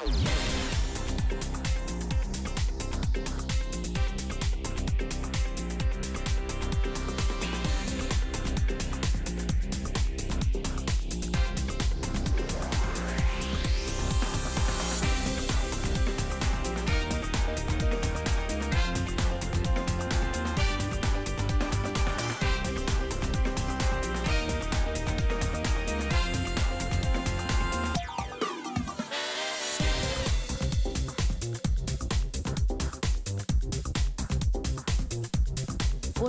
Yeah.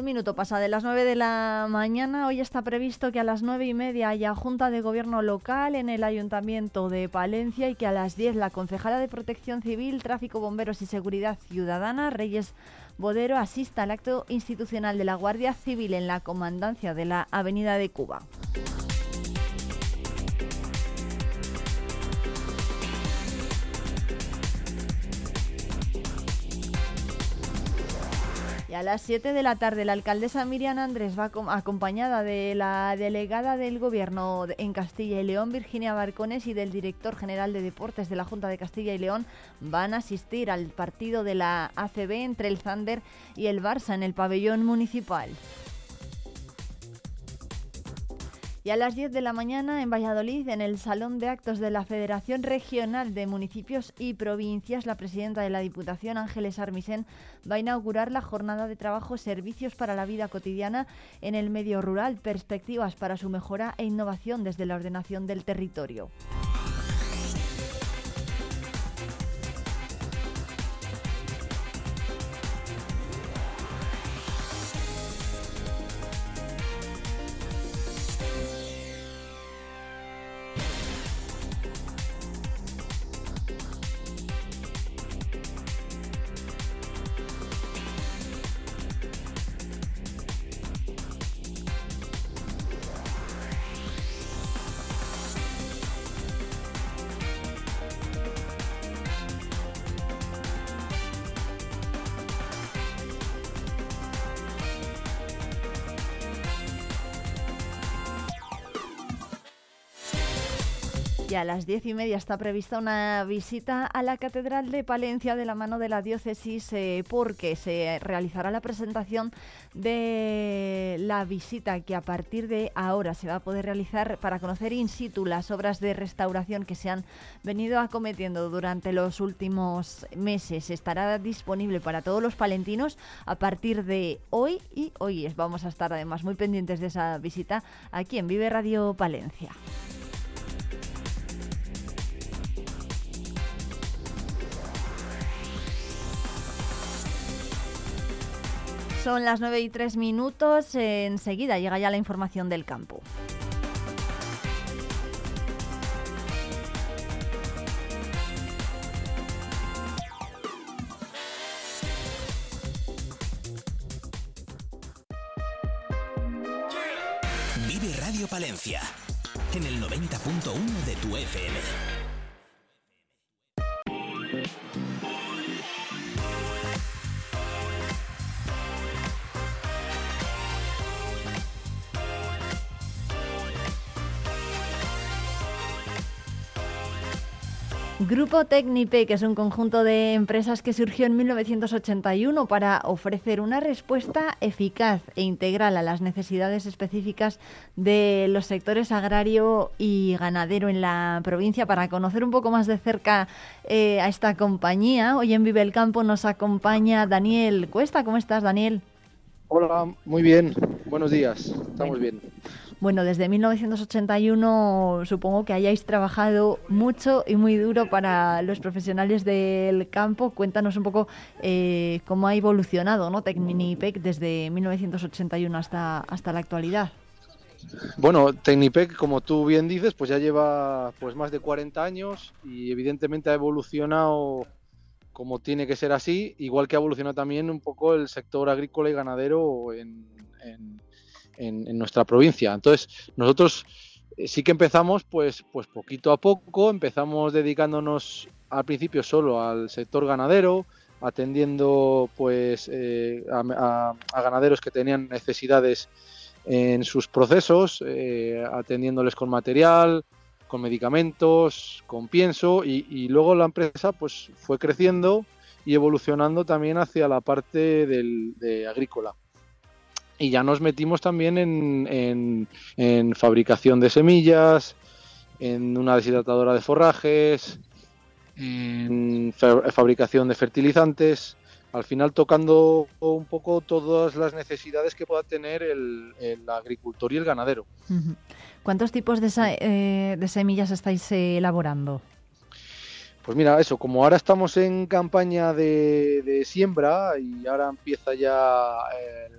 Un minuto pasa de las 9 de la mañana. Hoy está previsto que a las nueve y media haya Junta de Gobierno local en el Ayuntamiento de Palencia y que a las 10 la concejala de Protección Civil, Tráfico, Bomberos y Seguridad Ciudadana, Reyes Bodero, asista al acto institucional de la Guardia Civil en la comandancia de la Avenida de Cuba. A las 7 de la tarde, la alcaldesa Miriam Andrés va acompañada de la delegada del Gobierno en Castilla y León, Virginia Barcones, y del director general de Deportes de la Junta de Castilla y León, van a asistir al partido de la ACB entre el Zander y el Barça en el pabellón municipal. Y a las 10 de la mañana en Valladolid, en el Salón de Actos de la Federación Regional de Municipios y Provincias, la presidenta de la Diputación, Ángeles Armisen, va a inaugurar la jornada de trabajo Servicios para la Vida Cotidiana en el Medio Rural, perspectivas para su mejora e innovación desde la ordenación del territorio. A las diez y media está prevista una visita a la Catedral de Palencia de la mano de la diócesis eh, porque se realizará la presentación de la visita que a partir de ahora se va a poder realizar para conocer in situ las obras de restauración que se han venido acometiendo durante los últimos meses. Estará disponible para todos los palentinos a partir de hoy y hoy vamos a estar además muy pendientes de esa visita aquí en Vive Radio Palencia. Son las 9 y 3 minutos. Enseguida llega ya la información del campo. Vive Radio Palencia en el 90.1 de tu FM. Grupo Tecnipe, que es un conjunto de empresas que surgió en 1981 para ofrecer una respuesta eficaz e integral a las necesidades específicas de los sectores agrario y ganadero en la provincia. Para conocer un poco más de cerca eh, a esta compañía, hoy en Vive el Campo nos acompaña Daniel Cuesta. ¿Cómo estás, Daniel? Hola, muy bien. Buenos días. Estamos bien. Bueno, desde 1981 supongo que hayáis trabajado mucho y muy duro para los profesionales del campo. Cuéntanos un poco eh, cómo ha evolucionado ¿no? Tecnipec desde 1981 hasta, hasta la actualidad. Bueno, Tecnipec, como tú bien dices, pues ya lleva pues más de 40 años y evidentemente ha evolucionado como tiene que ser así, igual que ha evolucionado también un poco el sector agrícola y ganadero en en, nuestra provincia. Entonces, nosotros eh, sí que empezamos pues, pues poquito a poco, empezamos dedicándonos al principio solo al sector ganadero, atendiendo pues eh, a, ganaderos que tenían necesidades en sus procesos, eh, atendiéndoles con material, con medicamentos, con pienso y, luego la empresa pues fue creciendo y evolucionando también hacia la parte del, de agrícola. Y ya nos metimos también en, en, fabricación de semillas, en una deshidratadora de forrajes, en fabricación de fertilizantes, al final tocando un poco todas las necesidades que pueda tener el, agricultor y el ganadero. ¿Cuántos tipos de, eh, de semillas estáis eh, elaborando? Pues mira, eso, como ahora estamos en campaña de, siembra y ahora empieza ya eh,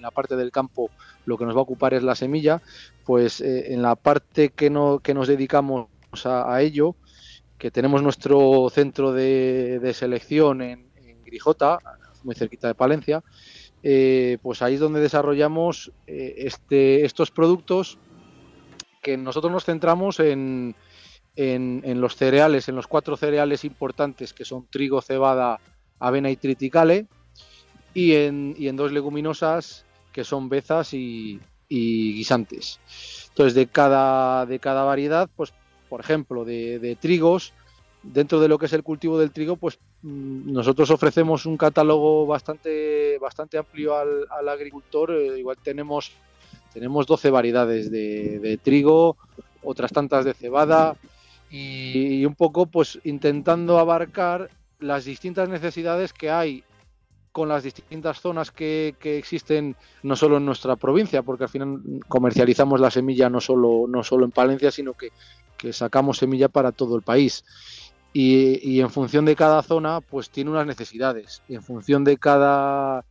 en, la parte del campo lo que nos va a ocupar es la semilla, pues en la parte que, no, que nos dedicamos a, ello, que tenemos nuestro centro de, selección en, en Grijota, muy cerquita de Palencia, pues ahí es donde desarrollamos este, estos productos que nosotros nos centramos en, en, los cereales, en los cuatro cereales importantes que son trigo, cebada, avena y triticale, y en, y en dos leguminosas que son bezas y, guisantes. Entonces, de cada, de cada variedad, pues, por ejemplo, de, trigos, dentro de lo que es el cultivo del trigo, pues mm, nosotros ofrecemos un catálogo bastante, bastante amplio al, agricultor. Eh, igual tenemos tenemos 12 variedades de, trigo, otras tantas de cebada y, un poco pues intentando abarcar las distintas necesidades que hay con las distintas zonas que, existen no solo en nuestra provincia, porque al final comercializamos la semilla no solo, no solo en Palencia, sino que, sacamos semilla para todo el país. Y, y, en función de cada zona, pues tiene unas necesidades. Y en función de cada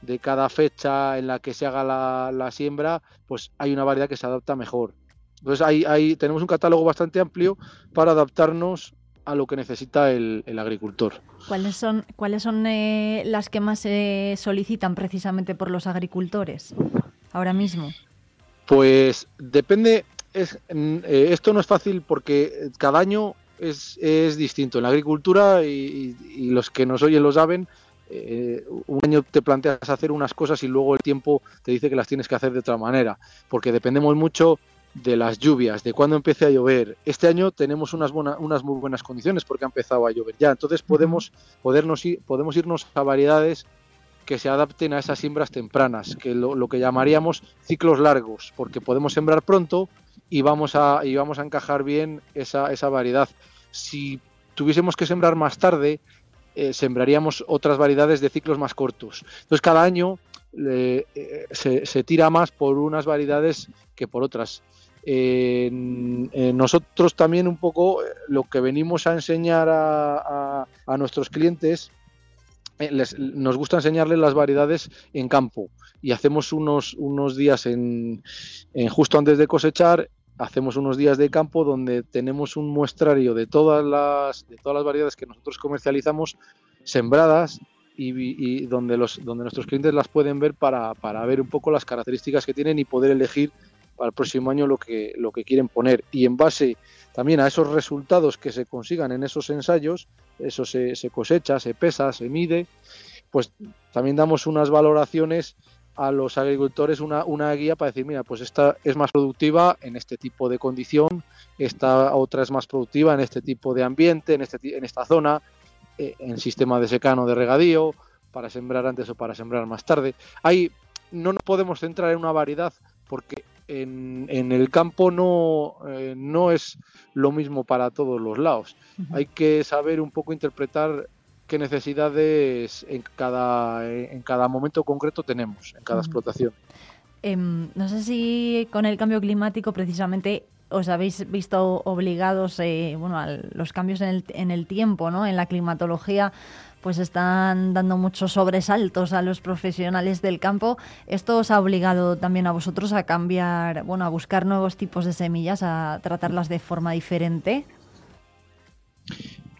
de cada fecha en la que se haga la, siembra, pues hay una variedad que se adapta mejor. Entonces ahí, tenemos un catálogo bastante amplio para adaptarnos a lo que necesita el, agricultor. ¿Cuáles son, cuáles son eh, las que más se solicitan precisamente por los agricultores ahora mismo? Pues depende, es, eh, esto no es fácil porque cada año es, distinto. En la agricultura, y, y, los que nos oyen lo saben, eh, un año te planteas hacer unas cosas y luego el tiempo te dice que las tienes que hacer de otra manera, porque dependemos mucho de las lluvias, de cuándo empiece a llover. Este año tenemos unas, unas muy buenas condiciones porque ha empezado a llover ya, entonces podemos, podernos podemos irnos a variedades que se adapten a esas siembras tempranas, que lo, lo, que llamaríamos ciclos largos, porque podemos sembrar pronto y vamos a, y vamos a encajar bien esa, esa variedad. Si tuviésemos que sembrar más tarde, eh, sembraríamos otras variedades de ciclos más cortos. Entonces cada año eh, se, tira más por unas variedades que por otras. nosotros también un poco eh, lo que venimos a enseñar a, nuestros clientes nos gusta enseñarles las variedades en campo y hacemos unos, unos días en, justo antes de cosechar hacemos unos días de campo donde tenemos un muestrario de todas las, de todas las variedades que nosotros comercializamos sembradas y, donde, los, donde nuestros clientes las pueden ver para, para, ver un poco las características que tienen y poder elegir para el próximo año lo que, lo que quieren poner. Y en base también a esos resultados que se consigan en esos ensayos, eso se, se cosecha, se pesa, se mide, pues también damos unas valoraciones a los agricultores una, una guía para decir, mira, pues esta es más productiva en este tipo de condición, esta otra es más productiva en este tipo de ambiente, en, este, en esta zona, eh, en sistema de secano de regadío, para sembrar antes o para sembrar más tarde. Ahí no nos podemos centrar en una variedad porque en, en el campo no, eh, no es lo mismo para todos los lados. Hay que saber un poco interpretar qué necesidades en cada, en cada momento concreto tenemos, en cada explotación. Em, no sé si con el cambio climático precisamente os habéis visto obligados eh, bueno, a los cambios en el, en el tiempo, ¿no? en la climatología pues están dando muchos sobresaltos a los profesionales del campo. ¿Esto os ha obligado también a vosotros a cambiar, bueno, a buscar nuevos tipos de semillas, a tratarlas de forma diferente?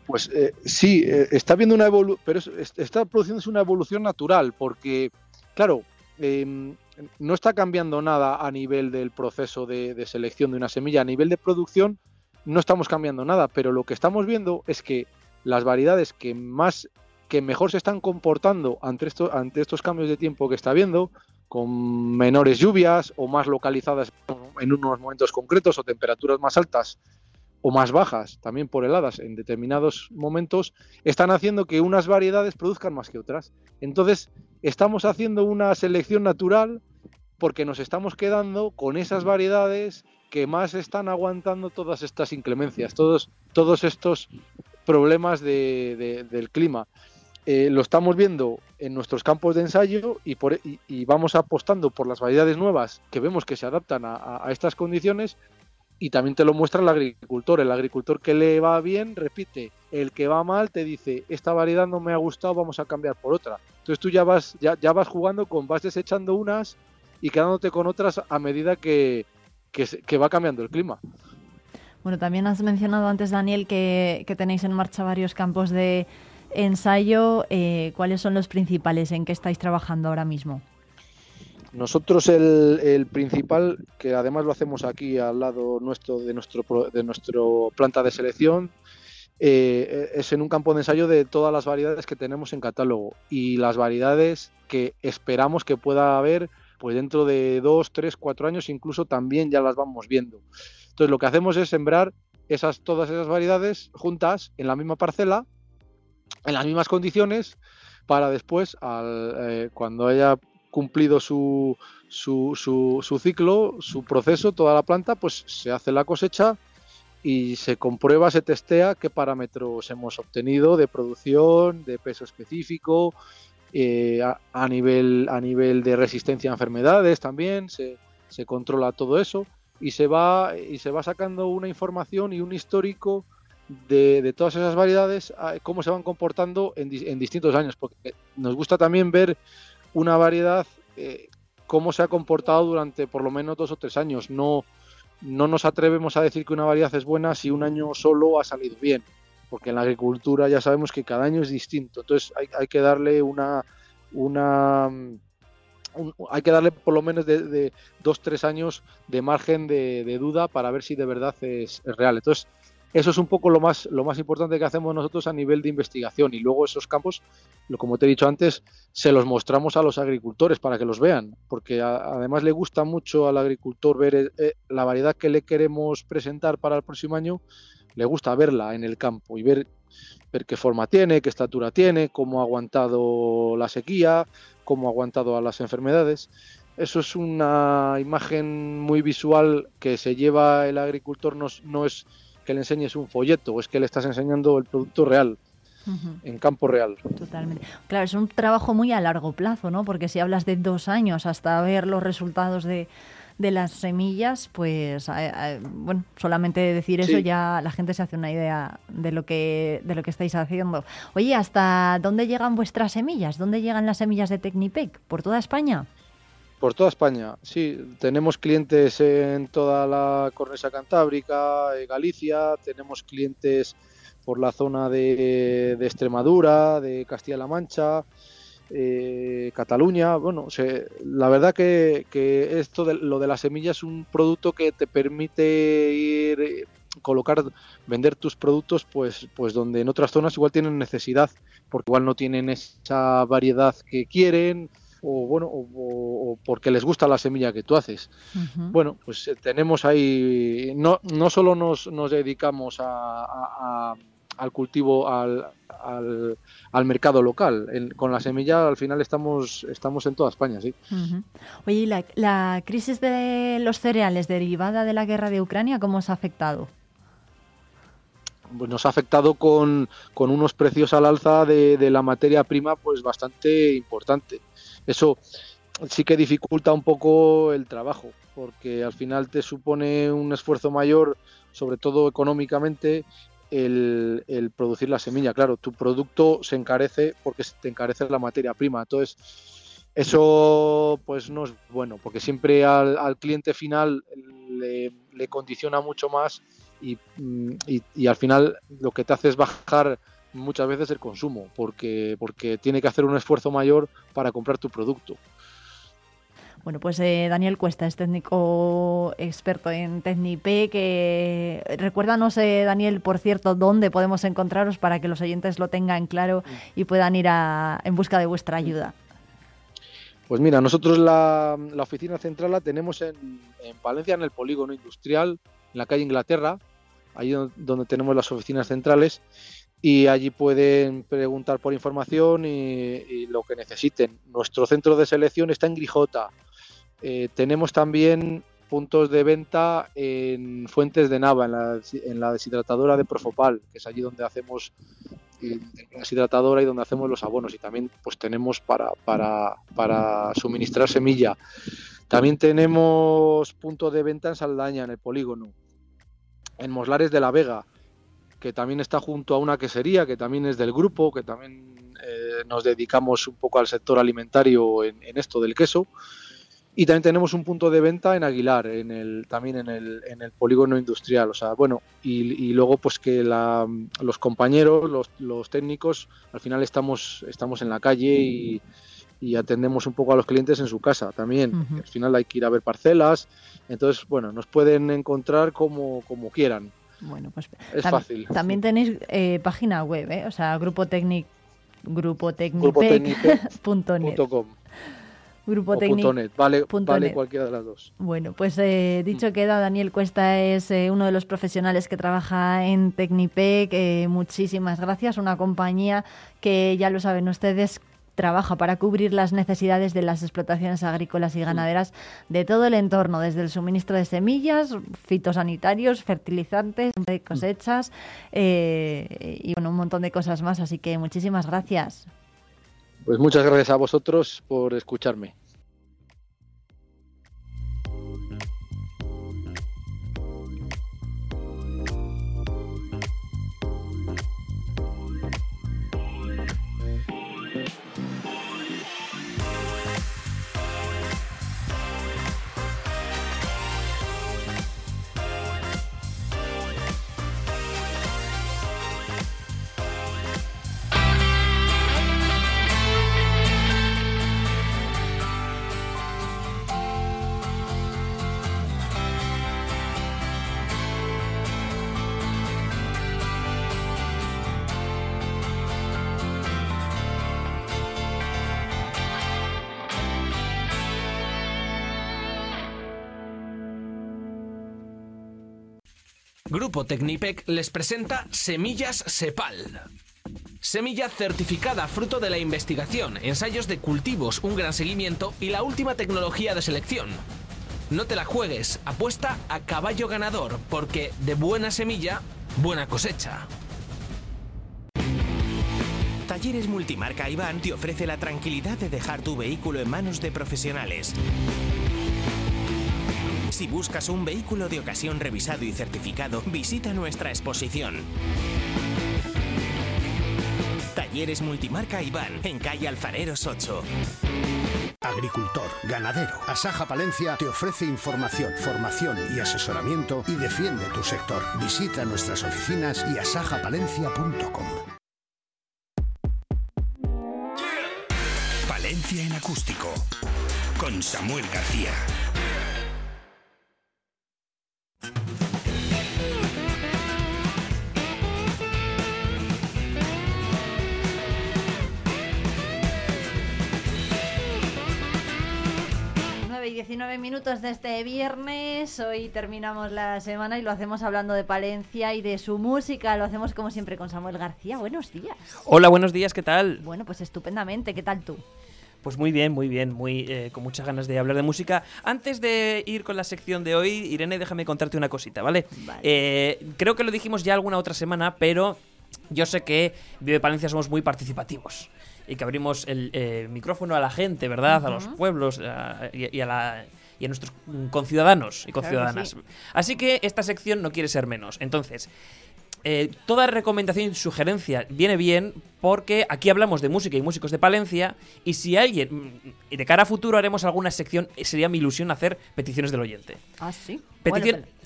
Pues eh, sí, eh, está viendo una evolución, pero está produciéndose una evolución natural, porque, claro, em, no está cambiando nada a nivel del proceso de, selección de una semilla, a nivel de producción no estamos cambiando nada, pero lo que estamos viendo es que las variedades que más que mejor se están comportando ante, ante estos cambios de tiempo que está habiendo, con menores lluvias o más localizadas en unos momentos concretos o temperaturas más altas o más bajas, también por heladas en determinados momentos, están haciendo que unas variedades produzcan más que otras. Entonces, estamos haciendo una selección natural porque nos estamos quedando con esas variedades que más están aguantando todas estas inclemencias, todos, todos estos problemas del clima. Eh, lo estamos viendo en nuestros campos de ensayo y, por, y, vamos apostando por las variedades nuevas que vemos que se adaptan a, estas condiciones y también te lo muestra el agricultor. El agricultor que le va bien repite, el que va mal te dice, esta variedad no me ha gustado, vamos a cambiar por otra. Entonces tú ya vas, ya, ya vas jugando con, vas desechando unas y quedándote con otras a medida que, que, va cambiando el clima. Bueno, también has mencionado antes, Daniel, que, que tenéis en marcha varios campos de ensayo, eh, ¿cuáles son los principales en que estáis trabajando ahora mismo? Nosotros el, principal, que además lo hacemos aquí al lado nuestro de nuestro de nuestro planta de selección, eh, es en un campo de ensayo de todas las variedades que tenemos en catálogo y las variedades que esperamos que pueda haber pues dentro de dos, tres, cuatro años incluso también ya las vamos viendo. Entonces lo que hacemos es sembrar esas, todas esas variedades juntas en la misma parcela en las mismas condiciones para después, eh, cuando haya cumplido su, su, su, ciclo, su proceso, toda la planta, pues se hace la cosecha y se comprueba, se testea qué parámetros hemos obtenido de producción, de peso específico, eh, a, nivel, a nivel de resistencia a enfermedades también, se, se controla todo eso y se va y se va sacando una información y un histórico de, todas esas variedades, cómo se van comportando en, distintos años, porque nos gusta también ver una variedad, eh, cómo se ha comportado durante por lo menos dos o tres años. No, no nos atrevemos a decir que una variedad es buena si un año solo ha salido bien, porque en la agricultura ya sabemos que cada año es distinto. Entonces hay, que darle una, una hay que darle por lo menos de, de dos tres años de margen de, duda para ver si de verdad es, es, real. Entonces eso es un poco lo más, lo más importante que hacemos nosotros a nivel de investigación y luego esos campos, como te he dicho antes, se los mostramos a los agricultores para que los vean, porque además le gusta mucho al agricultor ver eh, eh, la variedad que le queremos presentar para el próximo año, le gusta verla en el campo y ver, ver qué forma tiene, qué estatura tiene, cómo ha aguantado la sequía, cómo ha aguantado a las enfermedades. Eso es una imagen muy visual que se lleva el agricultor, no, no es que le enseñes un folleto, o es que le estás enseñando el producto real. en campo real. Totalmente. Claro, es un trabajo muy a largo plazo, ¿no? Porque si hablas de dos años hasta ver los resultados de, de las semillas, pues bueno, solamente decir eso ya la gente se hace una idea de lo que de lo que estáis haciendo. Oye, ¿hasta dónde llegan vuestras semillas? ¿Dónde llegan las semillas de Tecnipec? ¿Por toda España? Por toda España, sí. Tenemos clientes en toda la cornisa cantábrica, Galicia, tenemos clientes por la zona de, Extremadura, de Castilla-La Mancha, eh, Cataluña. Bueno, la verdad que, esto de, lo de la semilla es un producto que te permite ir eh, colocar, vender tus productos, pues, pues donde en otras zonas igual tienen necesidad, porque igual no tienen esa variedad que quieren o bueno o, porque les gusta la semilla que tú haces. Bueno, pues eh, tenemos ahí no, no solo nos, nos dedicamos a, al cultivo al, al, mercado local. con la semilla al final estamos estamos en toda España, sí. Oye, la, la crisis de los cereales derivada de la guerra de Ucrania cómo os ha afectado? Pues nos ha afectado con, con, unos precios al alza de, de, la materia prima pues bastante importante. Eso sí que dificulta un poco el trabajo, porque al final te supone un esfuerzo mayor, sobre todo económicamente, el, producir la semilla. Claro, tu producto se encarece porque te encarece la materia prima. Entonces, eso pues no es bueno, porque siempre al, cliente final le, condiciona mucho más y, y, al final lo que te hace es bajar muchas veces el consumo, porque, porque tiene que hacer un esfuerzo mayor para comprar tu producto. Bueno, pues eh, Daniel Cuesta es técnico experto en Tecnipe, que recuérdanos, eh, Daniel, por cierto, dónde podemos encontraros para que los oyentes lo tengan claro y puedan ir a, en busca de vuestra ayuda. Pues mira, nosotros la, la oficina central la tenemos en, en Palencia, en el polígono industrial, en la calle Inglaterra, ahí donde tenemos las oficinas centrales y allí pueden preguntar por información y, lo que necesiten. Nuestro centro de selección está en Grijota. Eh, tenemos también puntos de venta en Fuentes de Nava, en la, deshidratadora de Profopal, que es allí donde hacemos la deshidratadora y donde hacemos los abonos. Y también pues tenemos para, para, para suministrar semilla. También tenemos punto de venta en Saldaña, en el polígono. En Moslares de la Vega que también está junto a una quesería, que también es del grupo, que también eh, nos dedicamos un poco al sector alimentario en, esto del queso. Y también tenemos un punto de venta en Aguilar, en el, también en el, en el polígono industrial. O sea, bueno, y, luego pues que los compañeros, los, los, técnicos, al final estamos, estamos en la calle y, atendemos un poco a los clientes en su casa también. Al final hay que ir a ver parcelas. Entonces, bueno, nos pueden encontrar como, como quieran. Bueno, pues es fácil. También tenéis eh, página web, ¿eh? o sea, grupo Tecnic, grupo Grupo Net, vale, vale cualquiera de las dos. Bueno, pues eh, dicho mm. queda, Daniel Cuesta es eh, uno de los profesionales que trabaja en Tecnipec. muchísimas gracias, una compañía que ya lo saben ustedes trabaja para cubrir las necesidades de las explotaciones agrícolas y ganaderas de todo el entorno, desde el suministro de semillas, fitosanitarios, fertilizantes, cosechas eh, y bueno, un montón de cosas más. Así que muchísimas gracias. Pues muchas gracias a vosotros por escucharme. Grupo Tecnipec les presenta Semillas Sepal. Semilla certificada fruto de la investigación, ensayos de cultivos, un gran seguimiento y la última tecnología de selección. No te la juegues, apuesta a caballo ganador, porque de buena semilla, buena cosecha. Talleres Multimarca Iván te ofrece la tranquilidad de dejar tu vehículo en manos de profesionales. Si buscas un vehículo de ocasión revisado y certificado, visita nuestra exposición. Talleres Multimarca Iván, en calle Alfareros 8. Agricultor, ganadero. Asaja Palencia te ofrece información, formación y asesoramiento y defiende tu sector. Visita nuestras oficinas y asajapalencia.com. Palencia en acústico con Samuel García. 19 minutos de este viernes. Hoy terminamos la semana y lo hacemos hablando de Palencia y de su música. Lo hacemos como siempre con Samuel García. Buenos días. Hola, buenos días, ¿qué tal? Bueno, pues estupendamente. ¿Qué tal tú? Pues muy bien, muy bien, muy eh, con muchas ganas de hablar de música. Antes de ir con la sección de hoy, Irene, déjame contarte una cosita, ¿vale? Eh, creo que lo dijimos ya alguna otra semana, pero yo sé que Vive Palencia somos muy participativos y que abrimos el eh, micrófono a la gente, ¿verdad? A los pueblos y, a la, y, a nuestros conciudadanos y conciudadanas. Así que esta sección no quiere ser menos. Entonces, eh, toda recomendación y sugerencia viene bien porque aquí hablamos de música y músicos de Palencia y si alguien, y de cara a futuro haremos alguna sección, sería mi ilusión hacer peticiones del oyente. Ah, sí.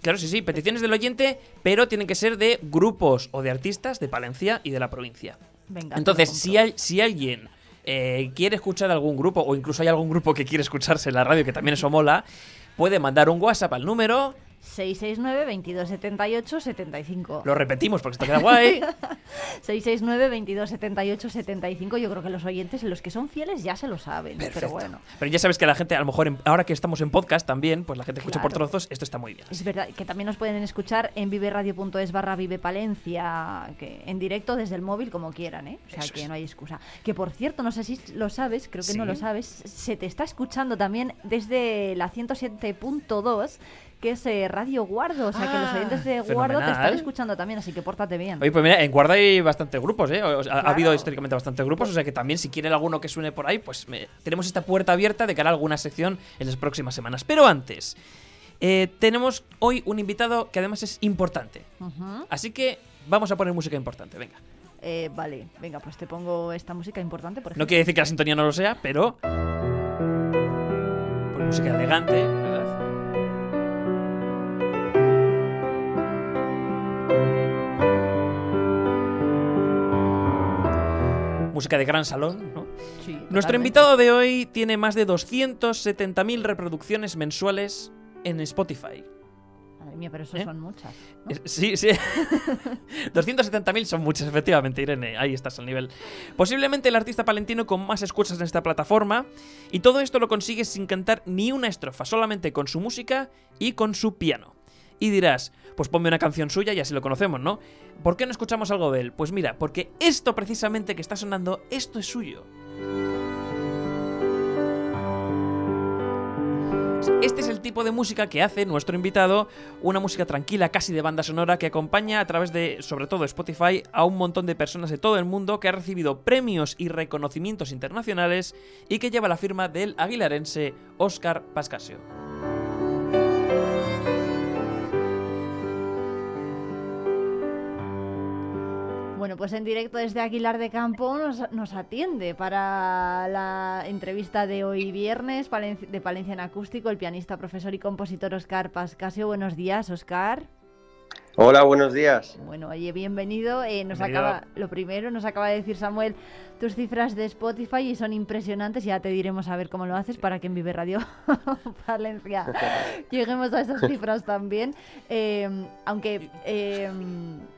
Claro, sí, sí, peticiones del oyente, pero tienen que ser de grupos o de artistas de Palencia y de la provincia. Entonces, si, si alguien eh, quiere escuchar algún grupo, o incluso hay algún grupo que quiere escucharse en la radio, que también eso mola, puede mandar un WhatsApp al número 669 2278 75. Lo repetimos porque esto queda guay. 669 2278 75. Yo creo que los oyentes, los que son fieles, ya se lo saben. Pero Perfecto. bueno. Pero ya sabes que la gente, a lo mejor en- ahora que estamos en podcast también, pues la gente escucha por trozos, esto está muy bien. Es verdad que también nos pueden escuchar en viveradio.es barra vivepalencia, que en directo desde el móvil como quieran, ¿eh? O sea Eso que es. no hay excusa. Que por cierto, no sé si lo sabes, creo que no lo sabes, se te está escuchando también desde la 107.2, que es eh, Radio Guardo. O sea que los Ah, oyentes de Guardo te están escuchando también, así que pórtate bien. Oye, pues mira, en Guarda hay bastantes grupos, ¿eh? O sea, Ha Claro. habido históricamente bastantes grupos, o sea que también si quieren alguno que suene por ahí, pues me- tenemos esta puerta abierta de cara a alguna sección en las próximas semanas. Pero antes, eh, tenemos hoy un invitado que además es importante. Ujú. Así que vamos a poner música importante, venga. Eh, vale, venga, pues te pongo esta música importante, por No ejemplo. quiere decir que la sintonía no lo sea, pero... Pues música elegante, Música de gran salón, ¿no? Sí, Nuestro invitado de hoy tiene más de 270.000 reproducciones mensuales en Spotify. Madre mía, pero eso ¿Eh? son muchas. Sí, sí. 270.000 son muchas, efectivamente, Irene. Ahí estás al nivel. Posiblemente el artista palentino con más escuchas en esta plataforma. Y todo esto lo consigue sin cantar ni una estrofa, solamente con su música y con su piano. Y dirás, pues ponme una canción suya y así lo conocemos, ¿no? ¿Por qué no escuchamos algo de él? Pues mira, porque esto precisamente que está sonando, esto es suyo. Este es el tipo de música que hace nuestro invitado, una música tranquila, casi de banda sonora, que acompaña a través de, sobre todo Spotify, a un montón de personas de todo el mundo que ha recibido premios y reconocimientos internacionales y que lleva la firma del aguilarense Oscar Pascasio. Bueno, pues en directo desde Aguilar de Campo nos, nos atiende para la entrevista de hoy viernes de Palencia en Acústico el pianista, profesor y compositor Oscar Pascasio. Buenos días, Oscar. Hola, buenos días. Bueno, oye, bienvenido. Eh, nos Bienvenido. acaba, lo primero, nos acaba de decir Samuel tus cifras de Spotify y son impresionantes. Ya te diremos a ver cómo lo haces para que en Vive Radio Valencia lleguemos a esas cifras también. Eh, aunque eh,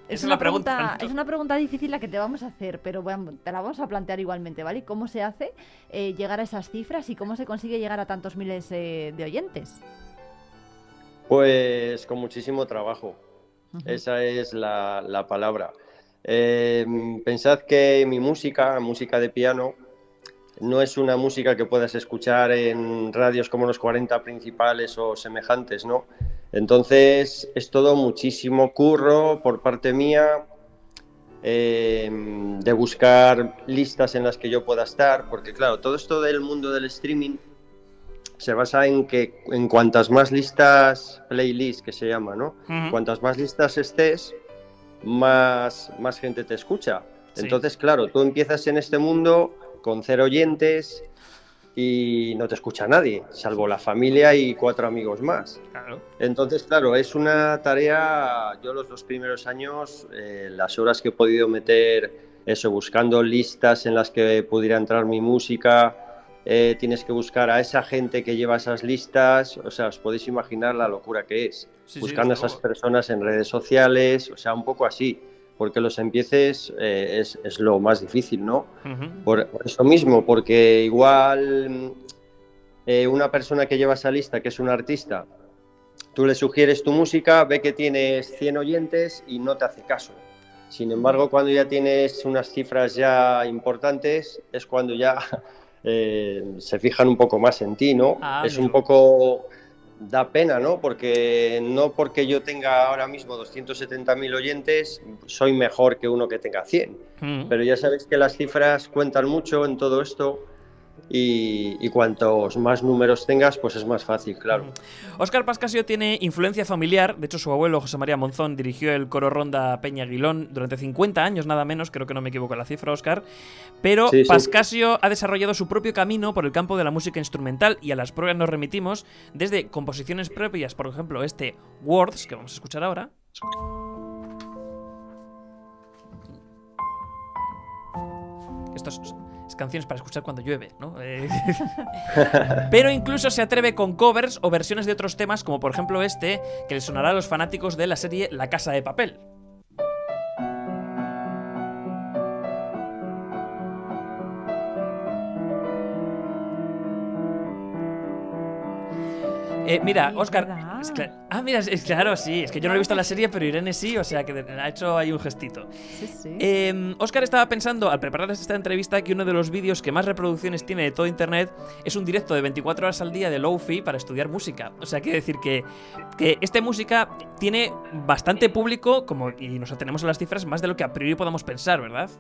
es, es una la pregunta, pregunta, es una pregunta difícil la que te vamos a hacer, pero bueno, te la vamos a plantear igualmente, ¿vale? ¿Cómo se hace eh, llegar a esas cifras y cómo se consigue llegar a tantos miles eh, de oyentes? Pues con muchísimo trabajo. Esa es la, la palabra. Eh, pensad que mi música, música de piano, no es una música que puedas escuchar en radios como los 40 principales o semejantes, ¿no? Entonces es todo muchísimo curro por parte mía eh, de buscar listas en las que yo pueda estar, porque claro, todo esto del mundo del streaming se basa en que en cuantas más listas, playlist que se llama, ¿no? Cuantas más listas estés, más, más gente te escucha. Sí. Entonces, claro, tú empiezas en este mundo con cero oyentes y no te escucha nadie, salvo la familia y cuatro amigos más. Claro. Entonces, claro, es una tarea, yo los dos primeros años, eh, las horas que he podido meter, eso, buscando listas en las que pudiera entrar mi música, eh, tienes que buscar a esa gente que lleva esas listas, o sea, os podéis imaginar la locura que es, Sí, sí, buscando a esas personas en redes sociales, o sea, un poco así, porque los empieces eh, es, es lo más difícil, ¿no? Por, por eso mismo, porque igual eh, una persona que lleva esa lista, que es un artista, tú le sugieres tu música, ve que tienes 100 oyentes y no te hace caso. Sin embargo, cuando ya tienes unas cifras ya importantes, es cuando ya eh, se fijan un poco más en ti, ¿no? Ah, es un poco... Da pena, ¿no? Porque no porque yo tenga ahora mismo 270.000 oyentes, soy mejor que uno que tenga 100. Ujú. Pero ya sabéis que las cifras cuentan mucho en todo esto y, y cuantos más números tengas, pues es más fácil, claro. Óscar Pascasio tiene influencia familiar. De hecho, su abuelo, José María Monzón, dirigió el coro Ronda Peña Aguilón durante 50 años, nada menos. Creo que no me equivoco la cifra, Óscar. Pero Sí, sí. Pascasio ha desarrollado su propio camino por el campo de la música instrumental y a las pruebas nos remitimos desde composiciones propias, por ejemplo, este Words, que vamos a escuchar ahora. Estas es canciones para escuchar cuando llueve, ¿no? Eh, pero incluso se atreve con covers o versiones de otros temas, como por ejemplo este, que le sonará a los fanáticos de la serie La Casa de Papel. Eh, mira, Oscar. ah, mira, es, claro, sí. Es que yo no he visto la serie, pero Irene sí, o sea que ha hecho ahí un gestito. Sí, sí. Eh, Oscar estaba pensando, al preparar esta entrevista, que uno de los vídeos que más reproducciones tiene de todo internet es un directo de 24 horas al día de Lofi para estudiar música. O sea, quiere decir que, que esta música tiene bastante público, como, y nos atenemos a las cifras, más de lo que a priori podamos pensar, ¿verdad?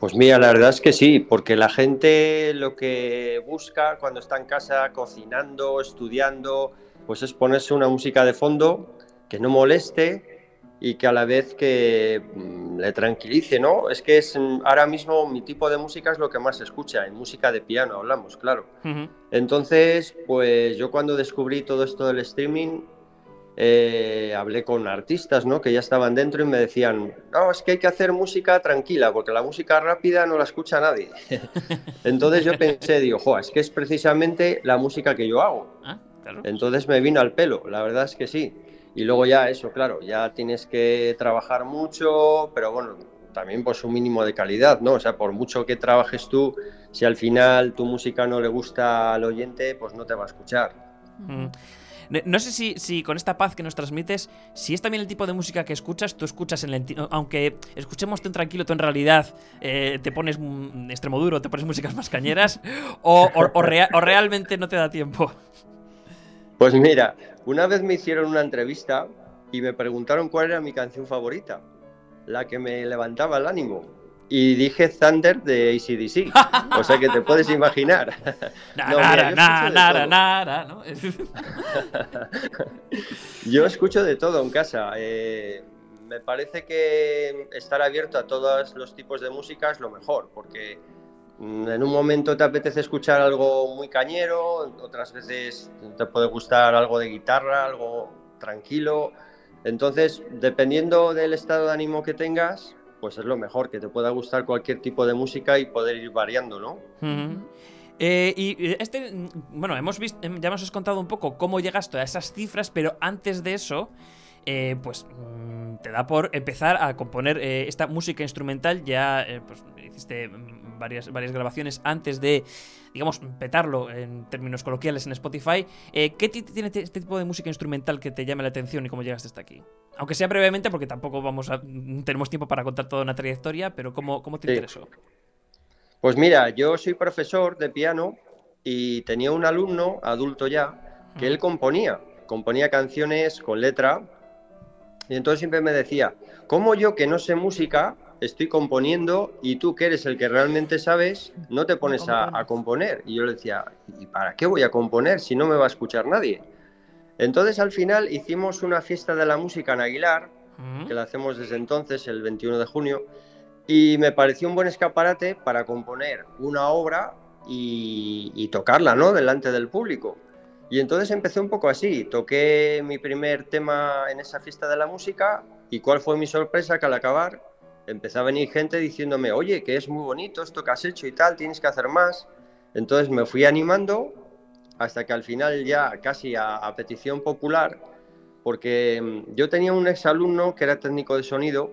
Pues mira, la verdad es que sí, porque la gente lo que busca cuando está en casa cocinando, estudiando, pues es ponerse una música de fondo que no moleste y que a la vez que mm, le tranquilice, ¿no? Es que es mm, ahora mismo mi tipo de música es lo que más se escucha, en música de piano hablamos, claro. Entonces, pues yo cuando descubrí todo esto del streaming, eh, hablé con artistas ¿no? que ya estaban dentro y me decían, no, es que hay que hacer música tranquila, porque la música rápida no la escucha nadie. Entonces yo pensé, digo, jo, es que es precisamente la música que yo hago. Ah, Entonces me vino al pelo, la verdad es que sí. Y luego ya eso, claro, ya tienes que trabajar mucho, pero bueno, también pues un mínimo de calidad, ¿no? O sea, por mucho que trabajes tú, si al final tu música no le gusta al oyente, pues no te va a escuchar. Mm. No, sé si, con esta paz que nos transmites, si es también el tipo de música que escuchas, tú escuchas en lentino, aunque escuchemos tan tranquilo, tú en realidad eh, te pones extremo duro, te pones músicas más cañeras, o, realmente no te da tiempo. Pues mira, una vez me hicieron una entrevista y me preguntaron cuál era mi canción favorita, la que me levantaba el ánimo y dije Thunder de ACDC. o sea que te puedes imaginar. ¿no? yo escucho de todo en casa. Eh, me parece que estar abierto a todos los tipos de música es lo mejor, porque mm, en un momento te apetece escuchar algo muy cañero, otras veces te puede gustar algo de guitarra, algo tranquilo. Entonces, dependiendo del estado de ánimo que tengas, pues es lo mejor, que te pueda gustar cualquier tipo de música y poder ir variando, ¿no? Eh, y este, bueno, hemos visto, em, ya nos has contado un poco cómo llegaste a esas cifras, pero antes de eso, eh, pues mm, te da por empezar a componer eh, esta música instrumental. Ya pues, hiciste mm, varias, varias grabaciones antes de, digamos, petarlo en términos coloquiales en Spotify. ¿Qué tiene este tipo de música instrumental que te llama la atención y cómo llegaste hasta aquí? Aunque sea brevemente, porque tampoco vamos a, tenemos tiempo para contar toda una trayectoria, pero ¿cómo, cómo te interesó? Pues mira, yo soy profesor de piano y tenía un alumno, adulto ya, que él componía, componía canciones con letra y entonces siempre me decía, ¿cómo yo que no sé música estoy componiendo y tú que eres el que realmente sabes, no te pones a, a componer? Y yo le decía, ¿y para qué voy a componer si no me va a escuchar nadie? Entonces al final hicimos una fiesta de la música en Aguilar, que la hacemos desde entonces, el 21 de junio, y me pareció un buen escaparate para componer una obra y, tocarla, ¿no? Delante del público. Y entonces empecé un poco así, toqué mi primer tema en esa fiesta de la música y cuál fue mi sorpresa que al acabar empezó a venir gente diciéndome, oye, que es muy bonito esto que has hecho y tal, tienes que hacer más. Entonces me fui animando hasta que al final ya casi a, petición popular, porque mm, yo tenía un exalumno que era técnico de sonido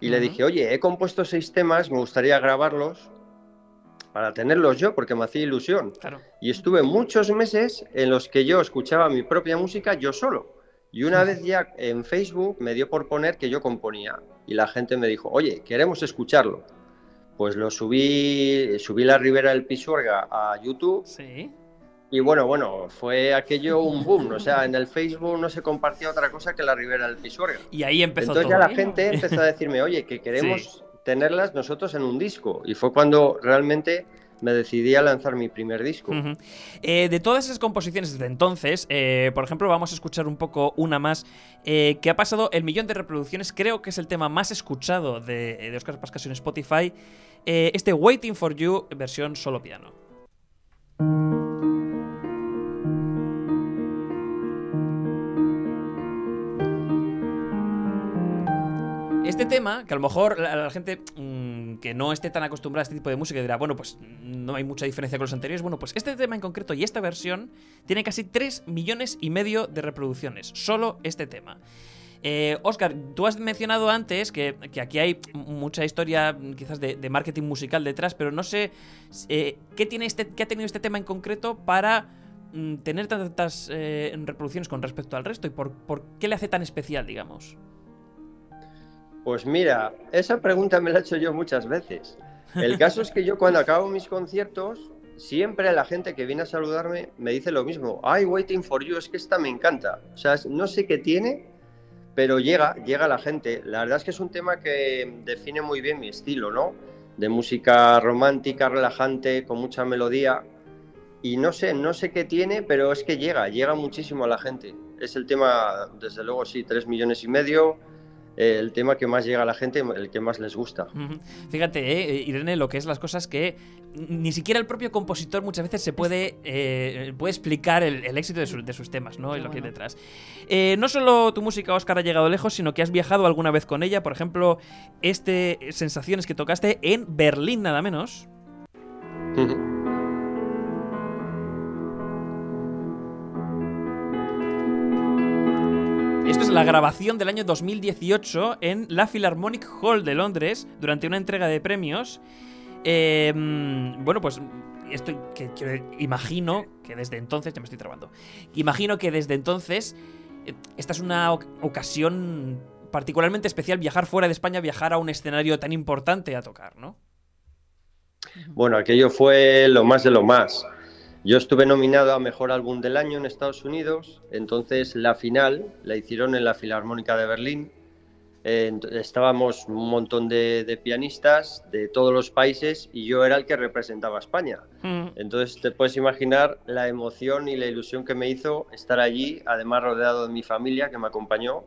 y le dije, oye, he compuesto seis temas, me gustaría grabarlos para tenerlos yo, porque me hacía ilusión. Y estuve muchos meses en los que yo escuchaba mi propia música yo solo. Y una vez ya en Facebook me dio por poner que yo componía. Y la gente me dijo, oye, queremos escucharlo. Pues lo subí, subí la Ribera del Pisuerga a YouTube. Sí. Y bueno, bueno, fue aquello un boom. O sea, en el Facebook no se compartía otra cosa que la Ribera del Pisuerga. Y ahí empezó Entonces ya la gente empezó a decirme, oye, que queremos tenerlas nosotros en un disco. Y fue cuando realmente me decidí a lanzar mi primer disco. Eh, de todas esas composiciones desde entonces, eh, por ejemplo, vamos a escuchar un poco una más eh, que ha pasado el millón de reproducciones. Creo que es el tema más escuchado de, de Oscar Pascasio en Spotify. este Waiting for You, versión solo piano. Este tema, que a lo mejor la, gente mm, que no esté tan acostumbrada a este tipo de música dirá, bueno, pues no hay mucha diferencia con los anteriores. Bueno, pues este tema en concreto y esta versión tiene casi 3 millones y medio de reproducciones. Solo este tema. Eh, Oscar, tú has mencionado antes que, que aquí hay mucha historia quizás de, de marketing musical detrás, pero no sé eh, ¿qué, tiene este, qué ha tenido este tema en concreto para mm, tener tantas eh, reproducciones con respecto al resto y por, por qué le hace tan especial, digamos. Pues mira, esa pregunta me la he hecho yo muchas veces. El caso es que yo cuando acabo mis conciertos, siempre la gente que viene a saludarme me dice lo mismo. Ay, Waiting for You, es que esta me encanta. O sea, no sé qué tiene, pero llega, llega la gente. La verdad es que es un tema que define muy bien mi estilo, ¿no? De música romántica, relajante, con mucha melodía. Y no sé, no sé qué tiene, pero es que llega, llega muchísimo a la gente. Es el tema, desde luego, sí, tres millones y medio el tema que más llega a la gente, el que más les gusta. Fíjate, eh, Irene, lo que es las cosas que ni siquiera el propio compositor muchas veces se puede, eh, puede explicar el, el éxito de, su, de, sus temas, ¿no? Y lo que hay detrás. Eh, no solo tu música, Oscar, ha llegado lejos, sino que has viajado alguna vez con ella. Por ejemplo, este Sensaciones que tocaste en Berlín, nada menos. Esto es la grabación del año 2018 en la Philharmonic Hall de Londres durante una entrega de premios. Eh, bueno, pues esto que, que, imagino que desde entonces, ya me estoy trabando, imagino que desde entonces eh, esta es una ocasión particularmente especial viajar fuera de España, viajar a un escenario tan importante a tocar, ¿no? Bueno, aquello fue lo más de lo más. Yo estuve nominado a Mejor Álbum del Año en Estados Unidos, entonces la final la hicieron en la Filarmónica de Berlín. Eh, estábamos un montón de, de, pianistas de todos los países y yo era el que representaba a España. Mm. Entonces te puedes imaginar la emoción y la ilusión que me hizo estar allí, además rodeado de mi familia que me acompañó.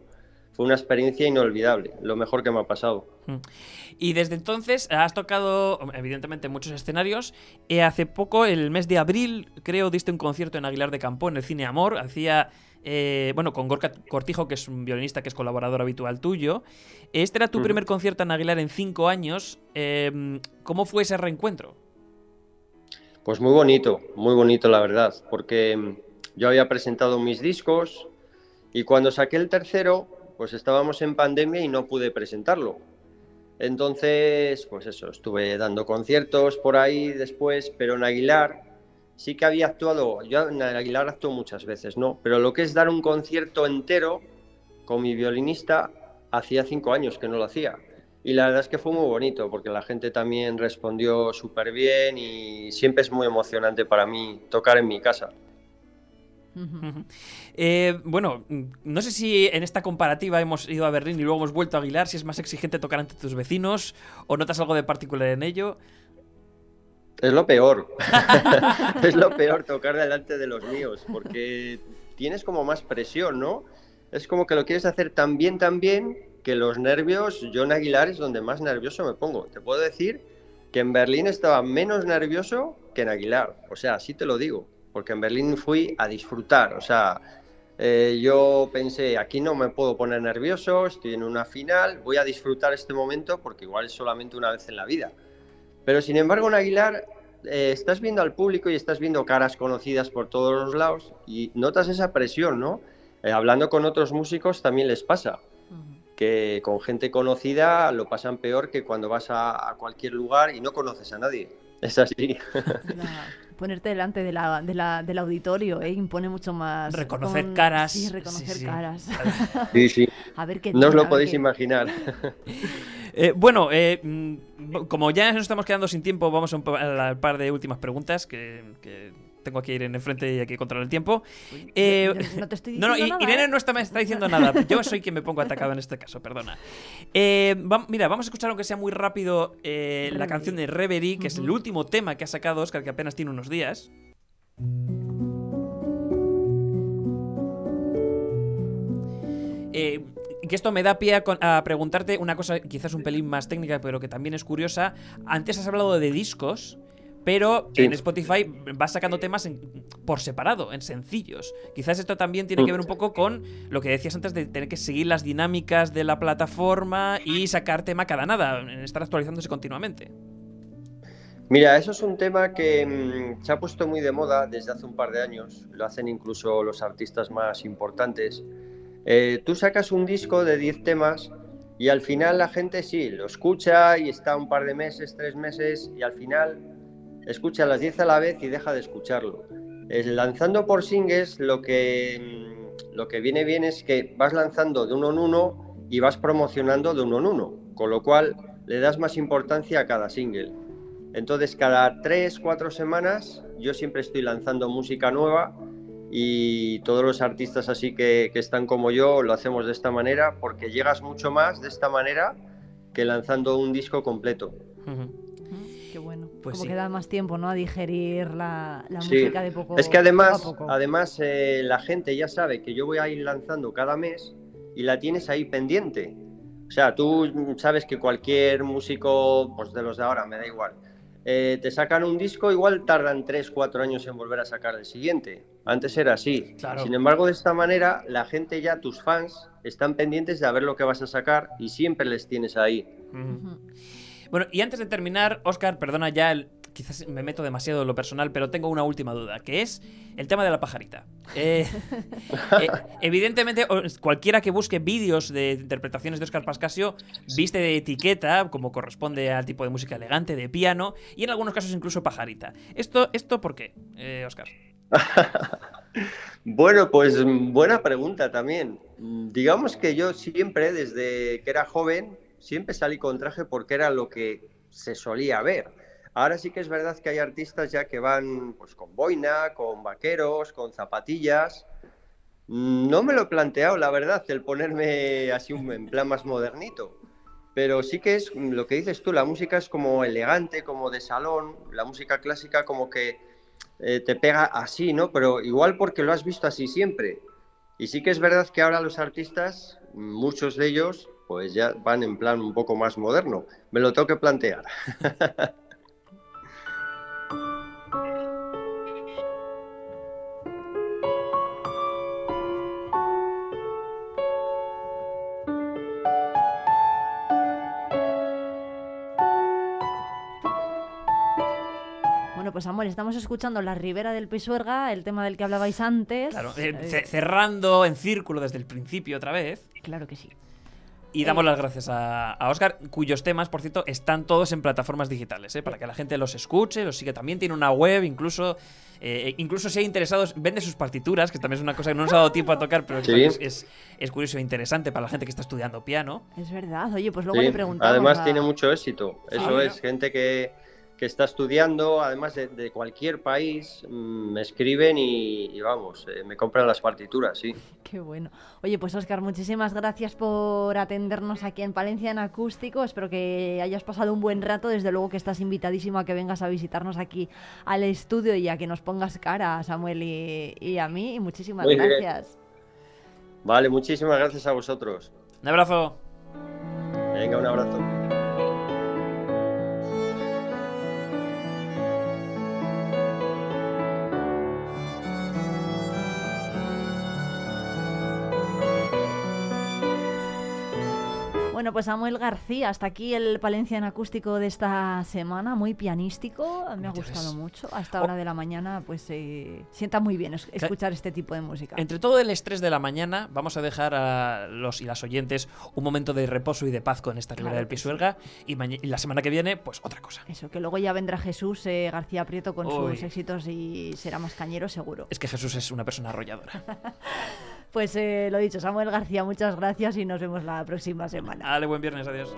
Fue una experiencia inolvidable, lo mejor que me ha pasado. Mm. Y desde entonces has tocado, evidentemente, muchos escenarios. Eh, hace poco, el mes de abril, creo, diste un concierto en Aguilar de Campo, en el Cine Amor. Hacía, eh, bueno, con Gorka Cortijo, que es un violinista que es colaborador habitual tuyo. Este era tu uh -huh. primer concierto en Aguilar en cinco años. Eh, ¿Cómo fue ese reencuentro? Pues muy bonito, muy bonito, la verdad, porque yo había presentado mis discos y cuando saqué el tercero, pues estábamos en pandemia y no pude presentarlo. Entonces, pues eso, estuve dando conciertos por ahí después, pero en Aguilar sí que había actuado, yo en Aguilar actuó muchas veces, ¿no? Pero lo que es dar un concierto entero con mi violinista, hacía cinco años que no lo hacía. Y la verdad es que fue muy bonito, porque la gente también respondió súper bien y siempre es muy emocionante para mí tocar en mi casa. Uh -huh. eh, bueno, no sé si en esta comparativa hemos ido a Berlín y luego hemos vuelto a Aguilar, si es más exigente tocar ante tus vecinos o notas algo de particular en ello. Es lo peor. es lo peor tocar delante de los míos, porque tienes como más presión, ¿no? Es como que lo quieres hacer tan bien, tan bien, que los nervios, yo en Aguilar es donde más nervioso me pongo. Te puedo decir que en Berlín estaba menos nervioso que en Aguilar. O sea, así te lo digo porque en Berlín fui a disfrutar, o sea, eh, yo pensé, aquí no me puedo poner nervioso, estoy en una final, voy a disfrutar este momento porque igual es solamente una vez en la vida. Pero sin embargo en Aguilar eh, estás viendo al público y estás viendo caras conocidas por todos los lados y notas esa presión, ¿no? Eh, hablando con otros músicos también les pasa, uh -huh. que con gente conocida lo pasan peor que cuando vas a, a cualquier lugar y no conoces a nadie. Es así. Ponerte delante de la, de la, del auditorio ¿eh? impone mucho más. Reconocer con... caras. Sí, reconocer sí, sí. caras. Sí, sí. a ver qué No os lo podéis qué... imaginar. Eh, bueno, eh, como ya nos estamos quedando sin tiempo, vamos a un par de últimas preguntas que, que tengo que ir en el frente y hay que controlar el tiempo. Eh, no te estoy diciendo No, no, nada, Irene ¿eh? no está, me está diciendo nada. Yo soy quien me pongo atacado en este caso, perdona. Eh, va, mira, vamos a escuchar, aunque sea muy rápido, eh, la canción de Reverie, que uh -huh. es el último tema que ha sacado Oscar, que apenas tiene unos días. Eh, que esto me da pie a, a, preguntarte una cosa quizás un pelín más técnica, pero que también es curiosa. Antes has hablado de discos. Pero en Spotify vas sacando temas por separado, en sencillos. Quizás esto también tiene que ver un poco con lo que decías antes de tener que seguir las dinámicas de la plataforma y sacar tema cada nada, estar actualizándose continuamente. Mira, eso es un tema que mm, se ha puesto muy de moda desde hace un par de años, lo hacen incluso los artistas más importantes. Eh, tú sacas un disco de 10 temas y al final la gente sí, lo escucha y está un par de meses, tres meses y al final escucha las 10 a la vez y deja de escucharlo. lanzando por singles lo que, mm, lo que viene bien es que vas lanzando de uno en uno y vas promocionando de uno en uno, con lo cual le das más importancia a cada single. Entonces, cada tres, cuatro semanas yo siempre estoy lanzando música nueva y todos los artistas así que, están como yo lo hacemos de esta manera porque llegas mucho más de esta manera que lanzando un disco completo. Pues como que da más tiempo, ¿no? A digerir la, música de poco Es que además, además eh, la gente ya sabe que yo voy a ir lanzando cada mes y la tienes ahí pendiente. O sea, tú sabes que cualquier músico, pues de los de ahora, me da igual, eh, te sacan un disco, igual tardan 3, 4 años en volver a sacar el siguiente. Antes era así. Sin embargo, de esta manera, la gente ya, tus fans, están pendientes de ver lo que vas a sacar y siempre les tienes ahí. Bueno, y antes de terminar, Oscar, perdona ya el, quizás me meto demasiado en lo personal, pero tengo una última duda, que es el tema de la pajarita. Eh, eh, evidentemente, cualquiera que busque vídeos de interpretaciones de Oscar Pascasio viste de etiqueta, como corresponde al tipo de música elegante, de piano, y en algunos casos incluso pajarita. ¿Esto, esto por qué, eh, Oscar? bueno, pues buena pregunta también. Digamos que yo siempre, desde que era joven, siempre salí con traje porque era lo que se solía ver. Ahora sí que es verdad que hay artistas ya que van pues con boina, con vaqueros, con zapatillas. No me lo he planteado, la verdad, el ponerme así un, en plan más modernito. Pero sí que es lo que dices tú, la música es como elegante, como de salón, la música clásica como que eh, te pega así, ¿no? Pero igual porque lo has visto así siempre. Y sí que es verdad que ahora los artistas, muchos de ellos, pues ya van en plan un poco más moderno. Me lo tengo que plantear. pues Samuel, estamos escuchando La Ribera del Pisuerga, el tema del que hablabais antes. Claro, eh, eh, cerrando en círculo desde el principio otra vez. Claro que sí. Y damos eh, las gracias a, Oscar, cuyos temas, por cierto, están todos en plataformas digitales, para que la gente los escuche, los siga. También tiene una web, incluso, incluso si hay interesados, vende sus partituras, que también es una cosa que no nos ha dado tiempo a tocar, pero es, es, curioso e interesante para la gente que está estudiando piano. Es verdad, oye, pues luego le preguntamos. Además, tiene mucho éxito. Eso es, gente que que está estudiando, además de, cualquier país, mm, me escriben y, vamos, eh, me compran las partituras, sí. Qué bueno. Oye, pues Oscar, muchísimas gracias por atendernos aquí en Palencia en Acústico. Espero que hayas pasado un buen rato. Desde luego que estás invitadísimo a que vengas a visitarnos aquí al estudio y a que nos pongas cara a Samuel y, a mí. Y muchísimas gracias. Vale, muchísimas gracias a vosotros. Un abrazo. Venga, un abrazo. Bueno, pues Samuel García, hasta aquí el Palencia en acústico de esta semana, muy pianístico, me ha gustado mucho. A esta hora de la mañana, pues se sienta muy bien escuchar este tipo de música. Entre todo el estrés de la mañana, vamos a dejar a los y las oyentes un momento de reposo y de paz con esta ribera del Pisuerga y, la semana que viene, pues otra cosa. Eso, que luego ya vendrá Jesús eh, García Prieto con sus éxitos y será más cañero seguro. Es que Jesús es una persona arrolladora. Pues eh, lo dicho, Samuel García, muchas gracias y nos vemos la próxima semana. Dale, buen viernes, adiós.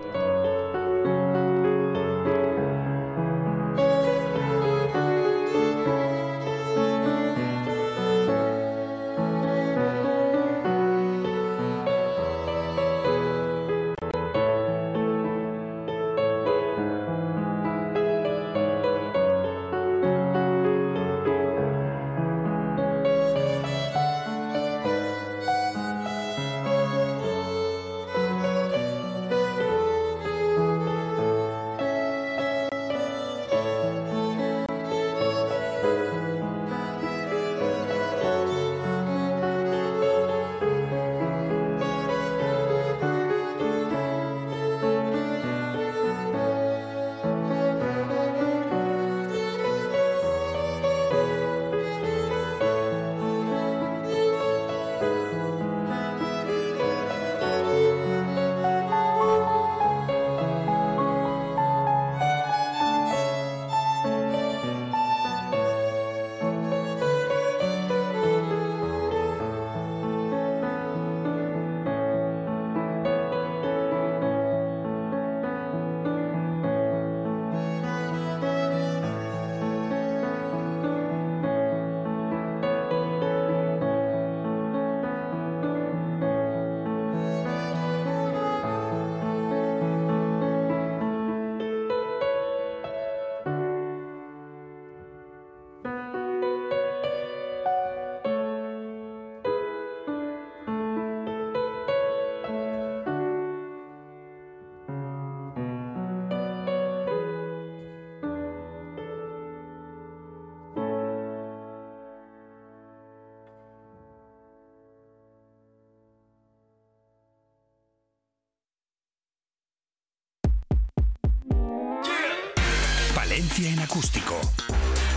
En acústico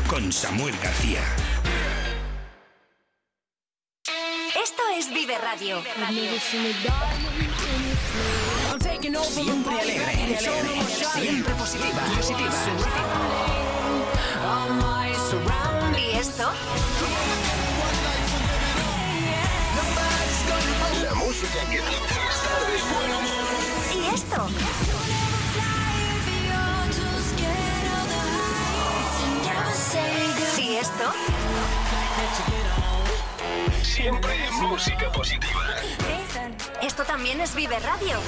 con Samuel García. Esto es Vive Radio. Siempre alegre, siempre positiva, ¿Y esto? La música que te hace de buen humor. ¿Y esto? Siempre música positiva. Esto también es Vive Radio.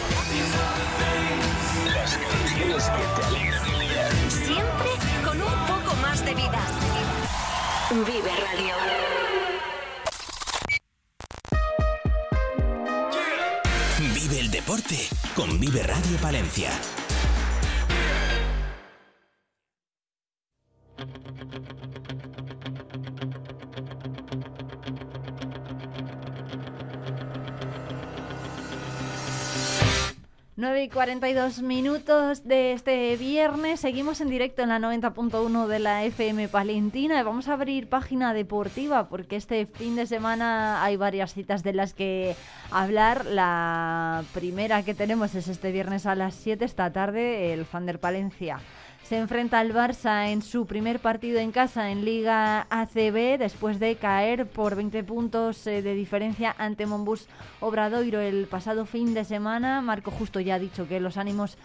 Las canciones que te alegran el día. Siempre con un poco más de vida. Vive Radio. Vive el deporte con Vive Radio Palencia. 42 minutos de este viernes. Seguimos en directo en la 90.1 de la FM Palentina vamos a abrir página deportiva porque este fin de semana hay varias citas de las que hablar. La primera que tenemos es este viernes a las 7 esta tarde, el Fander Palencia. Se enfrenta al Barça en su primer partido en casa en Liga ACB después de caer por 20 puntos eh, de diferencia ante Monbus Obradoiro el pasado fin de semana. Marco Justo ya ha dicho que los ánimos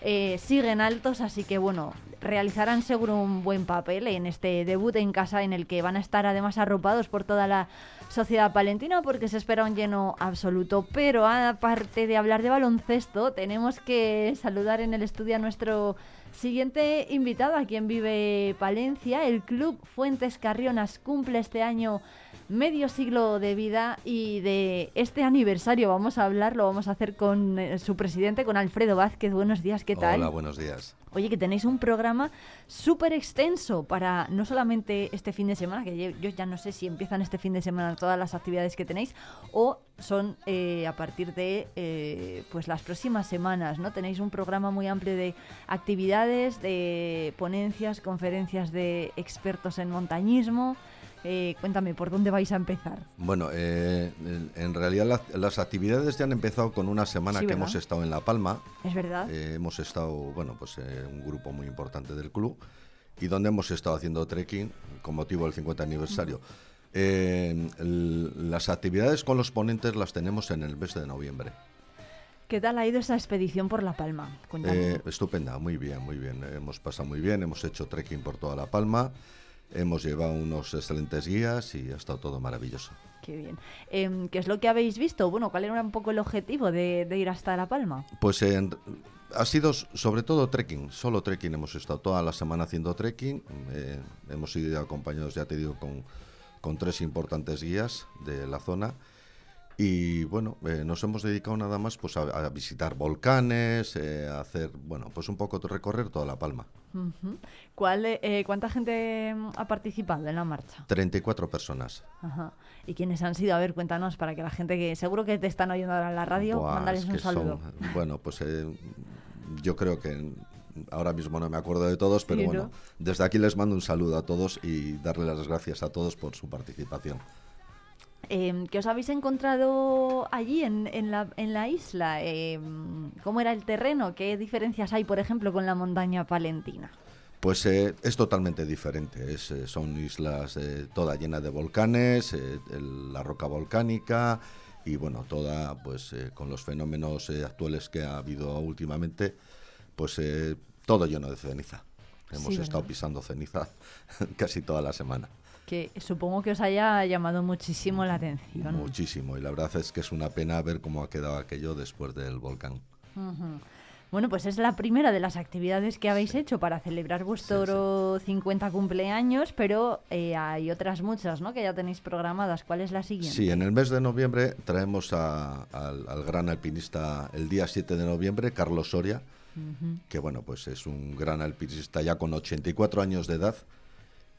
eh, siguen altos, así que bueno, realizarán seguro un buen papel en este debut en casa en el que van a estar además arropados por toda la sociedad palentina porque se espera un lleno absoluto. Pero aparte de hablar de baloncesto, tenemos que saludar en el estudio a nuestro siguiente invitado, a quien vive Palencia. El Club Fuentes Carrionas cumple este año medio siglo de vida y de este aniversario vamos a hablar, lo vamos a hacer con eh, su presidente, con Alfredo Vázquez. Buenos días, ¿qué tal? Hola, buenos días. Oye, que tenéis un programa súper extenso para no solamente este fin de semana, que yo, ya no sé si empiezan este fin de semana todas las actividades que tenéis o son eh, a partir de eh, pues las próximas semanas, ¿no? Tenéis un programa muy amplio de actividades, de ponencias, conferencias de expertos en montañismo. Eh, cuéntame, ¿por dónde vais a empezar? Bueno, eh, en, realidad las, las actividades ya han empezado con una semana Sí, que hemos estado en La Palma. ¿Es verdad? Eh, hemos estado, bueno, pues eh, un grupo muy importante del club y donde hemos estado haciendo trekking con motivo del 50 aniversario. Eh, el- las actividades con los ponentes las tenemos en el mes de noviembre. ¿Qué tal ha ido esa expedición por La Palma? Eh, estupenda, muy bien, muy bien. Hemos pasado muy bien, hemos hecho trekking por toda La Palma, hemos llevado unos excelentes guías y ha estado todo maravilloso. Qué bien. Em, ¿Qué es lo que habéis visto? Bueno, ¿cuál era un poco el objetivo de, de ir hasta La Palma? Pues en- ha sido sobre todo trekking, solo trekking. Hemos estado toda la semana haciendo trekking. eh, hemos ido acompañados, ya te digo, con, con tres importantes guías de la zona. Y bueno, eh, nos hemos dedicado nada más pues a, a visitar volcanes, eh, a hacer, bueno, pues un poco recorrer toda La Palma. ¿Cuál, eh, eh, ¿Cuánta gente em, ha participado en la marcha? 34 personas. Ajá. ¿Y quiénes han sido? A ver, cuéntanos para que la gente que seguro que te están oyendo ahora en la radio, Buah, mandarles es un que son- saludo. bueno, pues eh, yo creo que ahora mismo no me acuerdo de todos, pero Sí, ¿no? bueno, desde aquí les mando un saludo a todos y darle las gracias a todos por su participación. Em, ¿Qué os habéis encontrado allí en, en la, en la isla? Em, ¿Cómo era el terreno? ¿Qué diferencias hay, por ejemplo, con la montaña palentina? Pues eh, es totalmente diferente. Es, eh, son islas eh, toda llena de volcanes, eh, el- la roca volcánica y bueno, toda pues eh, con los fenómenos eh, actuales que ha habido últimamente, pues eh, todo lleno de ceniza. Hemos Sí, estado ¿verdad? pisando ceniza casi toda la semana. Que supongo que os haya llamado muchísimo la atención. Muchísimo. Y la verdad es que es una pena ver cómo ha quedado aquello después del volcán. Bueno, pues es la primera de las actividades que habéis hecho para celebrar vuestro 50 cumpleaños, pero eh, hay otras muchas, ¿no? Que ya tenéis programadas. ¿Cuál es la siguiente? Sí, en el mes de noviembre traemos a- al, al gran alpinista el día 7 de noviembre, Carlos Soria, que bueno, pues es un gran alpinista ya con 84 años de edad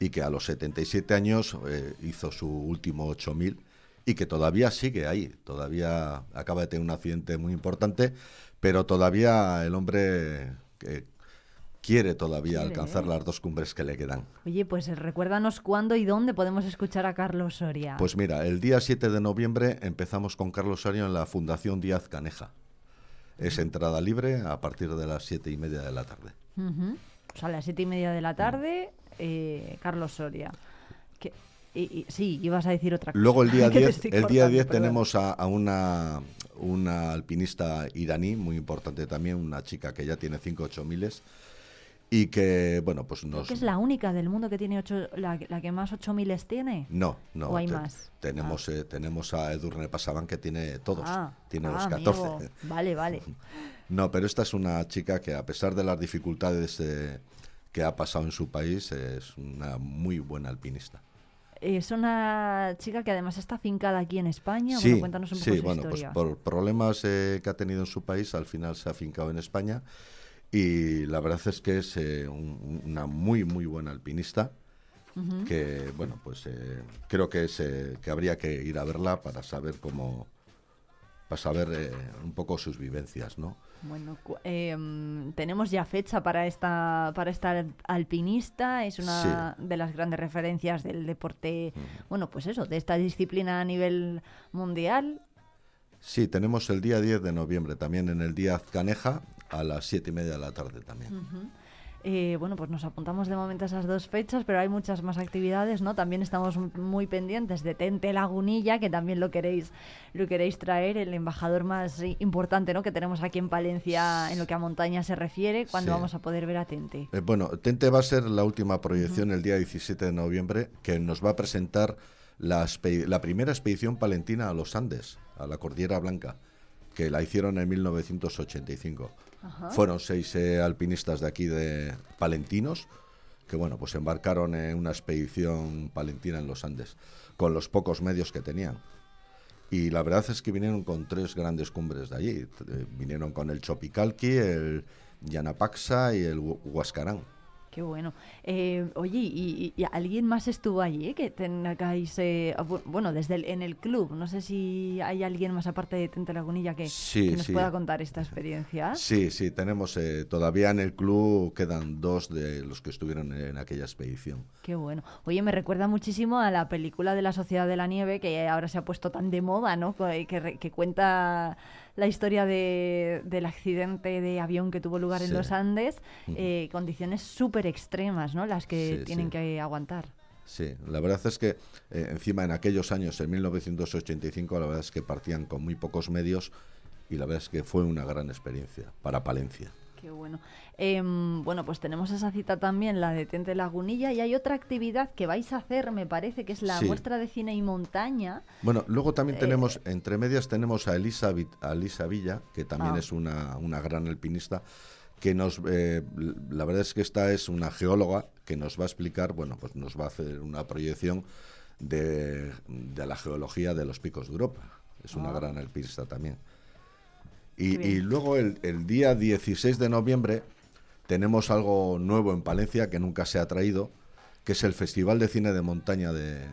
y que a los 77 años eh, hizo su último 8000 y que todavía sigue ahí, todavía acaba de tener un accidente muy importante, pero todavía el hombre eh, quiere todavía Quiere, alcanzar ¿eh? las dos cumbres que le quedan. Oye, pues eh, recuérdanos cuándo y dónde podemos escuchar a Carlos Soria. Pues mira, el día 7 de noviembre empezamos con Carlos Soria en la Fundación Díaz Caneja. Es entrada libre a partir de las siete y media de la tarde. Ujú. O sea, a las siete y media de la tarde, eh, Carlos Soria. Que- y- y- sí, ibas a decir otra cosa. Luego el día Que te 10, estoy el día cortando, 10 perdón. tenemos a, a una, una alpinista iraní muy importante también, una chica que ya tiene 5 8 miles y que, bueno, pues nos... que es la única del mundo que tiene ocho, la, la que más 8000 tiene. No, no. ¿O hay te- más? Tenemos, eh, tenemos a Edurne Pasaban que tiene todos, Ah, tiene ah, los 14. amigo. Vale, vale. No, pero esta es una chica que a pesar de las dificultades eh, que ha pasado en su país, es una muy buena alpinista. Es una chica que además está fincada aquí en España. Sí, bueno, cuéntanos un poco sí, su bueno, pues por problemas eh, que ha tenido en su país, al final se ha fincado en España y la verdad es que es eh, un- una muy, muy buena alpinista que, bueno, pues eh, creo que, es, eh, que habría que ir a verla para saber cómo, para saber eh, un poco sus vivencias, ¿no? Bueno, em, tenemos ya fecha para esta para esta al- alpinista. Es una de las grandes referencias del deporte. Bueno, pues eso, de esta disciplina a nivel mundial. Sí, tenemos el día 10 de noviembre, también en el día Azcaneja, a las siete y media de la tarde también. Eh, bueno, pues nos apuntamos de momento a esas dos fechas, pero hay muchas más actividades, ¿no? También estamos muy pendientes de Tente Lagunilla, que también lo queréis, lo queréis traer, el embajador más importante, ¿no? Que tenemos aquí en Palencia en lo que a montaña se refiere. ¿Cuándo Sí. vamos a poder ver a Tente? Eh, bueno, Tente va a ser la última proyección el día 17 de noviembre, que nos va a presentar la, la primera expedición palentina a los Andes, a la Cordillera Blanca, que la hicieron en 1985. Fueron seis eh, alpinistas de aquí de palentinos que bueno, pues embarcaron en una expedición palentina en los Andes con los pocos medios que tenían. Y la verdad es que vinieron con tres grandes cumbres de allí. Eh, vinieron con el Chopicalqui, el Yanapaxa y el Hu- Huascarán. Qué bueno. Eh, oye, y, y- y alguien más estuvo allí? eh? Que tengáis, eh, bu- bueno, desde el, en el club. No sé si hay alguien más aparte de Tente Lagunilla que, Sí, que nos sí. pueda contar esta experiencia. Sí, sí, tenemos eh, todavía en el club quedan dos de los que estuvieron en aquella expedición. Qué bueno. Oye, me recuerda muchísimo a la película de la Sociedad de la Nieve que ahora se ha puesto tan de moda, ¿no? Que cuenta la historia de- del accidente de avión que tuvo lugar en los Andes, eh, condiciones súper extremas, ¿no? Las que Sí, tienen sí. que aguantar. Sí, la verdad es que eh, encima en aquellos años, en 1985, la verdad es que partían con muy pocos medios y la verdad es que fue una gran experiencia para Palencia. Qué bueno. Em, bueno, pues tenemos esa cita también, la de Tente Lagunilla, y hay otra actividad que vais a hacer, me parece, que es la Sí. muestra de cine y montaña. Bueno, luego también Eh, tenemos, entre medias tenemos a Elisa, a Elisa Villa, que también Ah. es una, una gran alpinista, que nos, eh, la verdad es que esta es una geóloga que nos va a explicar, bueno, pues nos va a hacer una proyección de, de la geología de los picos de Europa. Es una Ah. gran alpinista también. Y, luego el, el día 16 de noviembre tenemos algo nuevo en Palencia que nunca se ha traído, que es el Festival de Cine de Montaña de,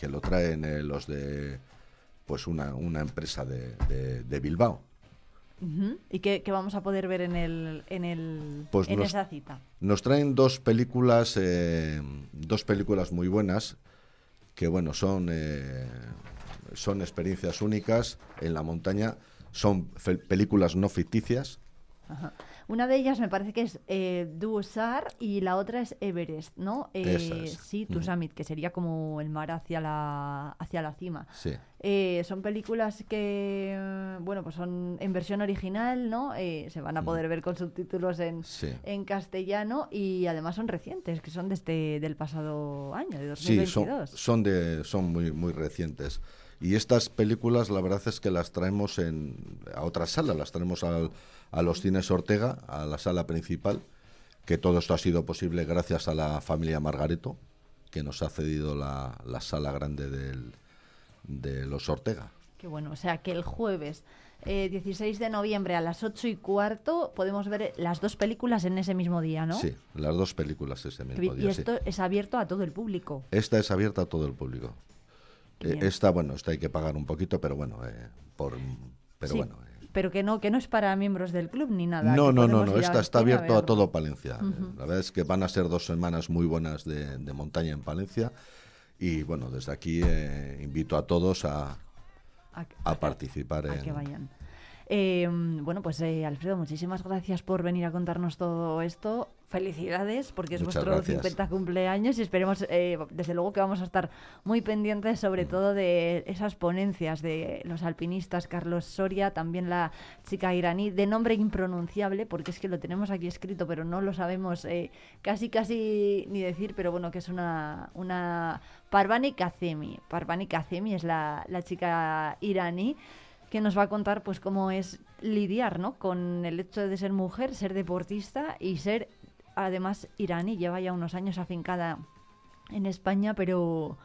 que lo traen eh, los de pues una, una empresa de, de- de Bilbao. ¿Y qué, qué vamos a poder ver en, el, en, el, Pues en nos- esa cita? Nos traen dos películas, eh, dos películas muy buenas, que bueno, son, eh, son experiencias únicas en la montaña, son películas no ficticias. Ajá. Una de ellas me parece que es eh, Duosar y la otra es Everest, ¿no? Eh, es. Sí, Tu que sería como el mar hacia la, hacia la cima. Sí. Eh, son películas que, bueno, pues son en versión original, ¿no? Eh, se van a poder ver con subtítulos en, Sí. en castellano y además son recientes, que son desde del pasado año, de Sí, 2022. son, son, de, son muy, muy recientes. Y estas películas, la verdad es que las traemos en, a otras salas, las traemos al- a los cines Ortega, a la sala principal, que todo esto ha sido posible gracias a la familia Margareto, que nos ha cedido la, la sala grande del, de los Ortega. Qué bueno, o sea que el jueves eh, 16 de noviembre a las 8 y cuarto podemos ver las dos películas en ese mismo día, ¿no? Sí, las dos películas ese mismo día. y sí. esto es abierto a todo el público. Esta es abierta a todo el público. Eh, esta, bueno, esta hay que pagar un poquito, pero bueno, eh, por, pero Sí, bueno. eh, pero que no, que no es para miembros del club ni nada. No, no, no, no, esta está abierto a todo Palencia. Ujú. La verdad es que van a ser dos semanas muy buenas de, de montaña en Palencia y bueno, desde aquí eh, invito a todos a, A- a participar en... que vayan. Eh, bueno, pues eh, Alfredo, muchísimas gracias por venir a contarnos todo esto. Felicidades, porque es Muchas vuestro gracias. 50 cumpleaños y esperemos, eh, desde luego que vamos a estar muy pendientes Mm. sobre todo de esas ponencias de los alpinistas, Carlos Soria, también la chica iraní, de nombre impronunciable, porque es que lo tenemos aquí escrito, pero no lo sabemos eh, casi, casi ni decir, pero bueno, que es una, una Parvani Kazemi. Parvani Kazemi es la, la chica iraní que nos va a contar pues cómo es lidiar ¿no? con el hecho de ser mujer, ser deportista y ser además iraní. Lleva ya unos años afincada en España, pero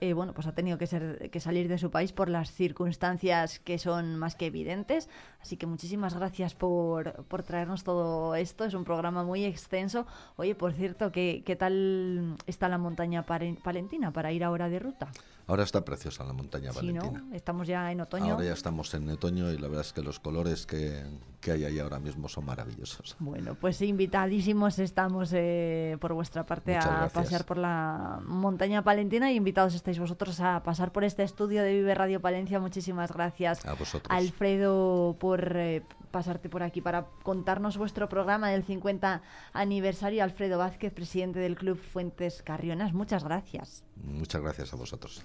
eh, bueno, pues ha tenido que, ser, que salir de su país por las circunstancias que son más que evidentes. Así que muchísimas gracias por, traernos todo esto. Es un programa muy extenso. Oye, por cierto, ¿qué, tal está la montaña palentina para ir ahora de ruta? Ahora está preciosa la montaña Sí, Valentina. ¿no? Estamos ya en otoño. Ahora ya estamos en otoño y la verdad es que los colores que, que hay ahí ahora mismo son maravillosos. Bueno, pues invitadísimos estamos eh, por vuestra parte Muchas a gracias. pasear por la montaña palentina y invitados estáis vosotros a pasar por este estudio de Vive Radio Palencia. Muchísimas gracias, A vosotros. Alfredo, por eh, pasarte por aquí para contarnos vuestro programa del 50 aniversario. Alfredo Vázquez, presidente del Club Fuentes Carrionas. Muchas gracias. Muchas gracias a vosotros.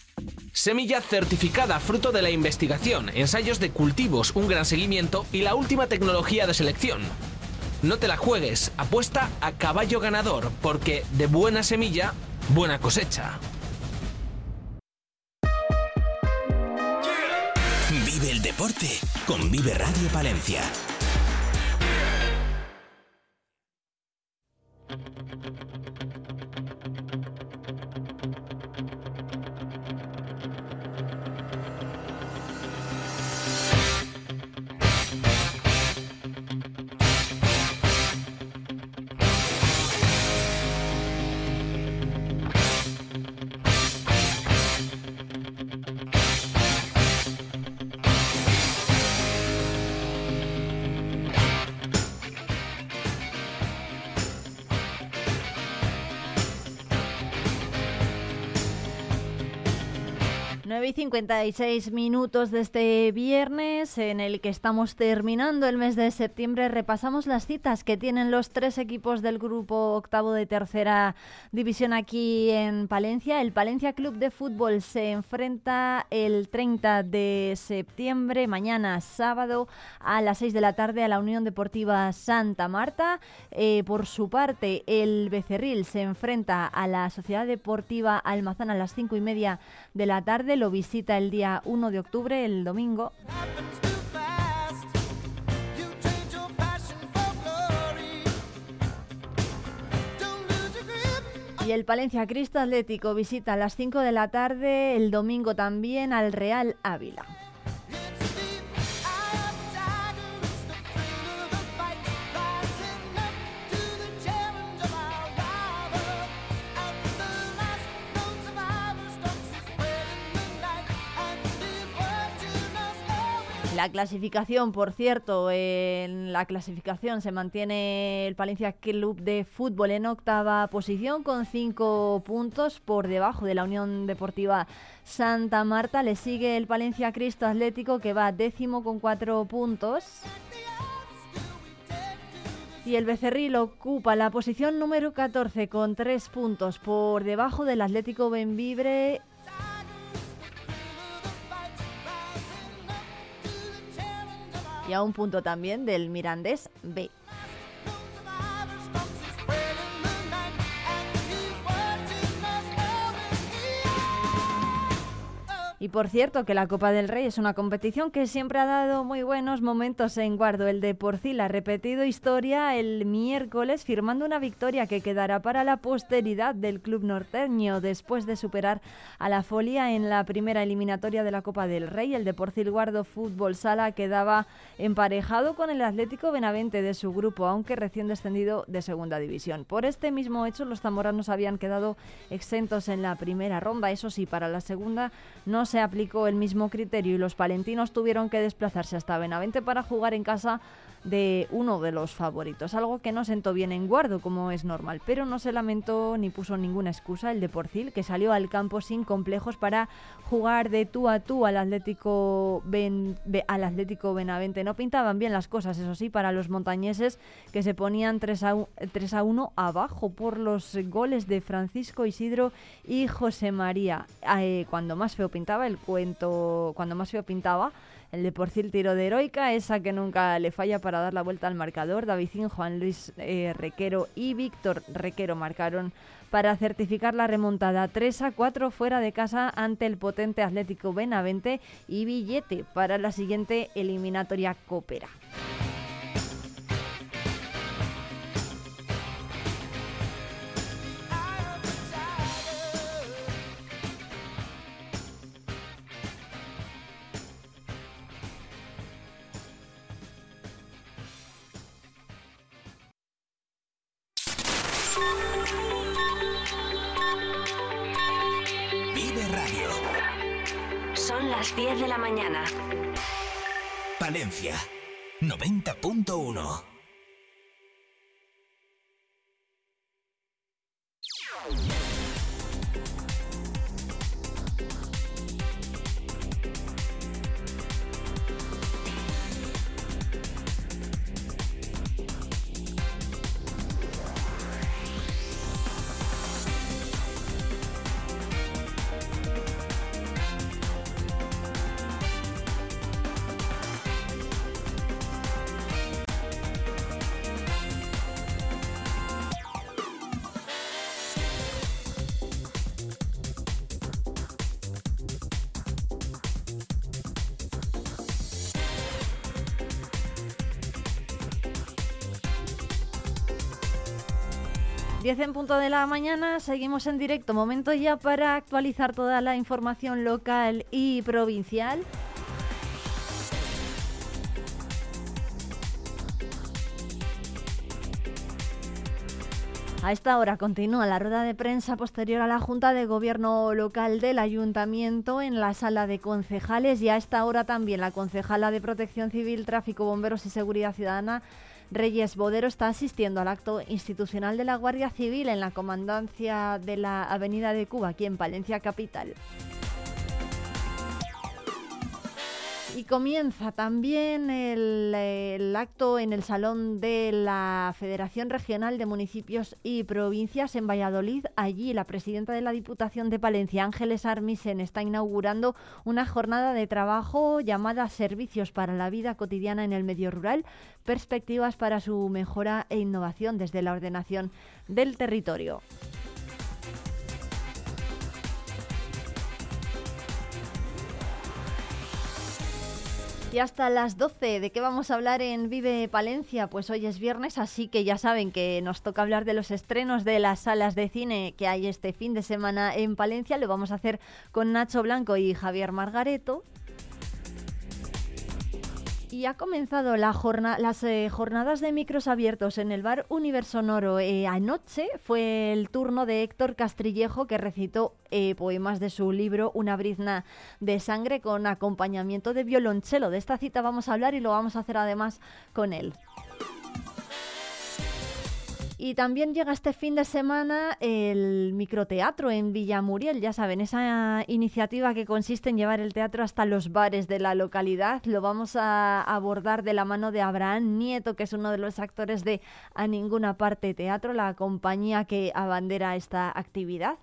Semilla certificada fruto de la investigación, ensayos de cultivos, un gran seguimiento y la última tecnología de selección. No te la juegues, apuesta a caballo ganador, porque de buena semilla, buena cosecha. Vive el deporte con Vive Radio Palencia. 9 y 56 minutos de este viernes en el que estamos terminando el mes de septiembre. Repasamos las citas que tienen los tres equipos del grupo octavo de tercera división aquí en Palencia. El Palencia Club de Fútbol se enfrenta el 30 de septiembre, mañana sábado, a las 6 de la tarde a la Unión Deportiva Santa Marta. Eh, por su parte, el Becerril se enfrenta a la Sociedad Deportiva Almazán a las 5 y media de la tarde. Visita el día 1 de octubre, el domingo. Y el Palencia Cristo Atlético visita a las 5 de la tarde, el domingo también, al Real Ávila. La clasificación, por cierto, en la clasificación se mantiene el Palencia Club de Fútbol en octava posición con cinco puntos por debajo de la Unión Deportiva Santa Marta. Le sigue el Palencia Cristo Atlético que va décimo con cuatro puntos. Y el Becerril ocupa la posición número 14 con tres puntos por debajo del Atlético Benvibre y a un punto también del Mirandés B. Y por cierto, que la Copa del Rey es una competición que siempre ha dado muy buenos momentos en Guardo. El de Porcil ha repetido historia el miércoles firmando una victoria que quedará para la posteridad del club norteño después de superar a la Folia en la primera eliminatoria de la Copa del Rey. El de Porcil Guardo Fútbol Sala quedaba emparejado con el Atlético Benavente de su grupo, aunque recién descendido de segunda división. Por este mismo hecho, los zamoranos habían quedado exentos en la primera ronda. Eso sí, para la segunda no se aplicó el mismo criterio y los palentinos tuvieron que desplazarse hasta Benavente para jugar en casa de uno de los favoritos, algo que no sentó bien en Guardo como es normal, pero no se lamentó ni puso ninguna excusa el de Porcil, que salió al campo sin complejos para jugar de tú a tú al Atlético, al Atlético Benavente. No pintaban bien las cosas, eso sí, para los montañeses que se ponían 3 a, 3 a 1 abajo por los goles de Francisco Isidro y José María. Eh, cuando más feo pintaba el cuento, cuando más feo pintaba, el de Porcil tiro de heroica, esa que nunca le falla para dar la vuelta al marcador. Davidín, Juan Luis eh, Requero y Víctor Requero marcaron para certificar la remontada 3 a 4 fuera de casa ante el potente Atlético Benavente y billete para la siguiente eliminatoria Copera. Las 10 de la mañana. Palencia 90.1. Diez en punto de la mañana, seguimos en directo. Momento ya para actualizar toda la información local y provincial. A esta hora continúa la rueda de prensa posterior a la Junta de Gobierno local del Ayuntamiento en la sala de concejales y a esta hora también la concejala de Protección Civil, Tráfico, Bomberos y Seguridad Ciudadana, Reyes Bodero, está asistiendo al acto institucional de la Guardia Civil en la comandancia de la Avenida de Cuba, aquí en Palencia Capital. Y comienza también el, acto en el Salón de la Federación Regional de Municipios y Provincias en Valladolid. Allí la presidenta de la Diputación de Palencia, Ángeles Armisen, está inaugurando una jornada de trabajo llamada Servicios para la Vida Cotidiana en el Medio Rural, perspectivas para su mejora e innovación desde la ordenación del territorio. Y hasta las 12, ¿de qué vamos a hablar en Vive Palencia? Pues hoy es viernes, así que ya saben que nos toca hablar de los estrenos de las salas de cine que hay este fin de semana en Palencia. Lo vamos a hacer con Nacho Blanco y Javier Margareto. Y ha comenzado la las eh, jornadas de micros abiertos en el bar Universo Noro. Eh, anoche fue el turno de Héctor Castrillejo que recitó eh, poemas de su libro Una brizna de sangre con acompañamiento de violonchelo. De esta cita vamos a hablar y lo vamos a hacer además con él. Y también llega este fin de semana el microteatro en Villamuriel, ya saben, esa iniciativa que consiste en llevar el teatro hasta los bares de la localidad. Lo vamos a abordar de la mano de Abraham Nieto, que es uno de los actores de A Ninguna Parte Teatro, la compañía que abandera esta actividad.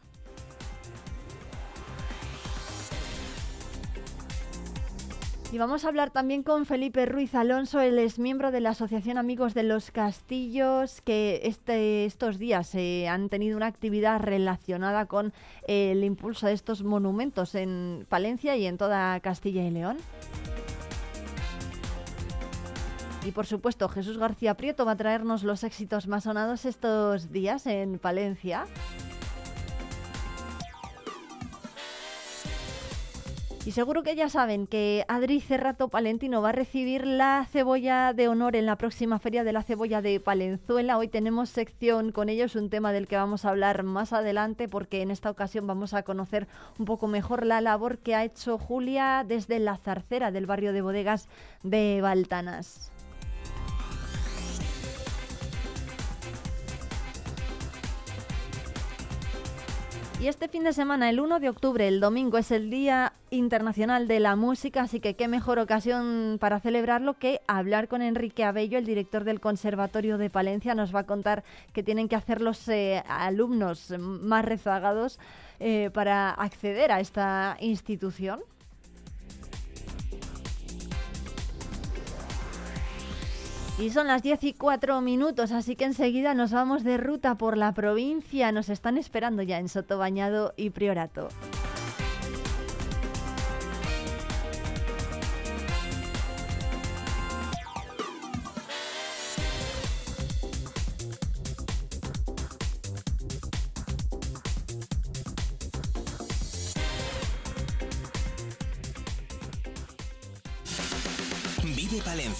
Y vamos a hablar también con Felipe Ruiz Alonso, él es miembro de la Asociación Amigos de los Castillos, que este, estos días eh, han tenido una actividad relacionada con eh, el impulso de estos monumentos en Palencia y en toda Castilla y León. Y por supuesto, Jesús García Prieto va a traernos los éxitos más sonados estos días en Palencia. Y seguro que ya saben que Adri Cerrato Palentino va a recibir la cebolla de honor en la próxima feria de la cebolla de Palenzuela. Hoy tenemos sección con ellos, un tema del que vamos a hablar más adelante porque en esta ocasión vamos a conocer un poco mejor la labor que ha hecho Julia desde la zarcera del barrio de bodegas de Baltanas. Y este fin de semana, el 1 de octubre, el domingo, es el Día Internacional de la Música, así que qué mejor ocasión para celebrarlo que hablar con Enrique Abello, el director del Conservatorio de Palencia. Nos va a contar qué tienen que hacer los eh, alumnos más rezagados eh, para acceder a esta institución. Y son las 10 y 4 minutos, así que enseguida nos vamos de ruta por la provincia. Nos están esperando ya en Sotobañado y Priorato.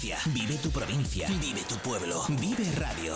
Vive tu provincia, vive tu pueblo, vive radio.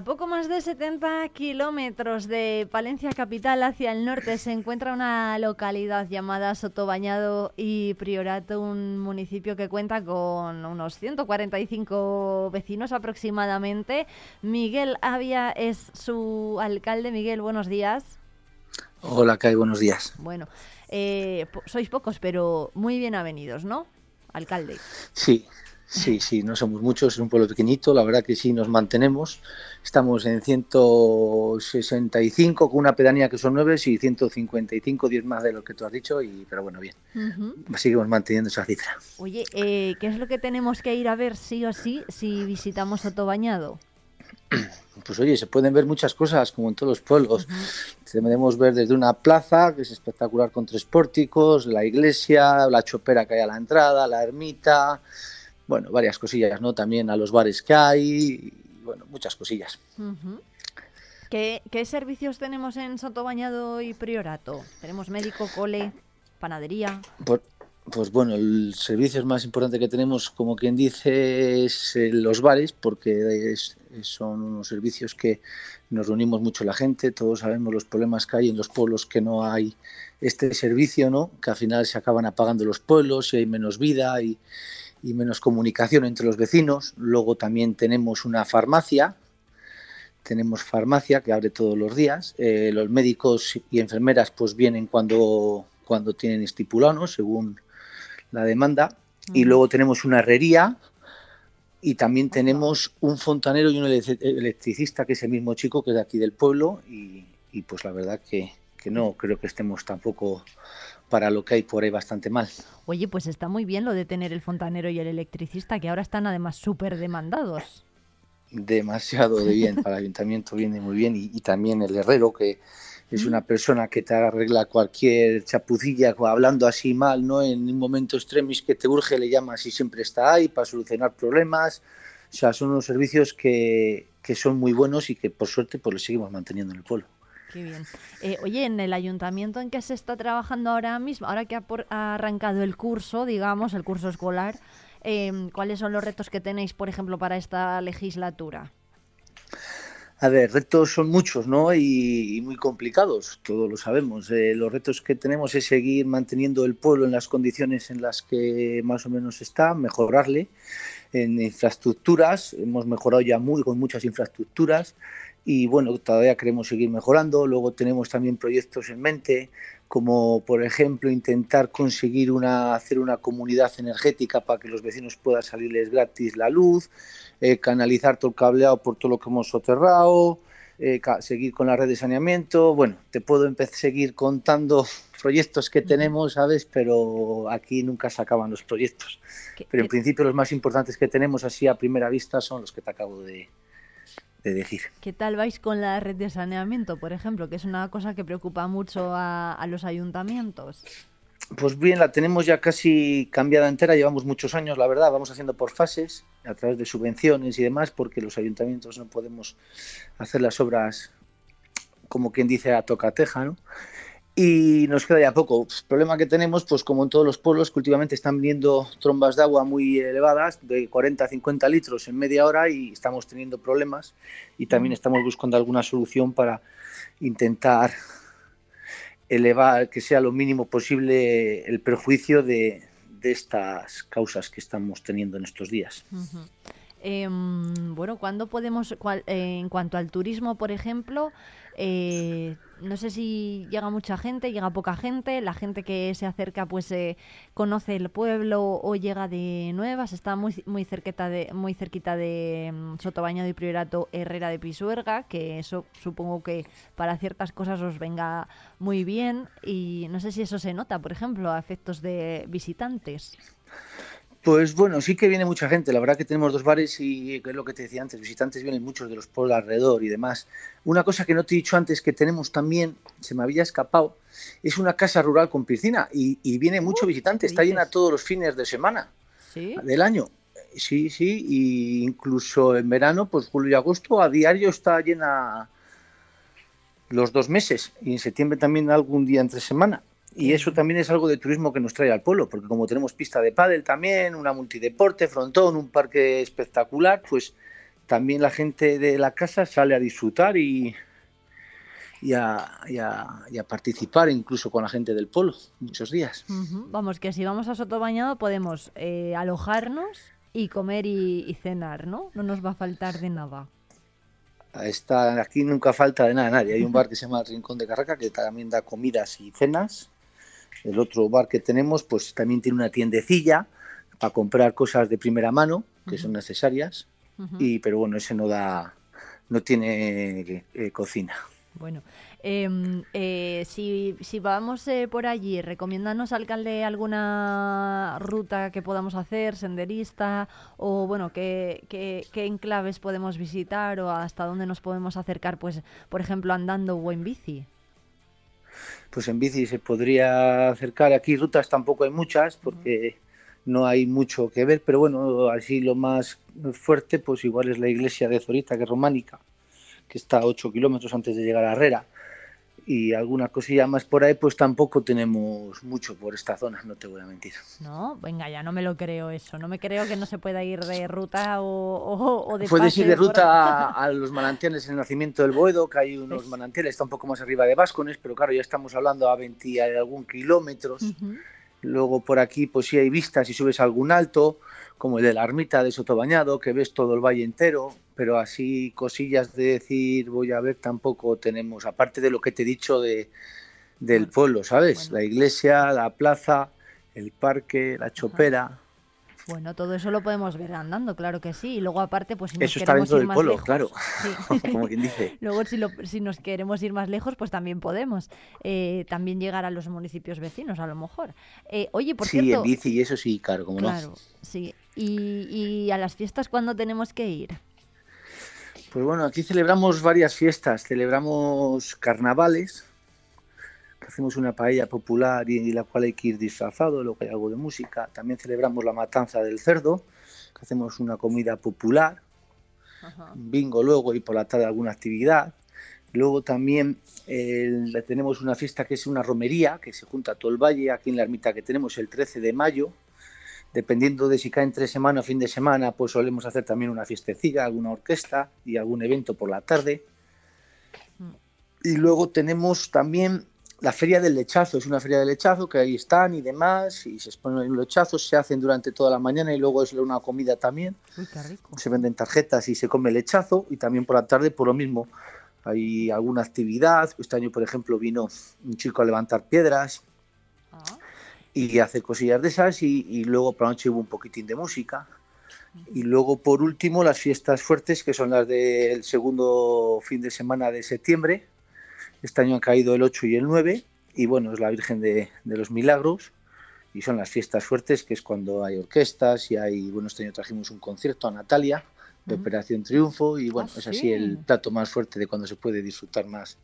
A poco más de 70 kilómetros de Palencia capital hacia el norte se encuentra una localidad llamada Sotobañado y Priorato, un municipio que cuenta con unos 145 vecinos aproximadamente. Miguel Avia es su alcalde. Miguel, buenos días. Hola, Kai, buenos días. Bueno, eh, sois pocos, pero muy bien avenidos, ¿no? Alcalde. Sí, Sí, sí, no somos muchos, es un pueblo pequeñito, la verdad que sí nos mantenemos. Estamos en 165 con una pedanía que son 9 y 155, 10 más de lo que tú has dicho, y, pero bueno, bien, Ujú. seguimos manteniendo esa cifra. Oye, eh, ¿qué es lo que tenemos que ir a ver sí o sí si visitamos Sotobañado? Pues oye, se pueden ver muchas cosas, como en todos los pueblos. Podemos ver desde una plaza, que es espectacular con tres pórticos, la iglesia, la chopera que hay a la entrada, la ermita, bueno, varias cosillas, ¿no? También a los bares que hay, y, bueno, muchas cosillas. ¿Qué, qué servicios tenemos en Sotobañado y Priorato? Tenemos médico, cole, panadería. Pues, pues bueno, el servicio más importante que tenemos, como quien dice, es eh, los bares, porque es- son unos servicios que nos reunimos mucho la gente, todos sabemos los problemas que hay en los pueblos que no hay este servicio, ¿no? Que al final se acaban apagando los pueblos y hay menos vida y, y menos comunicación entre los vecinos. Luego también tenemos una farmacia, tenemos farmacia que abre todos los días. Eh, los médicos y enfermeras pues vienen cuando, cuando tienen estipulado, ¿no? según la demanda. Y luego tenemos una herrería y también tenemos un fontanero y un elec- electricista que es el mismo chico que es de aquí del pueblo y, y, pues la verdad que, que no creo que estemos tampoco para lo que hay por ahí bastante mal. Oye, pues está muy bien lo de tener el fontanero y el electricista, que ahora están además súper demandados. demasiado de bien para el ayuntamiento viene muy bien y, y también el herrero que es una persona que te arregla cualquier chapucilla hablando así mal no en un momento extremis que te urge le llamas y siempre está ahí para solucionar problemas o sea son unos servicios que, que son muy buenos y que por suerte pues los seguimos manteniendo en el pueblo Qué bien. Eh, oye, en el ayuntamiento en que se está trabajando ahora mismo, ahora que ha, por- arrancado el curso, digamos, el curso escolar, eh, ¿cuáles son los retos que tenéis, por ejemplo, para esta legislatura? A ver, retos son muchos, ¿no? Y, y muy complicados, todos lo sabemos. Eh, los retos que tenemos es seguir manteniendo el pueblo en las condiciones en las que más o menos está, mejorarle en infraestructuras. Hemos mejorado ya muy con muchas infraestructuras y bueno, todavía queremos seguir mejorando. Luego tenemos también proyectos en mente, como por ejemplo intentar conseguir una, hacer una comunidad energética para que los vecinos puedan salirles gratis la luz, eh, canalizar todo el cableado por todo lo que hemos soterrado, eh, seguir con la red de saneamiento. Bueno, te puedo empezar a seguir contando proyectos que tenemos, ¿sabes? Pero aquí nunca se acaban los proyectos. Pero en principio los más importantes que tenemos así a primera vista son los que te acabo de, de decir. ¿Qué tal vais con la red de saneamiento, por ejemplo, que es una cosa que preocupa mucho a, a los ayuntamientos? Pues bien, la tenemos ya casi cambiada entera, llevamos muchos años, la verdad, vamos haciendo por fases, a través de subvenciones y demás, porque los ayuntamientos no podemos hacer las obras, como quien dice, a tocateja, ¿no? Y nos queda ya poco. El problema que tenemos, pues como en todos los pueblos, que últimamente están viniendo trombas de agua muy elevadas, de 40 a 50 litros en media hora, y estamos teniendo problemas. Y también estamos buscando alguna solución para intentar elevar, que sea lo mínimo posible el perjuicio de, de estas causas que estamos teniendo en estos días. Em, bueno, ¿cuándo podemos, cuál- eh, en cuanto al turismo, por ejemplo, eh, no sé si llega mucha gente, llega poca gente, la gente que se acerca pues eh, conoce el pueblo o llega de nuevas, está muy, muy, cerquita de, muy cerquita de mm, Sotobañado y Priorato Herrera de Pisuerga, que eso supongo que para ciertas cosas os venga muy bien y no sé si eso se nota, por ejemplo, a efectos de visitantes. Pues bueno, sí que viene mucha gente. La verdad que tenemos dos bares y que es lo que te decía antes, visitantes vienen muchos de los pueblos alrededor y demás. Una cosa que no te he dicho antes que tenemos también, se me había escapado, es una casa rural con piscina y, y viene mucho visitante, está llena todos los fines de semana ¿Sí? del año. Sí, sí, y incluso en verano, pues julio y agosto a diario está llena los dos meses y en septiembre también algún día entre semana. Y eso también es algo de turismo que nos trae al pueblo, porque como tenemos pista de pádel también, una multideporte, frontón, un parque espectacular, pues también la gente de la casa sale a disfrutar y, y, a, y a- y a participar incluso con la gente del pueblo muchos días. Vamos, que si vamos a Sotobañado podemos eh, alojarnos y comer y, y cenar, ¿no? No nos va a faltar de nada. Está, aquí nunca falta de nada a nadie. Hay un bar que se llama El Rincón de Carraca que también da comidas y cenas. El otro bar que tenemos pues también tiene una tiendecilla a comprar cosas de primera mano que son necesarias, y pero bueno, ese no da, no tiene eh, cocina. Bueno, em, eh, si, si vamos eh, por allí, recomiéndanos, alcalde, alguna ruta que podamos hacer, senderista, o bueno, qué, qué, qué enclaves podemos visitar o hasta dónde nos podemos acercar, pues, por ejemplo, andando o en bici. Pues en bici se podría acercar. Aquí rutas tampoco hay muchas porque no hay mucho que ver, pero bueno, así lo más fuerte, pues igual es la iglesia de Zorita, que es románica, que está a 8 kilómetros antes de llegar a Herrera. Y alguna cosilla más por ahí, pues tampoco tenemos mucho por esta zona, no te voy a mentir. No, venga, ya no me lo creo eso. No me creo que no se pueda ir de ruta o, o, o de Puedes ir de por- ruta a, a los manantiales en el nacimiento del Boedo, que hay unos manantiales, está un poco más arriba de Vascones, pero claro, ya estamos hablando a 20 y algún kilómetros. Luego por aquí, pues sí hay vistas y subes a algún alto, como el de la ermita de Sotobañado, que ves todo el valle entero, pero así cosillas de decir voy a ver tampoco tenemos, aparte de lo que te he dicho de, del pueblo, ¿sabes? La iglesia, la plaza, el parque, la chopera. Bueno, todo eso lo podemos ver andando, claro que sí. Y luego aparte, pues si nos Eso está dentro ir del más pueblo, lejos, claro. sí. Como quien dice. Luego, si, lo- si nos queremos ir más lejos, pues también podemos. Eh, también llegar a los municipios vecinos, a lo mejor. Eh, oye, por sí, cierto... en bici y eso sí, claro, como Claro, no. sí. Y, y a las fiestas, ¿cuándo tenemos que ir? Pues bueno, aquí celebramos varias fiestas. Celebramos carnavales, que hacemos una paella popular y la cual hay que ir disfrazado, luego hay algo de música. También celebramos la matanza del cerdo, que hacemos una comida popular, bingo luego y por la tarde alguna actividad. Luego también eh, tenemos una fiesta que es una romería, que se junta todo el valle aquí en la ermita que tenemos el 13 de mayo. Dependiendo de si cae entre semana o fin de semana, pues solemos hacer también una fiestecilla, alguna orquesta y algún evento por la tarde. Y luego tenemos también la feria del lechazo, es una feria del lechazo que ahí están y demás, y se exponen los lechazos, se hacen durante toda la mañana y luego es una comida también. Uy, qué rico. Se venden tarjetas y se come lechazo y también por la tarde por lo mismo. Hay alguna actividad, este año por ejemplo vino un chico a levantar piedras y hace cosillas de esas y, y luego por la noche hubo un poquitín de música. Y luego por último las fiestas fuertes que son las del segundo fin de semana de septiembre. Este año han caído el 8 y el 9 y bueno, es la Virgen de, de los Milagros y son las fiestas fuertes que es cuando hay orquestas y hay, bueno, este año trajimos un concierto a Natalia de. Operación Triunfo y bueno, Ah, es así sí. el plato más fuerte de cuando se puede disfrutar más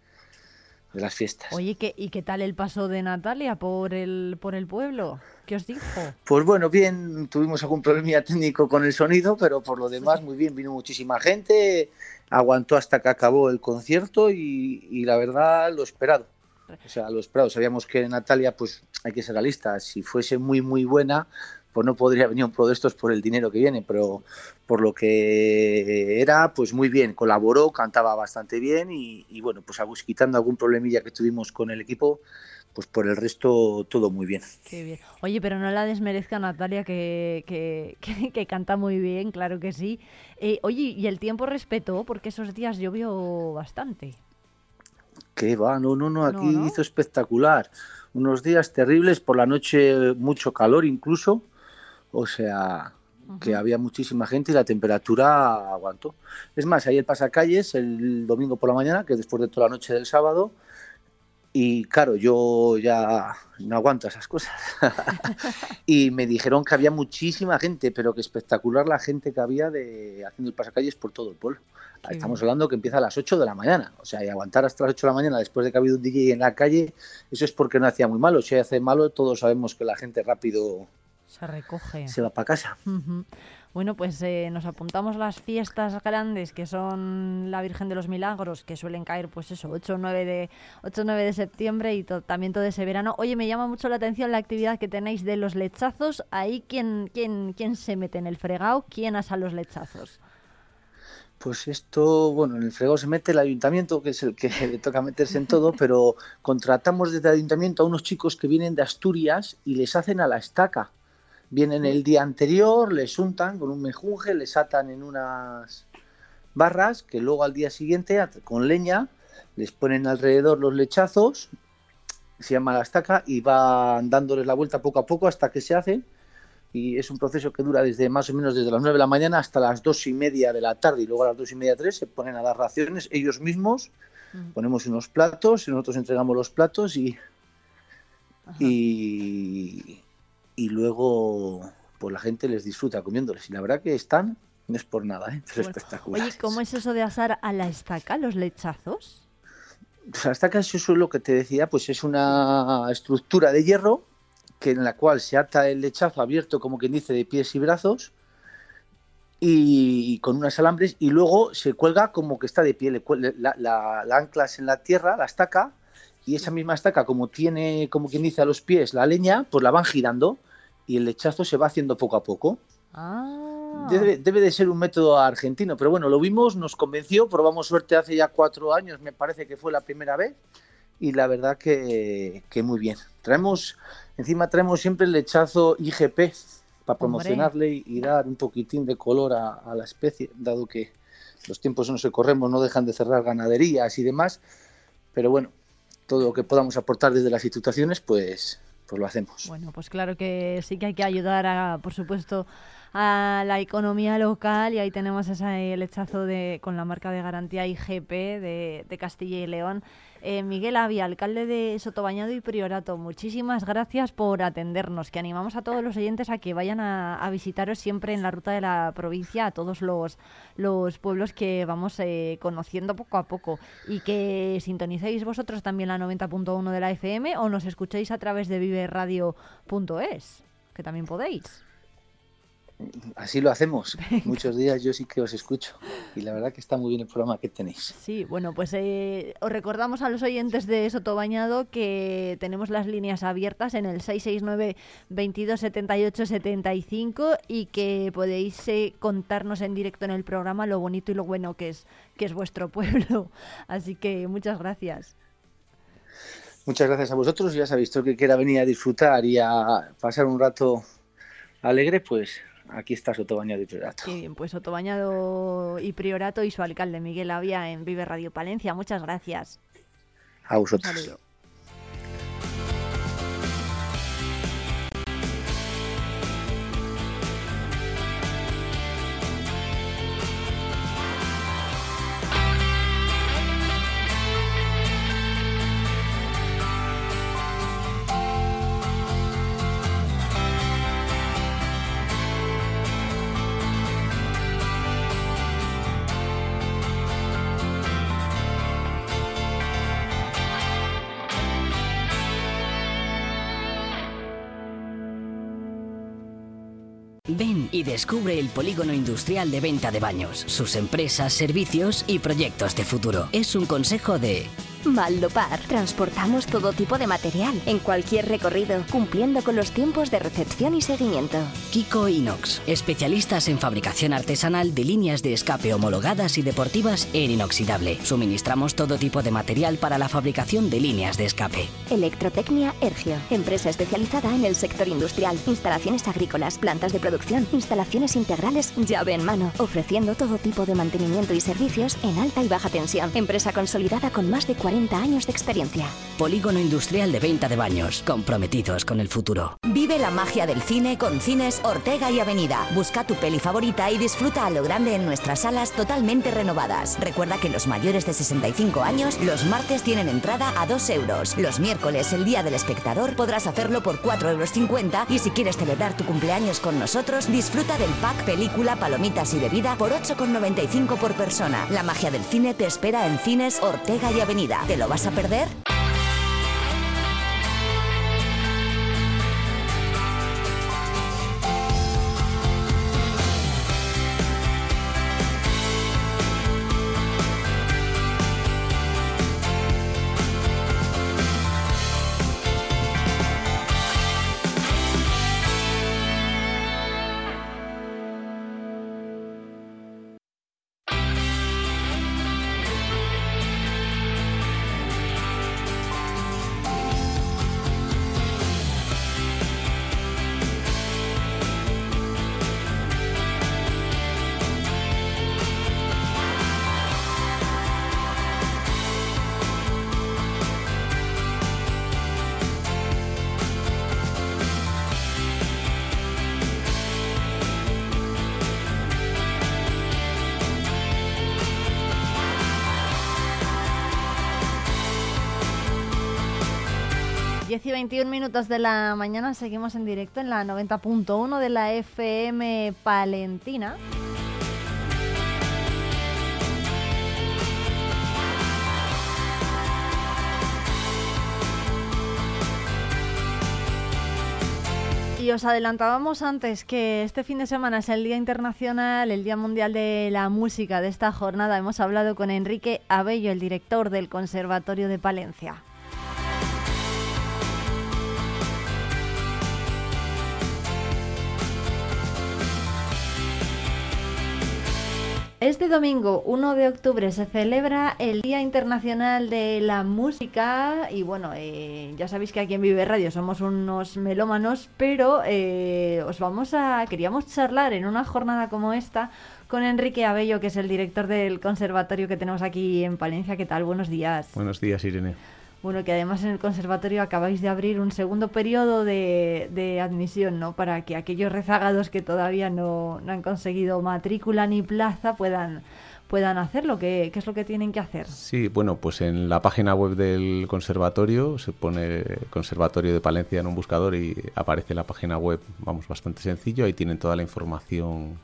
de las fiestas. Oye, ¿qué, ¿y qué tal el paso de Natalia por el, por el pueblo? ¿Qué os dijo? Pues bueno, bien, tuvimos algún problemilla técnico con el sonido, pero por lo demás muy bien, vino muchísima gente, aguantó hasta que acabó el concierto y, y la verdad lo esperado. O sea, lo esperado. Sabíamos que Natalia, pues hay que ser realista, si fuese muy muy buena, pues no podría venir un pro de estos por el dinero que viene, pero por lo que era, pues muy bien, colaboró, cantaba bastante bien y, y bueno, pues quitando algún problemilla que tuvimos con el equipo, pues por el resto todo muy bien. Qué bien. Oye, pero no la desmerezca Natalia, que, que, que- que canta muy bien, claro que sí. Eh, oye, ¿y el tiempo respetó? Porque esos días llovió bastante. Que va, no, no, no, aquí No, ¿no? hizo espectacular. Unos días terribles, por la noche mucho calor incluso. O sea, que había muchísima gente y la temperatura aguantó. Es más, el pasacalles el domingo por la mañana, que después de toda la noche del sábado. Y claro, yo ya no aguanto esas cosas. y me dijeron que había muchísima gente, pero que espectacular la gente que había de haciendo el pasacalles por todo el pueblo. Estamos hablando que empieza a las 8 de la mañana. O sea, y aguantar hasta las 8 de la mañana después de que ha habido un DJ en la calle, eso es porque no hacía muy malo. Si hace malo, todos sabemos que la gente rápido Se recoge. se va para casa. Bueno, pues eh, nos apuntamos las fiestas grandes que son la Virgen de los Milagros, que suelen caer, pues eso, 8 o 9 de, 8 o 9 de septiembre y to- también todo ese verano. Oye, me llama mucho la atención la actividad que tenéis de los lechazos. Ahí, ¿quién, quién, quién se mete en el fregado? ¿Quién asa los lechazos? Pues esto, bueno, en el fregado se mete el ayuntamiento, que es el que le toca meterse en todo, pero contratamos desde el ayuntamiento a unos chicos que vienen de Asturias y les hacen a la estaca. Vienen el día anterior, les untan con un mejunje, les atan en unas barras que luego al día siguiente con leña les ponen alrededor los lechazos, se llama la estaca y van dándoles la vuelta poco a poco hasta que se hacen y es un proceso que dura desde más o menos desde las 9 de la mañana hasta las dos y media de la tarde y luego a las dos y media tres se ponen a dar raciones ellos mismos. Ponemos unos platos y nosotros entregamos los platos y y, y luego pues la gente les disfruta comiéndoles y la verdad que están no es por nada ¿eh? pero espectacular Oye, ¿cómo es eso de asar a la estaca, los lechazos? O sea, esta casa es lo que te decía, pues es una estructura de hierro que en la cual se ata el lechazo abierto, como quien dice, de pies y brazos y con unos alambres y luego se cuelga como que está de pie, le la, la- la anclas en la tierra, la estaca y esa misma estaca como tiene, como quien dice, a los pies la leña, pues la van girando y el lechazo se va haciendo poco a poco. Ah, Debe, debe de ser un método argentino, pero bueno, lo vimos, nos convenció, probamos suerte hace ya cuatro años, me parece que fue la primera vez, y la verdad que, que muy bien. Traemos, encima traemos siempre el lechazo IGP para promocionarle y, y dar un poquitín de color a, a la especie, dado que los tiempos en los que corremos no dejan de cerrar ganaderías y demás, pero bueno, todo lo que podamos aportar desde las instituciones, pues, pues lo hacemos. Bueno, pues claro que sí que hay que ayudar, a, por supuesto, a la economía local y ahí tenemos ese lechazo de, con la marca de garantía IGP de, Castilla y León. Eh, Miguel Avia, alcalde de Sotobañado y Priorato, muchísimas gracias por atendernos, que animamos a todos los oyentes a que vayan a, a visitaros siempre en la ruta de la provincia, a todos los, los pueblos que vamos eh, conociendo poco a poco y que sintonicéis vosotros también la 90.1 de la FM o nos escuchéis a través de viveradio.es, que también podéis. Así lo hacemos. Muchos días yo sí que os escucho y la verdad que está muy bien el programa que tenéis. Sí, bueno, pues eh, os recordamos a los oyentes de Sotobañado que tenemos las líneas abiertas en el 669 22 78 75 y que podéis eh, contarnos en directo en el programa lo bonito y lo bueno que es que es vuestro pueblo. Así que muchas gracias. Muchas gracias a vosotros. Ya sabéis, todo el que quiera venir a disfrutar y a pasar un rato alegre, pues aquí está Sotobañado y Priorato. Qué bien, pues Sotobañado y Priorato y su alcalde Miguel Avia en Vive Radio Palencia. Muchas gracias. A vosotros. Y descubre el polígono industrial de venta de baños, sus empresas, servicios y proyectos de futuro. Es un consejo de Maldopar. Transportamos todo tipo de material en cualquier recorrido, cumpliendo con los tiempos de recepción y seguimiento. Kiko Inox, especialistas en fabricación artesanal de líneas de escape homologadas y deportivas en inoxidable. Suministramos todo tipo de material para la fabricación de líneas de escape. Electrotecnia Ergio, empresa especializada en el sector industrial, instalaciones agrícolas, plantas de producción, instalaciones integrales, llave en mano, ofreciendo todo tipo de mantenimiento y servicios en alta y baja tensión. Empresa consolidada con más de 40 años de experiencia. Polígono industrial de venta de baños, comprometidos con el futuro. Vive la magia del cine con Cines Ortega y Avenida. Busca tu peli favorita y disfruta a lo grande en nuestras salas totalmente renovadas. Recuerda que los mayores de 65 años los martes tienen entrada a 2 euros. Los miércoles, el día del espectador, podrás hacerlo por 4,50 euros y si quieres celebrar tu cumpleaños con nosotros, disfruta del pack película, palomitas y bebida por 8,95 por persona. La magia del cine te espera en Cines Ortega y Avenida. ¿Te lo vas a perder? 21 minutos de la mañana seguimos en directo en la 90.1 de la FM Palentina. Y os adelantábamos antes que este fin de semana es el Día Internacional, el Día Mundial de la Música de esta jornada. Hemos hablado con Enrique Abello, el director del Conservatorio de Palencia. Este domingo, 1 de octubre, se celebra el Día Internacional de la Música y bueno, eh, ya sabéis que aquí en Vive Radio somos unos melómanos, pero eh, os vamos a, queríamos charlar en una jornada como esta con Enrique Abello, que es el director del conservatorio que tenemos aquí en Palencia. ¿Qué tal? Buenos días. Buenos días, Irene. Bueno, que además en el conservatorio acabáis de abrir un segundo periodo de, admisión, ¿no? Para que aquellos rezagados que todavía no, no han conseguido matrícula ni plaza puedan, puedan hacerlo. ¿Qué, ¿Qué es lo que tienen que hacer? Sí, bueno, pues en la página web del conservatorio se pone Conservatorio de Palencia en un buscador y aparece la página web, vamos, bastante sencillo. Ahí tienen toda la información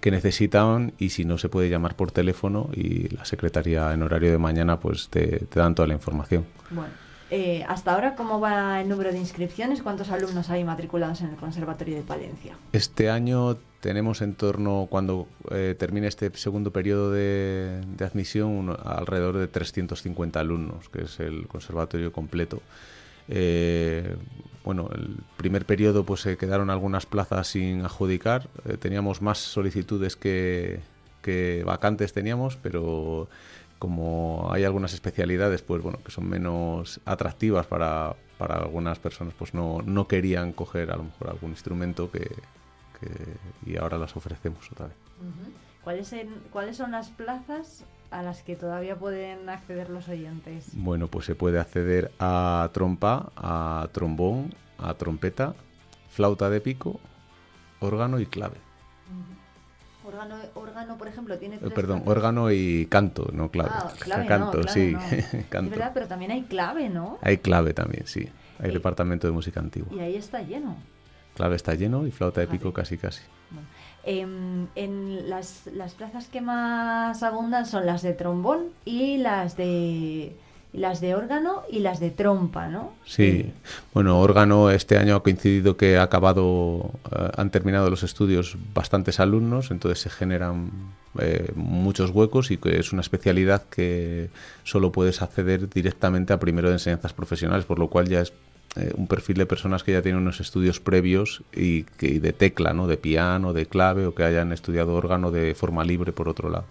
que necesitan y si no se puede llamar por teléfono y la secretaría en horario de mañana pues te, te dan toda la información. Bueno, eh, hasta ahora, ¿cómo va el número de inscripciones? ¿Cuántos alumnos hay matriculados en el Conservatorio de Palencia? Este año tenemos en torno, cuando eh, termine este segundo periodo de, de admisión, un- alrededor de 350 alumnos, que es el conservatorio completo. Eh, bueno, el primer periodo pues se quedaron algunas plazas sin adjudicar. Eh, teníamos más solicitudes que, vacantes teníamos, pero como hay algunas especialidades pues bueno que son menos atractivas para, para algunas personas, pues no, no querían coger a lo mejor algún instrumento que, y ahora las ofrecemos otra vez. ¿Cuáles, en- ¿Cuáles son las plazas a las que todavía pueden acceder los oyentes? Bueno, pues se puede acceder a trompa, a trombón, a trompeta, flauta de pico, órgano y clave. Órgano, órgano, por ejemplo, tiene Eh, tres perdón, claves. órgano y canto, no clave. Ah, clave canto, no, clave sí, no. Es canto. verdad, pero también hay clave, ¿no? Hay clave también, sí. Hay Eh, departamento de música antigua. Y ahí está lleno. Clave está lleno y flauta de pico casi casi. Em, en las, las plazas que más abundan son las de trombón y las de las de órgano y las de trompa, ¿no? Sí, bueno, órgano este año ha coincidido que ha acabado, eh, han terminado los estudios bastantes alumnos, entonces se generan eh, muchos huecos y que es una especialidad que solo puedes acceder directamente a primero de enseñanzas profesionales, por lo cual ya es eh, un perfil de personas que ya tienen unos estudios previos y, que, de tecla, ¿no? De piano, de clave o que hayan estudiado órgano de forma libre por otro lado.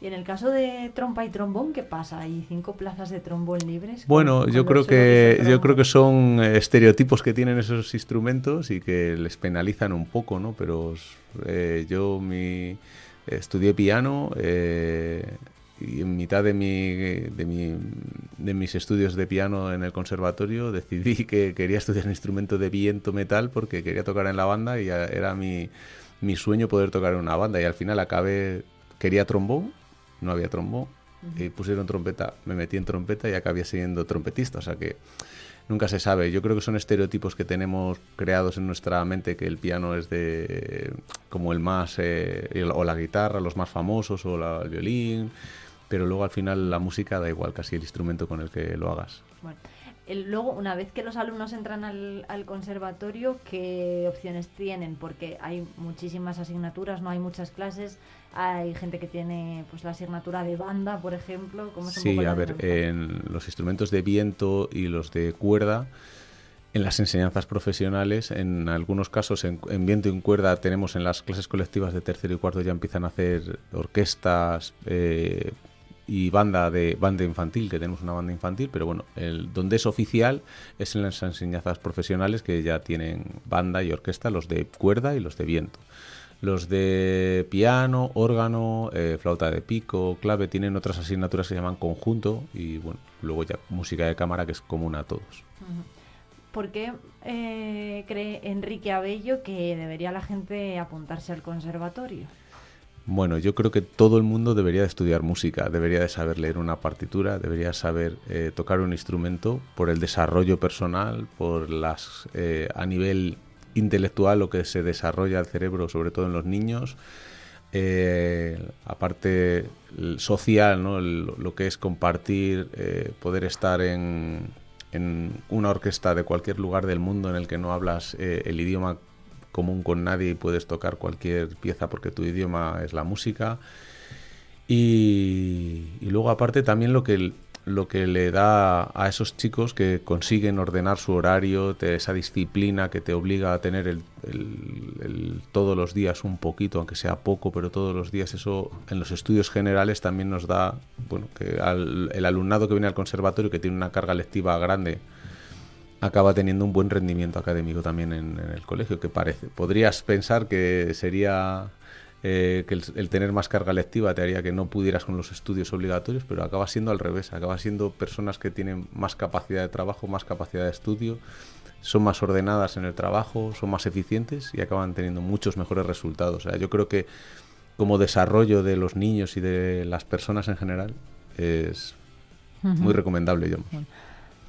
Y en el caso de trompa y trombón, ¿qué pasa? ¿Hay cinco plazas de trombón libres? Bueno, yo creo que yo creo que son eh, estereotipos que tienen esos instrumentos y que les penalizan un poco, ¿no? Pero eh, yo mi estudié piano eh, y en mitad de mi, de mi de mis estudios de piano en el conservatorio decidí que quería estudiar un instrumento de viento metal porque quería tocar en la banda y era mi mi sueño poder tocar en una banda y al final acabé quería trombón no había trombón y pusieron trompeta, me metí en trompeta y acabé siendo trompetista, o sea que nunca se sabe. Yo creo que son estereotipos que tenemos creados en nuestra mente que el piano es de como el más eh, el- o la guitarra, los más famosos o la- el violín, pero luego al final la música da igual casi el instrumento con el que lo hagas. Bueno, luego, una vez que los alumnos entran al, al conservatorio, ¿qué opciones tienen? Porque hay muchísimas asignaturas, no hay muchas clases. Hay gente que tiene pues la asignatura de banda, por ejemplo. ¿Cómo es Sí, a ver, en los instrumentos de viento y los de cuerda, en las enseñanzas profesionales, en algunos casos en, en viento y en cuerda tenemos en las clases colectivas de tercero y cuarto ya empiezan a hacer orquestas eh, y banda de banda infantil, que tenemos una banda infantil, pero bueno, el, donde es oficial es en las enseñanzas profesionales que ya tienen banda y orquesta, los de cuerda y los de viento. Los de piano, órgano, eh, flauta de pico, clave, tienen otras asignaturas que se llaman conjunto y bueno, luego ya música de cámara que es común a todos. ¿Por qué eh, cree Enrique Abello que debería la gente apuntarse al conservatorio? Bueno, yo creo que todo el mundo debería de estudiar música, debería de saber leer una partitura, debería saber eh, tocar un instrumento por el desarrollo personal, por las eh, a nivel intelectual lo que se desarrolla el cerebro, sobre todo en los niños. Eh, aparte social, ¿no? Lo que es compartir, poder estar en, una orquesta de cualquier lugar del mundo en el que no hablas el idioma común con nadie y puedes tocar cualquier pieza porque tu idioma es la música. Y, luego aparte también lo que, lo que le da a esos chicos que consiguen ordenar su horario, esa disciplina que te obliga a tener el, todos los días un poquito, aunque sea poco, pero todos los días eso en los estudios generales también nos da, bueno, que el alumnado que viene al conservatorio que tiene una carga lectiva grande, acaba teniendo un buen rendimiento académico también en, en el colegio, que parece. Podrías pensar que sería eh, que el, el tener más carga lectiva te haría que no pudieras con los estudios obligatorios, pero acaba siendo al revés, acaba siendo personas que tienen más capacidad de trabajo, más capacidad de estudio, son más ordenadas en el trabajo, son más eficientes y acaban teniendo muchos mejores resultados. O sea, yo creo que como desarrollo de los niños y de las personas en general es muy recomendable, yo.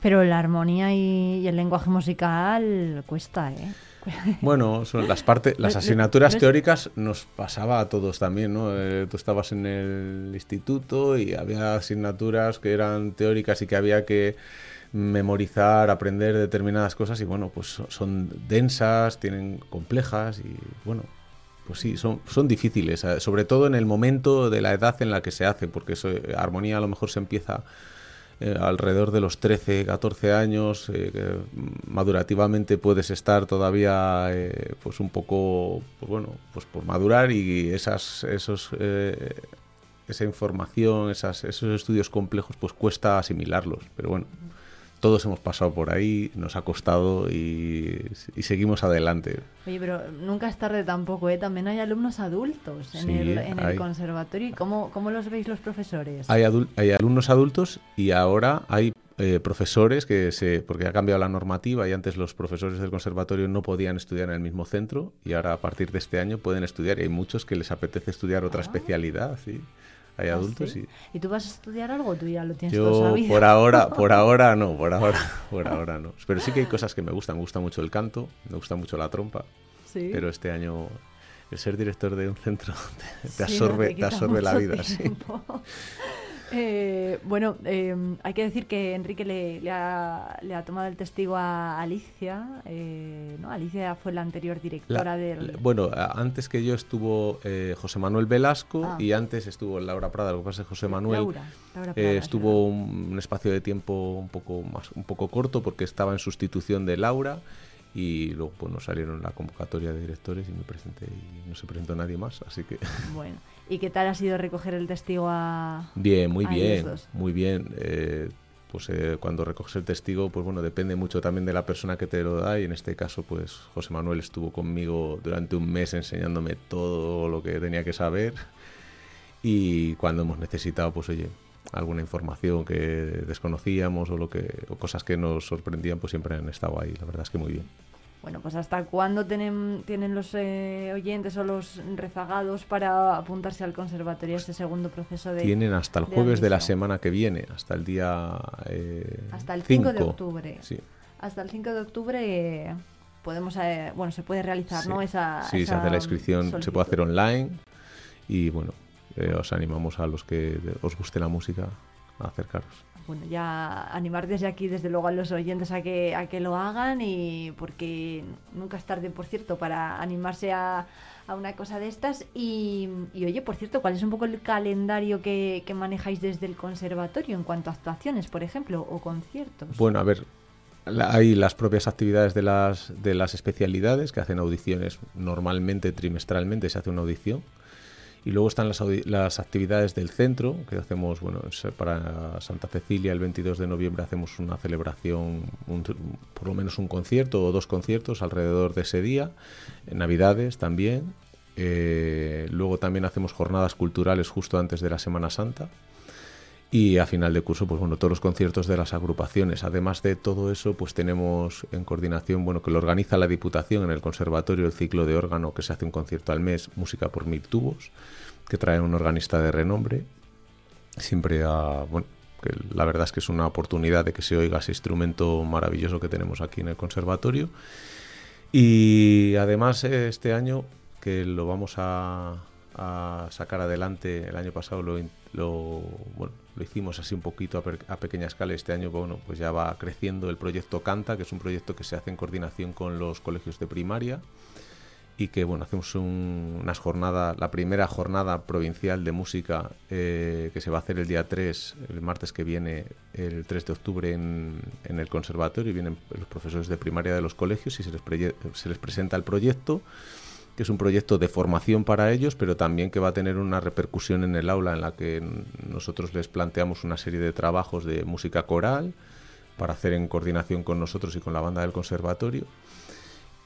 Pero la armonía y, y el lenguaje musical cuesta, ¿eh? Bueno, son las partes, las asignaturas teóricas nos pasaba a todos también, ¿no? Eh, tú estabas en el instituto y había asignaturas que eran teóricas y que había que memorizar, aprender determinadas cosas y bueno, pues so- son densas, tienen complejas y bueno, pues sí, son, son difíciles, eh, sobre todo en el momento de la edad en la que se hace, porque eso, eh, armonía a lo mejor se empieza eh, alrededor de los 13, 14 años, eh, madurativamente puedes estar todavía eh, pues un poco, pues bueno, pues por madurar y esas, esos, eh, esa información, esos estudios complejos, pues cuesta asimilarlos, pero bueno. Todos hemos pasado por ahí, nos ha costado y, y seguimos adelante. Oye, pero nunca es tarde tampoco, ¿eh? También hay alumnos adultos en, Sí, el, en el conservatorio. ¿Y cómo, cómo los veis los profesores? Hay, adul- hay alumnos adultos y ahora hay eh, profesores que se. porque ha cambiado la normativa y antes los profesores del conservatorio no podían estudiar en el mismo centro y ahora a partir de este año pueden estudiar y hay muchos que les apetece estudiar otra especialidad, sí. Hay ¿Ah, adultos sí? y. ¿Y tú vas a estudiar algo? Tú ya lo tienes todo Yo sabido. por ahora, por ahora no, por ahora, por ahora no. Pero sí que hay cosas que me gustan. Me gusta mucho el canto, me gusta mucho la trompa. Sí. Pero este año el ser director de un centro te, te Sí, no, absorbe, te absorbe la vida, sí. Eh, bueno, eh, hay que decir que Enrique le, le ha, le ha tomado el testigo a Alicia. eh, ¿no? Alicia fue la anterior directora La- del... la- bueno, antes que yo estuvo eh, José Manuel Velasco Ah. y antes estuvo Laura Prada. Lo que pasa es que José Manuel Laura, Laura eh, Prada, es estuvo un, un espacio de tiempo un poco más, un poco corto porque estaba en sustitución de Laura y luego pues nos salieron la convocatoria de directores y me presenté y no se presentó nadie más, así que Bueno, ¿y qué tal ha sido recoger el testigo a... bien, muy a bien, muy bien. eh, pues eh, cuando recoges el testigo, pues bueno, depende mucho también de la persona que te lo da y en este caso, pues José Manuel estuvo conmigo durante un mes enseñándome todo lo que tenía que saber y cuando hemos necesitado, pues oye, alguna información que desconocíamos o lo que o cosas que nos sorprendían, pues siempre han estado ahí. La verdad es que muy bien. Bueno, pues ¿hasta cuándo tienen, tienen los eh, oyentes o los rezagados para apuntarse al conservatorio a ese segundo proceso de Tienen hasta el jueves de la semana que viene, hasta el día eh, Hasta el 5 de octubre. Sí. Hasta el 5 de octubre eh, podemos, eh, bueno, se puede realizar, Sí. ¿no? Esa, Sí, se hace la inscripción, se puede hacer online y bueno, eh, os animamos a los que os guste la música a acercaros. Bueno, ya animar desde aquí, desde luego, a los oyentes a que, a que lo hagan y porque nunca es tarde, por cierto, para animarse a, a una cosa de estas. Y, y, oye, por cierto, ¿cuál es un poco el calendario que, que manejáis desde el conservatorio en cuanto a actuaciones, por ejemplo, o conciertos? Bueno, a ver, la- hay las propias actividades de las, de las especialidades que hacen audiciones normalmente, trimestralmente se hace una audición. Y luego están las, actividades del centro, que hacemos, bueno, para Santa Cecilia el 22 de noviembre hacemos una celebración, por lo menos un concierto o dos conciertos alrededor de ese día, en Navidades también. Eh, luego también hacemos jornadas culturales justo antes de la Semana Santa. Y a final de curso, pues bueno, todos los conciertos de las agrupaciones. Además de todo eso, pues tenemos en coordinación, bueno, que lo organiza la Diputación en el Conservatorio, el ciclo de órgano, que se hace un concierto al mes, música por mil tubos, que trae un organista de renombre. Siempre a, bueno, que la verdad es que es una oportunidad de que se oiga ese instrumento maravilloso que tenemos aquí en el conservatorio. Y además eh, este año, que lo vamos a, sacar adelante, el año pasado lo, lo, bueno, lo hicimos así un poquito a, pequeña escala, este año bueno, pues ya va creciendo el proyecto Canta, que es un proyecto que se hace en coordinación con los colegios de primaria y que bueno hacemos un- unas jornadas la primera jornada provincial de música eh, que se va a hacer el día 3 el martes que viene el 3 de octubre en, el conservatorio. Vienen los profesores de primaria de los colegios y se les, se les presenta el proyecto que es un proyecto de formación para ellos, pero también que va a tener una repercusión en el aula en la que nosotros les planteamos una serie de trabajos de música coral para hacer en coordinación con nosotros y con la banda del conservatorio.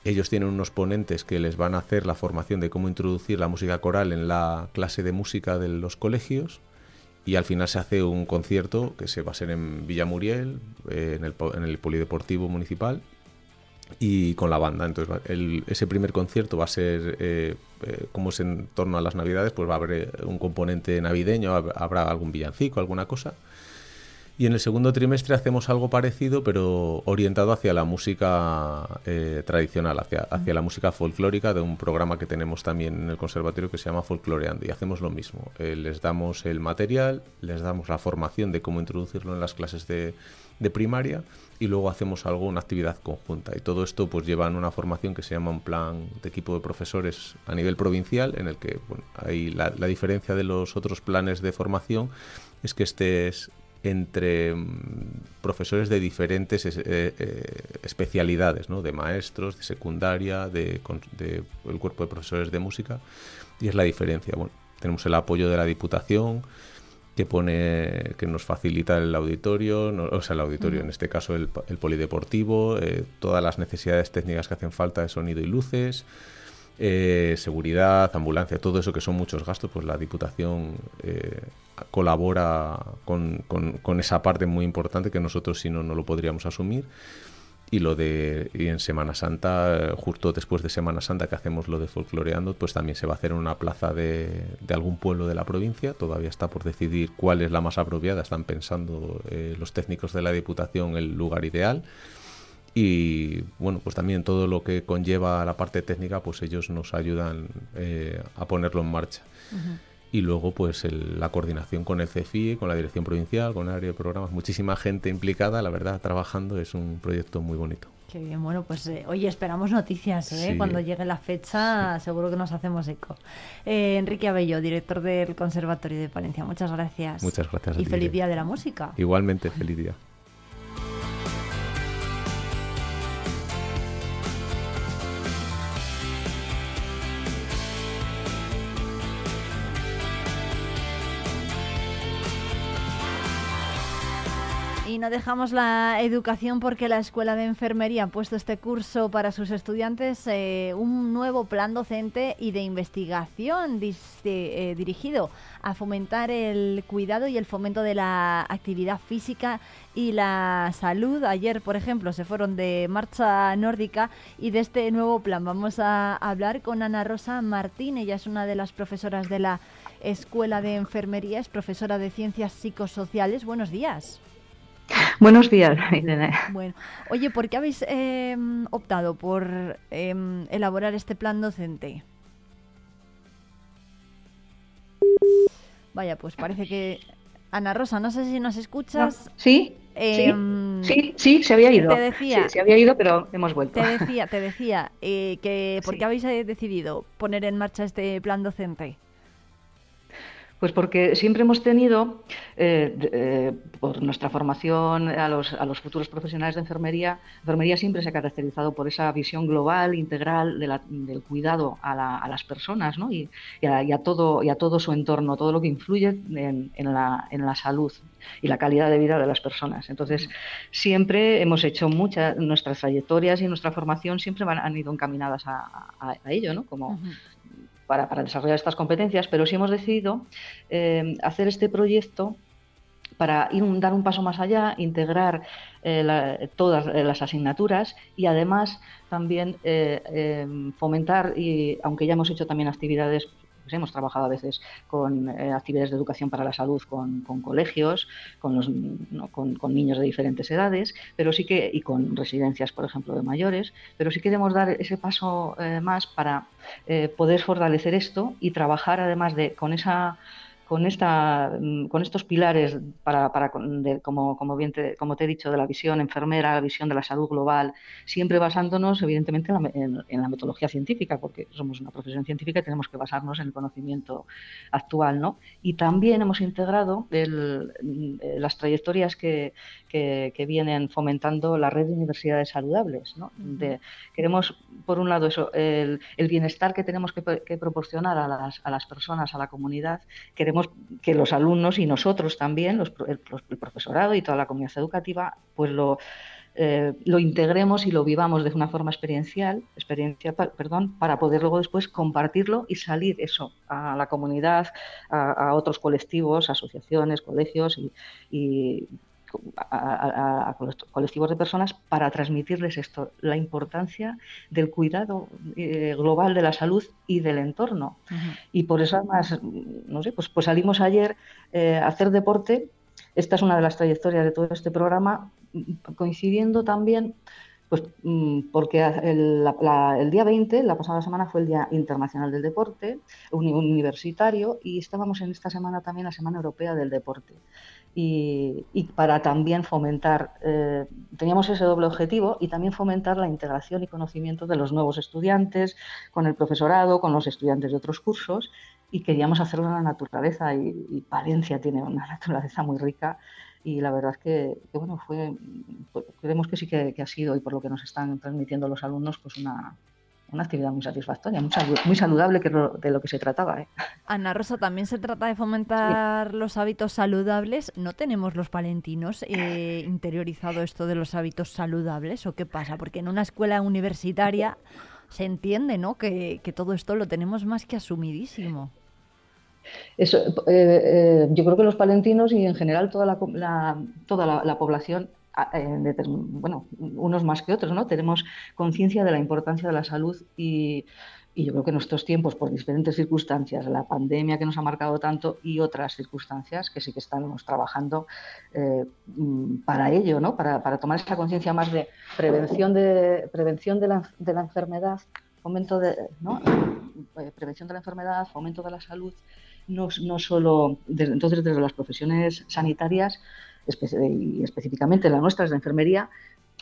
Ellos tienen unos ponentes que les van a hacer la formación de cómo introducir la música coral en la clase de música de los colegios y al final se hace un concierto que se va a ser en Villamuriel, eh, en, el, po- en el Polideportivo Municipal y con la banda. Entonces, el- ese primer concierto va a ser, eh, eh, como es en torno a las Navidades, pues va a haber eh, un componente navideño, hab- habrá algún villancico, alguna cosa. Y en el segundo trimestre hacemos algo parecido, pero orientado hacia la música eh, tradicional, hacia, hacia la música folclórica de un programa que tenemos también en el conservatorio que se llama Folcloreando. Y hacemos lo mismo. Eh, les damos el material, les damos la formación de cómo introducirlo en las clases de, de primaria y luego hacemos algo, una actividad conjunta. Y todo esto pues lleva en una formación que se llama un plan de equipo de profesores a nivel provincial, en el que bueno, hay la, diferencia de los otros planes de formación es que este es entre mm, profesores de diferentes es- eh, eh, especialidades, ¿no? de maestros, de secundaria, de, de el cuerpo de profesores de música, y es la diferencia. Bueno, tenemos el apoyo de la Diputación, que pone que nos facilita el auditorio, no- o sea, el auditorio, en este caso el polideportivo, eh, todas las necesidades técnicas que hacen falta de sonido y luces, eh, seguridad, ambulancia, todo eso que son muchos gastos, pues la Diputación eh, colabora con, con- con esa parte muy importante que nosotros si no no lo podríamos asumir. Y lo de en Semana Santa, justo después de Semana Santa que hacemos lo de folcloreando, pues también se va a hacer en una plaza de, de algún pueblo de la provincia. Todavía está por decidir cuál es la más apropiada. Están pensando eh, los técnicos de la Diputación el lugar ideal. Y bueno, pues también todo lo que conlleva la parte técnica, pues ellos nos ayudan eh, a ponerlo en marcha. Y luego, pues el- la coordinación con el CFI, con la Dirección Provincial, con el área de programas, muchísima gente implicada, la verdad, trabajando, es un proyecto muy bonito. Qué bien, bueno, pues eh, oye, esperamos noticias, ¿eh? Sí. Cuando llegue la fecha, seguro que nos hacemos eco. Eh, Enrique Abello, director del Conservatorio de Palencia, muchas gracias. Muchas gracias a Y ti, feliz. Día de la Música. Igualmente, feliz día. No dejamos la educación porque la Escuela de Enfermería ha puesto este curso para sus estudiantes eh, un nuevo plan docente y de investigación dis- eh, dirigido a fomentar el cuidado y el fomento de la actividad física y la salud. Ayer, por ejemplo, se fueron de marcha nórdica y de este nuevo plan vamos a hablar con Ana Rosa Martín. Ella es una de las profesoras de la Escuela de Enfermería, es profesora de Ciencias Psicosociales. Buenos días. Buenos días, Irene. Bueno, oye, ¿por qué habéis eh, optado por eh, elaborar este plan docente? Vaya, pues parece que... Ana Rosa, no sé si nos escuchas. Sí, Em, sí, sí, se había ido. Te decía, Sí, se había ido, pero hemos vuelto. te decía, te decía eh, que ¿por Sí. qué habéis eh, decidido poner en marcha este plan docente? Pues porque siempre hemos tenido, eh, eh, por nuestra formación a los, futuros profesionales de enfermería, enfermería siempre se ha caracterizado por esa visión global, integral de la- del cuidado a, la- a las personas ¿no? y, y a, y a todo, y a todo su entorno, todo lo que influye en, en la, en la salud y la calidad de vida de las personas. Entonces, siempre hemos hecho muchas, nuestras trayectorias y nuestra formación siempre van- han ido encaminadas a ello, ¿no? Como, para, desarrollar estas competencias, pero sí hemos decidido eh, hacer este proyecto para dar un paso más allá, integrar eh, todas eh, las asignaturas y además también fomentar, y aunque ya hemos hecho también actividades, pues hemos trabajado a veces con eh, actividades de educación para la salud con, colegios, con, los, con niños de diferentes edades, pero sí que, y con residencias, por ejemplo, de mayores, pero sí queremos dar ese paso eh, más para eh, poder fortalecer esto y trabajar además de con esa con, esta, mm, con estos pilares, para, para con- de- como, como, bien te, como te he dicho, de la visión enfermera, la visión de la salud global, siempre basándonos, evidentemente, en la, en- en la metodología científica, porque somos una profesión científica y tenemos que basarnos en el conocimiento actual. ¿no? Y también hemos integrado el- eh, las trayectorias que, que, que vienen fomentando la red de universidades saludables. ¿no? De- queremos, por un lado, eso, el, el bienestar que tenemos que, que proporcionar a las, a las personas, a la comunidad, queremos que los alumnos y nosotros también, los el, el profesorado y toda la comunidad educativa, pues lo, eh, lo integremos y lo vivamos de una forma experiencial, experiencia, perdón, para poder luego después compartirlo y salir eso a la comunidad, a, otros colectivos, asociaciones, colegios y a, a- a colectivos de personas para transmitirles esto, la importancia del cuidado eh, global de la salud y del entorno. Y por eso además, no sé, pues, pues salimos ayer eh, a hacer deporte. Esta es una de las trayectorias de todo este programa, mm, coincidiendo también, pues mm, porque el, la- la- el día 20, la pasada semana, fue el Día Internacional del Deporte, uni- universitario, y estábamos en esta semana también la Semana Europea del Deporte. Y, para también fomentar, eh, teníamos ese doble objetivo y también fomentar la integración y conocimiento de los nuevos estudiantes con el profesorado, con los estudiantes de otros cursos y queríamos hacerlo en la naturaleza y, Palencia tiene una naturaleza muy rica y la verdad es que, bueno, fue, pues, creemos que sí que ha sido y por lo que nos están transmitiendo los alumnos, pues una, una actividad muy satisfactoria, muy, salu- muy saludable, que lo- de lo que se trataba. ¿eh? Ana Rosa, también se trata de fomentar los hábitos saludables. ¿No tenemos los palentinos eh, interiorizado esto de los hábitos saludables o qué pasa? Porque en una escuela universitaria se entiende, ¿no? Que, que todo esto lo tenemos más que asumidísimo. Eso, eh, yo creo que los palentinos y en general toda la, toda la, la población, bueno, unos más que otros, ¿no? Tenemos conciencia de la importancia de la salud y, y yo creo que en estos tiempos, por diferentes circunstancias, la pandemia que nos ha marcado tanto y otras circunstancias que sí que estamos trabajando eh, mm, para ello, ¿no? Para, para tomar esa conciencia más de prevención de, prevención de la, de la enfermedad, fomento de, ¿no? Eh, prevención de la enfermedad, fomento de la salud, no, no solo desde, entonces desde las profesiones sanitarias espe- y específicamente la nuestra, es la enfermería,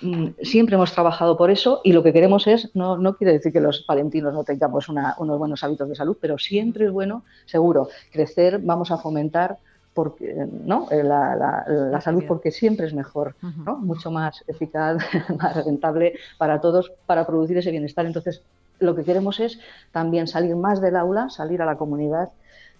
mm, siempre hemos trabajado por eso y lo que queremos es, no, no quiere decir que los palentinos no tengamos una- unos buenos hábitos de salud, pero siempre es bueno, seguro, crecer, vamos a fomentar porque, ¿no? Eh, la, la- la salud porque siempre es mejor, ¿no? mucho más eficaz, más rentable para todos para producir ese bienestar. Entonces, lo que queremos es también salir más del aula, salir a la comunidad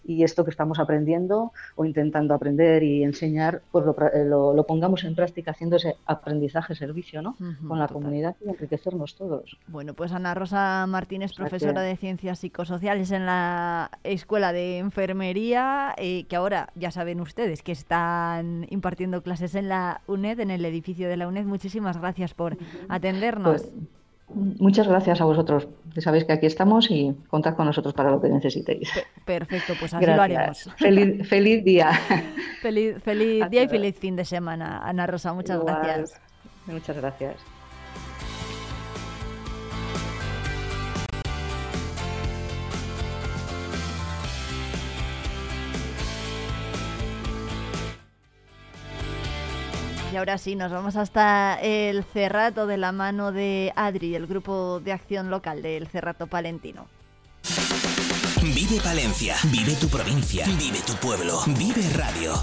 y esto que estamos aprendiendo o intentando aprender y enseñar, pues lo, lo- lo pongamos en práctica haciendo ese aprendizaje-servicio ¿no? Con la total. comunidad y enriquecernos todos. Bueno, pues Ana Rosa Martínez, sea que- profesora de Ciencias Psicosociales en la Escuela de Enfermería, eh, que ahora ya saben ustedes que están impartiendo clases en la UNED, en el edificio de la UNED. Muchísimas gracias por atendernos. Pues, muchas gracias a vosotros. Sabéis que aquí estamos y contad con nosotros para lo que necesitéis. Perfecto, pues así lo haremos. Feliz, feliz día. Feliz, feliz Hasta día y feliz fin de semana, Ana Rosa. Muchas Igual. gracias. Muchas gracias. Y ahora sí, nos vamos hasta el Cerrato de la mano de Adri, el grupo de acción local del Cerrato Palentino. Vive Palencia, vive tu provincia, vive tu pueblo, vive radio.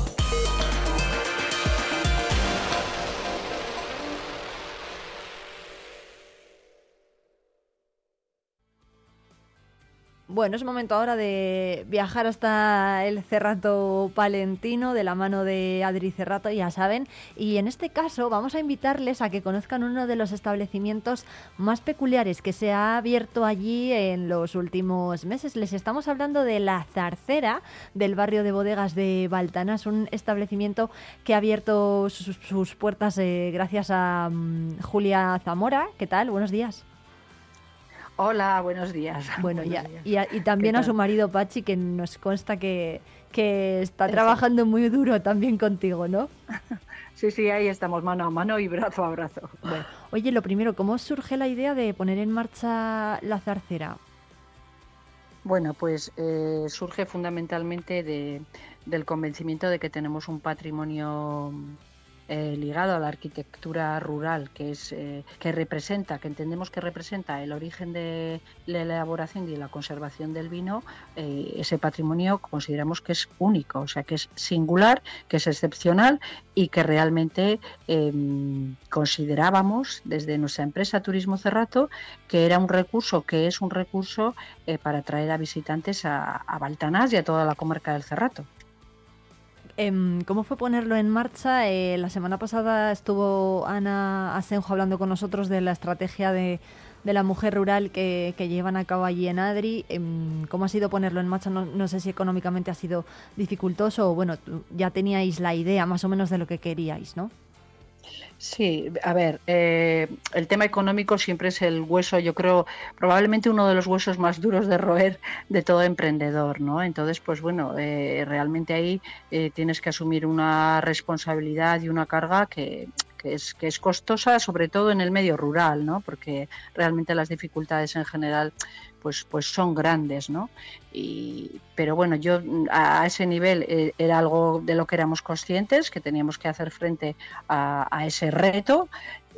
Bueno, es momento ahora de viajar hasta el Cerrato Palentino de la mano de Adri Cerrato, ya saben. Y en este caso vamos a invitarles a que conozcan uno de los establecimientos más peculiares que se ha abierto allí en los últimos meses. Les estamos hablando de La Zarcera, del barrio de bodegas de Baltanas, un establecimiento que ha abierto sus, sus puertas eh, gracias a um, Julia Zamora. ¿Qué tal? Buenos días. Hola, buenos días. Bueno, buenos ya, días. y, a, y también a su marido Pachi, que nos consta que, que está trabajando muy duro también contigo, ¿no? Sí, sí, ahí estamos mano a mano y brazo a brazo. Bueno, oye, lo primero, ¿cómo surge la idea de poner en marcha la zarcera? Bueno, pues eh, surge fundamentalmente de, del convencimiento de que tenemos un patrimonio eh, ligado a la arquitectura rural, que es eh, que representa, que entendemos que representa el origen de la elaboración y la conservación del vino, eh, ese patrimonio consideramos que es único, o sea que es singular, que es excepcional y que realmente eh, considerábamos desde nuestra empresa Turismo Cerrato que era un recurso, que es un recurso para atraer a visitantes a Baltanás y a toda la comarca del Cerrato. Em, ¿Cómo fue ponerlo en marcha? Eh, la semana pasada estuvo Ana Asenjo hablando con nosotros de la estrategia de, la mujer rural que, que llevan a cabo allí en Adri. Em, ¿Cómo ha sido ponerlo en marcha? No, no sé si económicamente ha sido dificultoso o bueno, ya teníais la idea más o menos de lo que queríais, ¿no? Sí, a ver, eh, el tema económico siempre es el hueso, yo creo, probablemente uno de los huesos más duros de roer de todo emprendedor, ¿no? Entonces, pues bueno, eh, realmente ahí eh, tienes que asumir una responsabilidad y una carga que, que es, que es costosa, sobre todo en el medio rural, ¿no? Porque realmente las dificultades en general pues, pues son grandes, ¿no? Y, pero bueno, yo a, ese nivel eh, era algo de lo que éramos conscientes, que teníamos que hacer frente a, ese reto,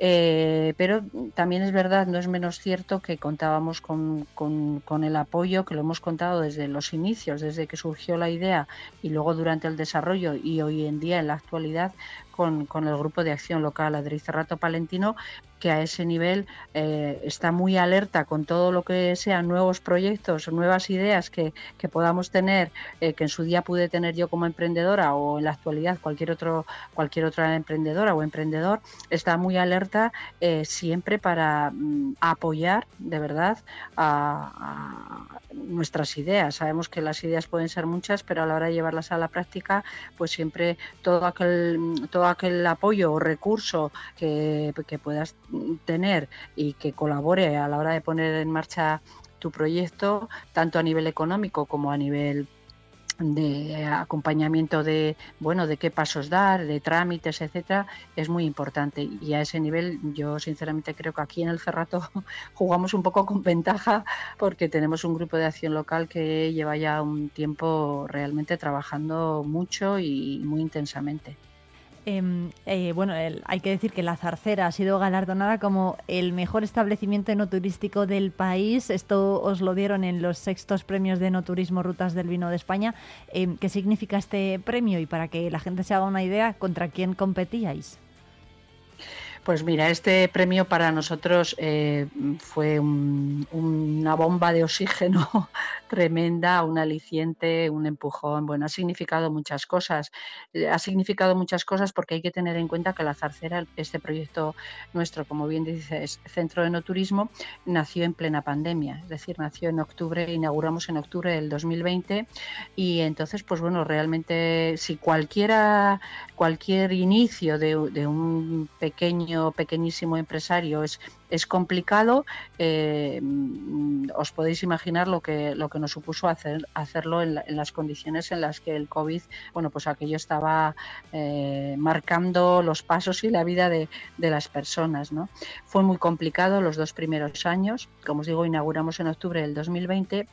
eh, pero también es verdad, no es menos cierto que contábamos con, con- el apoyo, que lo hemos contado desde los inicios, desde que surgió la idea y luego durante el desarrollo y hoy en día en la actualidad con, con el grupo de acción local Adri Cerrato Palentino, que a ese nivel eh, está muy alerta con todo lo que sean nuevos proyectos, nuevas ideas que, que podamos tener, eh, que en su día pude tener yo como emprendedora o en la actualidad cualquier otro cualquier otra emprendedora o emprendedor está muy alerta eh, siempre para mm, apoyar de verdad a, a nuestras ideas. Sabemos que las ideas pueden ser muchas, pero a la hora de llevarlas a la práctica, pues siempre todo aquel todo aquel apoyo o recurso que, que puedas tener y que colabore a la hora de poner en marcha tu proyecto, tanto a nivel económico como a nivel de acompañamiento de bueno de qué pasos dar de trámites etcétera es muy importante. Y a ese nivel yo sinceramente creo que aquí en el Cerrato jugamos un poco con ventaja porque tenemos un grupo de acción local que lleva ya un tiempo realmente trabajando mucho y muy intensamente Em, eh, bueno, el- hay que decir que la Zarcera ha sido galardonada como el mejor establecimiento enoturístico del país. Esto os lo dieron en los sextos premios de enoturismo Rutas del Vino de España. Em, ¿Qué significa este premio? Y para que la gente se haga una idea, ¿contra quién competíais? Pues mira, este premio para nosotros eh, fue un- una bomba de oxígeno tremenda, un aliciente, un empujón. Bueno, ha significado muchas cosas. Eh, Ha significado muchas cosas porque hay que tener en cuenta que la Zarcera, este proyecto nuestro, como bien dices, Centro de No Turismo, nació en plena pandemia. Es decir, nació en octubre, inauguramos en octubre del 2020 y entonces, pues bueno, realmente si cualquiera, cualquier inicio de, de un pequeño, pequeñísimo empresario es, es complicado, eh, mm, os podéis imaginar lo que, lo que nos supuso hacer, hacerlo en, la- en las condiciones en las que el COVID, bueno, pues aquello estaba eh, marcando los pasos y la vida de, de las personas, ¿no? Fue muy complicado los dos primeros años, como os digo, inauguramos en octubre del 2020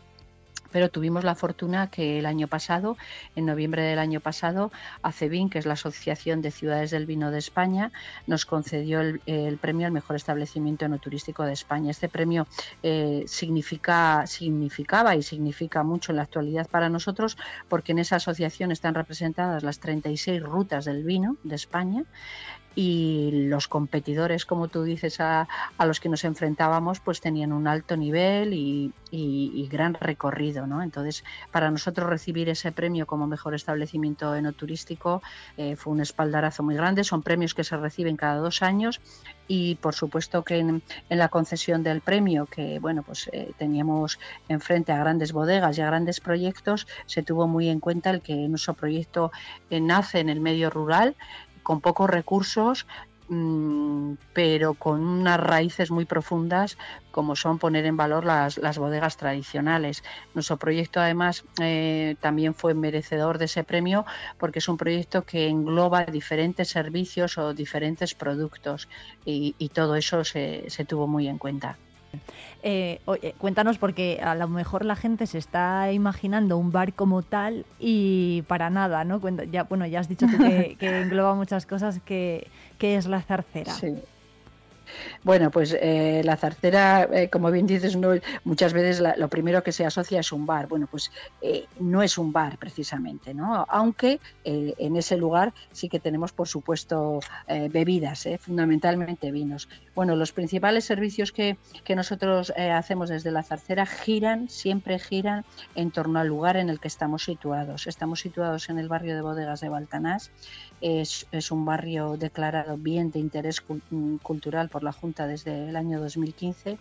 pero tuvimos la fortuna que el año pasado, en noviembre del año pasado, ACEVIN, que es la Asociación de Ciudades del Vino de España, nos concedió el, premio al mejor establecimiento enoturístico de España. Este premio eh, significa, significaba y significa mucho en la actualidad para nosotros porque en esa asociación están representadas las 36 rutas del vino de España y los competidores, como tú dices, a, los que nos enfrentábamos, pues tenían un alto nivel y gran recorrido, ¿no? Entonces, para nosotros recibir ese premio como mejor establecimiento enoturístico eh, fue un espaldarazo muy grande. Son premios que se reciben cada dos años y, por supuesto, que en, en la concesión del premio, que bueno, pues eh, teníamos enfrente a grandes bodegas y a grandes proyectos, se tuvo muy en cuenta el que nuestro proyecto eh, nace en el medio rural con pocos recursos, mm, pero con unas raíces muy profundas como son poner en valor las, bodegas tradicionales. Nuestro proyecto además eh, también fue merecedor de ese premio porque es un proyecto que engloba diferentes servicios o diferentes productos y, y todo eso se, se tuvo muy en cuenta. Eh, oye, cuéntanos porque a lo mejor la gente se está imaginando un bar como tal y para nada, ¿no? Cuenta- ya, bueno, ya has dicho tú que, que engloba muchas cosas que, que es la zarcera. Sí. Bueno, pues eh, la zarcera, eh, como bien dices, no, muchas veces la- lo primero que se asocia es un bar. Bueno, pues eh, no es un bar precisamente, ¿no? Aunque eh, en ese lugar sí que tenemos, por supuesto, eh, bebidas, fundamentalmente vinos. Bueno, los principales servicios que, que nosotros hacemos desde la zarcera giran, siempre giran en torno al lugar en el que estamos situados. Estamos situados en el barrio de bodegas de Baltanás. Es, un barrio declarado bien de interés mm, cultural por la Junta desde el año 2015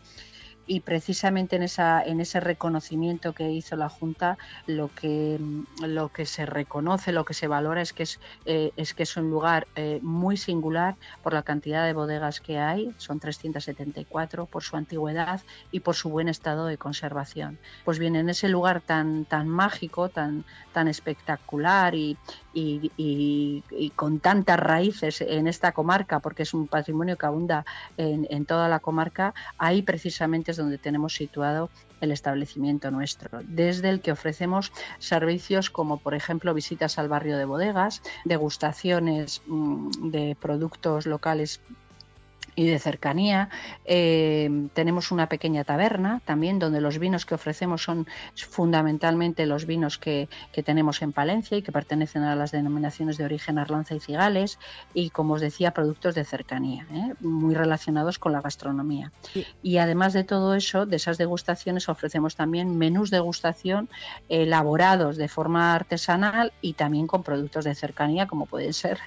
y precisamente en, esa, en ese reconocimiento que hizo la Junta lo que, mm, lo que se reconoce, lo que se valora es que es, eh, es que es un lugar eh, muy singular por la cantidad de bodegas que hay, son 374, por su antigüedad y por su buen estado de conservación. Pues bien, en ese lugar tan, tan mágico, tan, tan espectacular y, y- y- con tantas raíces en esta comarca, porque es un patrimonio que abunda en, en toda la comarca, ahí precisamente es donde tenemos situado el establecimiento nuestro, desde el que ofrecemos servicios como por ejemplo visitas al barrio de bodegas, degustaciones mm, de productos locales y de cercanía. Eh, tenemos una pequeña taberna también donde los vinos que ofrecemos son fundamentalmente los vinos que, que tenemos en Palencia y que pertenecen a las denominaciones de origen Arlanza y Cigales y como os decía productos de cercanía, ¿eh? muy relacionados con la gastronomía. Y además de todo eso, de esas degustaciones ofrecemos también menús de degustación elaborados de forma artesanal y también con productos de cercanía como puede ser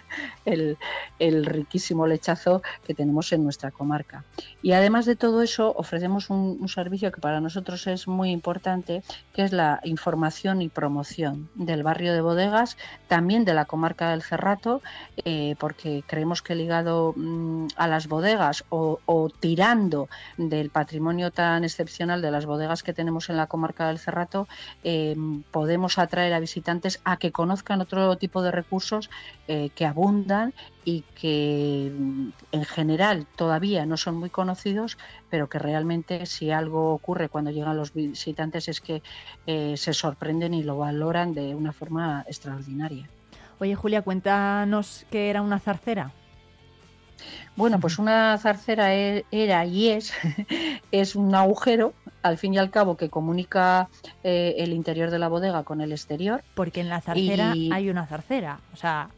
el, el riquísimo lechazo que tenemos en nuestra comarca. Y además de todo eso, ofrecemos un, servicio que para nosotros es muy importante, que es la información y promoción del barrio de bodegas, también de la comarca del Cerrato, eh, porque creemos que ligado mm, a las bodegas o, o tirando del patrimonio tan excepcional de las bodegas que tenemos en la comarca del Cerrato, eh, podemos atraer a visitantes a que conozcan otro tipo de recursos eh, que abundan y que mm, en general todavía no son muy conocidos, pero que realmente si algo ocurre cuando llegan los visitantes es que eh, se sorprenden y lo valoran de una forma extraordinaria. Oye, Julia, cuéntanos qué era una zarcera. Bueno, pues una zarcera e- era y es, es un agujero, al fin y al cabo, que comunica eh, el interior de la bodega con el exterior. Porque en la zarcera Y- hay una zarcera. O sea,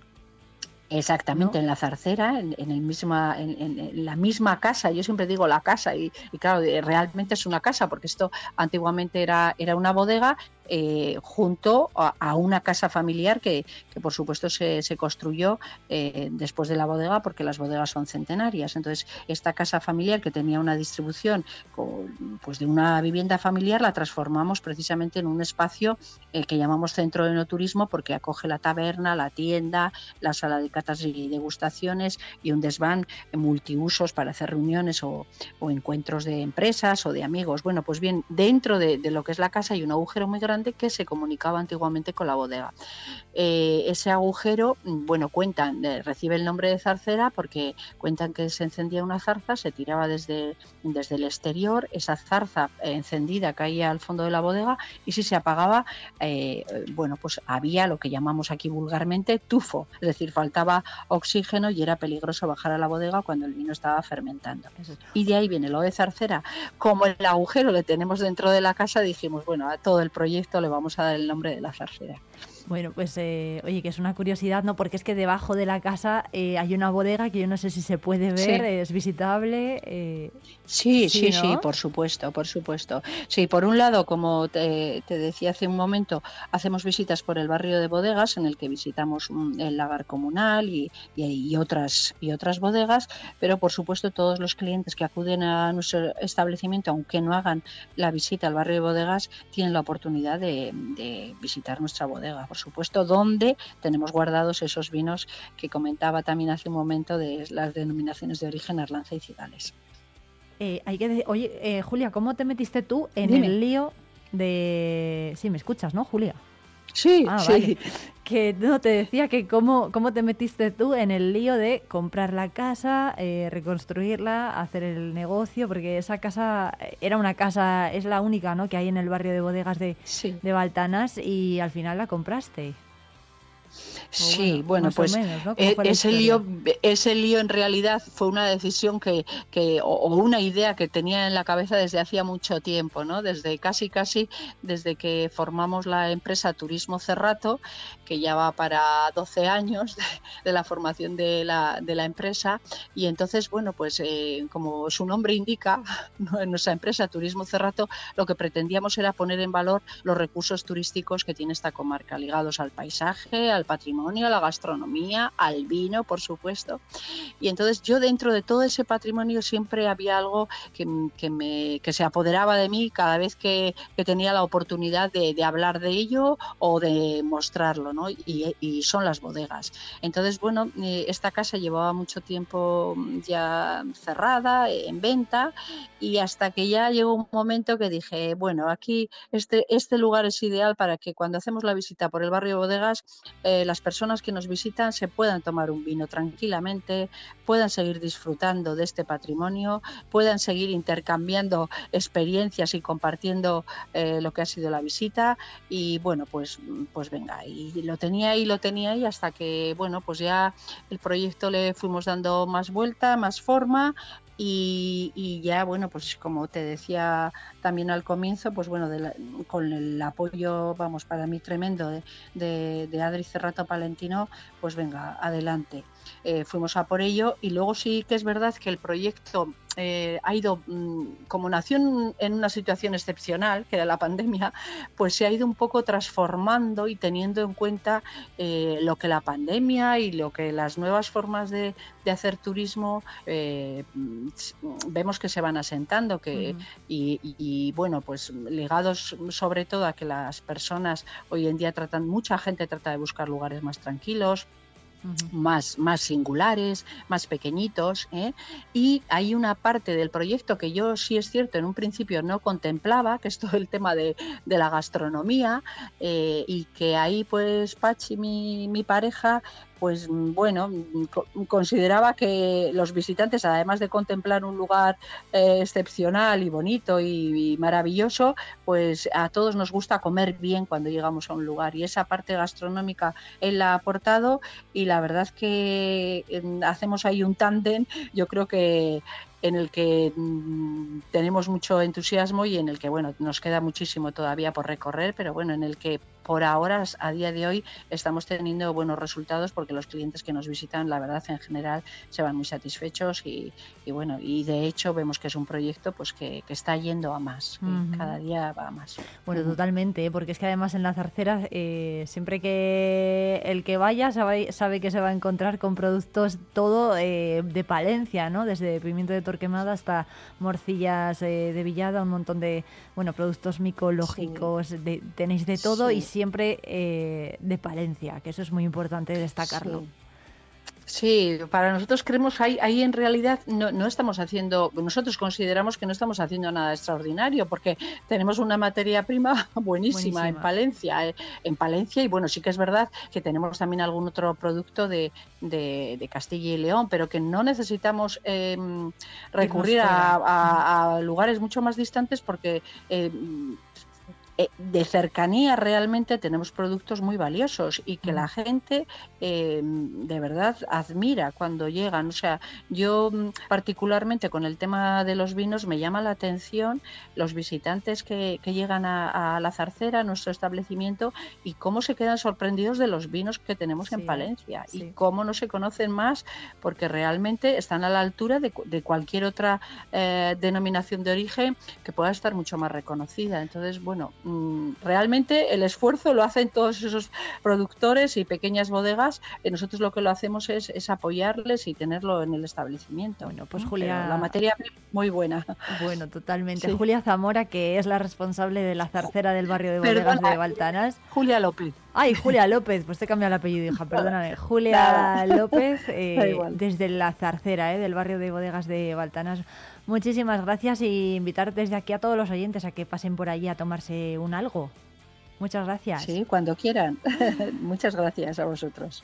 Exactamente, en la zarcera, en, en el misma, en, en- en la misma casa. Yo siempre digo la casa y, y claro, realmente es una casa porque esto antiguamente era, era una bodega eh, junto a, una casa familiar que, que, por supuesto se, se construyó eh, después de la bodega porque las bodegas son centenarias. Entonces, esta casa familiar que tenía una distribución con- pues de una vivienda familiar la transformamos precisamente en un espacio eh, que llamamos centro de enoturismo porque acoge la taberna, la tienda, la sala de catas y degustaciones y un desván multiusos para hacer reuniones o, o encuentros de empresas o de amigos. Bueno, pues bien, dentro de, de lo que es la casa hay un agujero muy grande que se comunicaba antiguamente con la bodega. Eh, ese agujero, mm, bueno, cuentan, eh, recibe el nombre de zarcera porque cuentan que se encendía una zarza, se tiraba desde, desde el exterior, esa zarza eh, encendida caía al fondo de la bodega y si se apagaba, eh, bueno, pues había lo que llamamos aquí vulgarmente tufo, es decir, faltaba oxígeno y era peligroso bajar a la bodega cuando el vino estaba fermentando. Y de ahí viene lo de zarcera. Como el agujero le tenemos dentro de la casa, dijimos, bueno, a todo el proyecto le vamos a dar el nombre de la zarcera. Bueno, pues eh, oye, que es una curiosidad, ¿no? Porque es que debajo de la casa eh, hay una bodega que yo no sé si se puede ver, Sí. es visitable. eh, Sí, sí, sí, ¿no? por supuesto, por supuesto. Sí, por un lado, como te, te decía hace un momento, hacemos visitas por el barrio de bodegas, en el que visitamos mm, el lagar comunal y, y- y otras y otras bodegas, pero por supuesto todos los clientes que acuden a nuestro establecimiento, aunque no hagan la visita al barrio de bodegas, tienen la oportunidad de, de visitar nuestra bodega, por supuesto, donde tenemos guardados esos vinos que comentaba también hace un momento de las denominaciones de origen Arlanza y Cigales. eh, hay que de- Oye, eh, Julia, ¿cómo te metiste tú en Dime. el lío de... Sí, me escuchas, ¿no, Julia? Sí, Ah, sí. vale. Que no te decía que cómo, cómo te metiste tú en el lío de comprar la casa, eh, reconstruirla, hacer el negocio, porque esa casa eh, era una casa, es la única ¿no? que hay en el barrio de bodegas de, de Baltanas y al final la compraste. Sí, bueno, pues menos, ¿no? ¿Cómo eh, ese lío, ese lío en realidad fue una decisión que, que o, o una idea que tenía en la cabeza desde hacía mucho tiempo, ¿no? Desde casi casi desde que formamos la empresa Turismo Cerrato, que ya va para 12 años de, de la formación de la, de la empresa y entonces bueno pues eh, como su nombre indica ¿no? en nuestra empresa Turismo Cerrato lo que pretendíamos era poner en valor los recursos turísticos que tiene esta comarca ligados al paisaje, al patrimonio, la gastronomía, al vino, por supuesto. Y entonces yo dentro de todo ese patrimonio siempre había algo que, que me, que se apoderaba de mí cada vez que, que tenía la oportunidad de, hablar de ello o de mostrarlo, ¿no? Y, y son las bodegas. Entonces, bueno, eh, esta casa llevaba mucho tiempo ya cerrada, en venta, y hasta que ya llegó un momento que dije, bueno, aquí este, este lugar es ideal para que cuando hacemos la visita por el barrio de bodegas, eh, las personas que nos visitan se puedan tomar un vino tranquilamente, puedan seguir disfrutando de este patrimonio, puedan seguir intercambiando experiencias y compartiendo eh, lo que ha sido la visita. Y bueno pues pues venga y lo tenía ahí lo tenía ahí hasta que bueno pues ya el proyecto le fuimos dando más vuelta más forma y, ya bueno pues como te decía también al comienzo pues bueno con el apoyo vamos para mí tremendo de, de Adri Cerrato Palentino pues venga adelante Eh, fuimos a por ello y luego sí que es verdad que el proyecto eh, ha ido mm, como nació en, una situación excepcional que era la pandemia pues se ha ido un poco transformando y teniendo en cuenta eh, lo que la pandemia y lo que las nuevas formas de, de hacer turismo eh, mm, vemos que se van asentando que Ujú. y, y- y, bueno pues ligados sobre todo a que las personas hoy en día tratan mucha gente trata de buscar lugares más tranquilos más, más singulares, más pequeñitos. ¿eh? Y hay una parte del proyecto que yo sí es cierto, en un principio no contemplaba, que es todo el tema de, de la gastronomía, eh, y que ahí pues Pachi, mi, mi pareja, pues bueno, co- consideraba que los visitantes, además de contemplar un lugar eh, excepcional y bonito y, y maravilloso, pues a todos nos gusta comer bien cuando llegamos a un lugar. Y esa parte gastronómica él la ha aportado y la verdad es que em, hacemos ahí un tándem, yo creo que en el que mm, tenemos mucho entusiasmo y en el que bueno nos queda muchísimo todavía por recorrer, pero bueno, en el que por ahora, a día de hoy, estamos teniendo buenos resultados porque los clientes que nos visitan, la verdad, en general, se van muy satisfechos y, y bueno, y de hecho vemos que es un proyecto pues que, que está yendo a más, que cada día va a más. Bueno, totalmente, ¿eh? porque es que además en la zarcera, eh, siempre que el que vaya sabe, sabe que se va a encontrar con productos todo eh, de Palencia, ¿no? Desde pimiento de Torquemada hasta morcillas eh, de Villada, un montón de, bueno, productos micológicos, de- tenéis de todo y. siempre eh, de Palencia, que eso es muy importante destacarlo. Sí, para nosotros creemos ahí, ahí en realidad no, no estamos haciendo, nosotros consideramos que no estamos haciendo nada extraordinario porque tenemos una materia prima buenísima, en. Palencia, eh, en Palencia y bueno, sí que es verdad que tenemos también algún otro producto de, de- de Castilla y León, pero que no necesitamos eh, recurrir a, fuera. a- a lugares mucho más distantes porque eh, de cercanía realmente tenemos productos muy valiosos y que la gente eh, de verdad admira cuando llegan. O sea, yo mm, particularmente con el tema de los vinos me llama la atención los visitantes que, que llegan a, a la zarcera, a nuestro establecimiento, y cómo se quedan sorprendidos de los vinos que tenemos en Sí, Palencia y cómo no se conocen más porque realmente están a la altura de, de cualquier otra eh, denominación de origen que pueda estar mucho más reconocida. Entonces, bueno, realmente el esfuerzo lo hacen todos esos productores y pequeñas bodegas y nosotros lo que lo hacemos es, es apoyarles y tenerlo en el establecimiento. Bueno, pues, Julia- la materia muy buena. Bueno, totalmente. Sí. Julia Zamora, que es la responsable de la zarcera del barrio de bodegas Perdona, de Baltanas. Julia López. Ay, Julia López, pues te he cambiado el apellido, hija, perdóname. Julia Nada. López, eh, desde la zarcera eh, del barrio de bodegas de Baltanas. Muchísimas gracias y invitar desde aquí a todos los oyentes a que pasen por allí a tomarse un algo. Muchas gracias. Sí, cuando quieran. Muchas gracias a vosotros.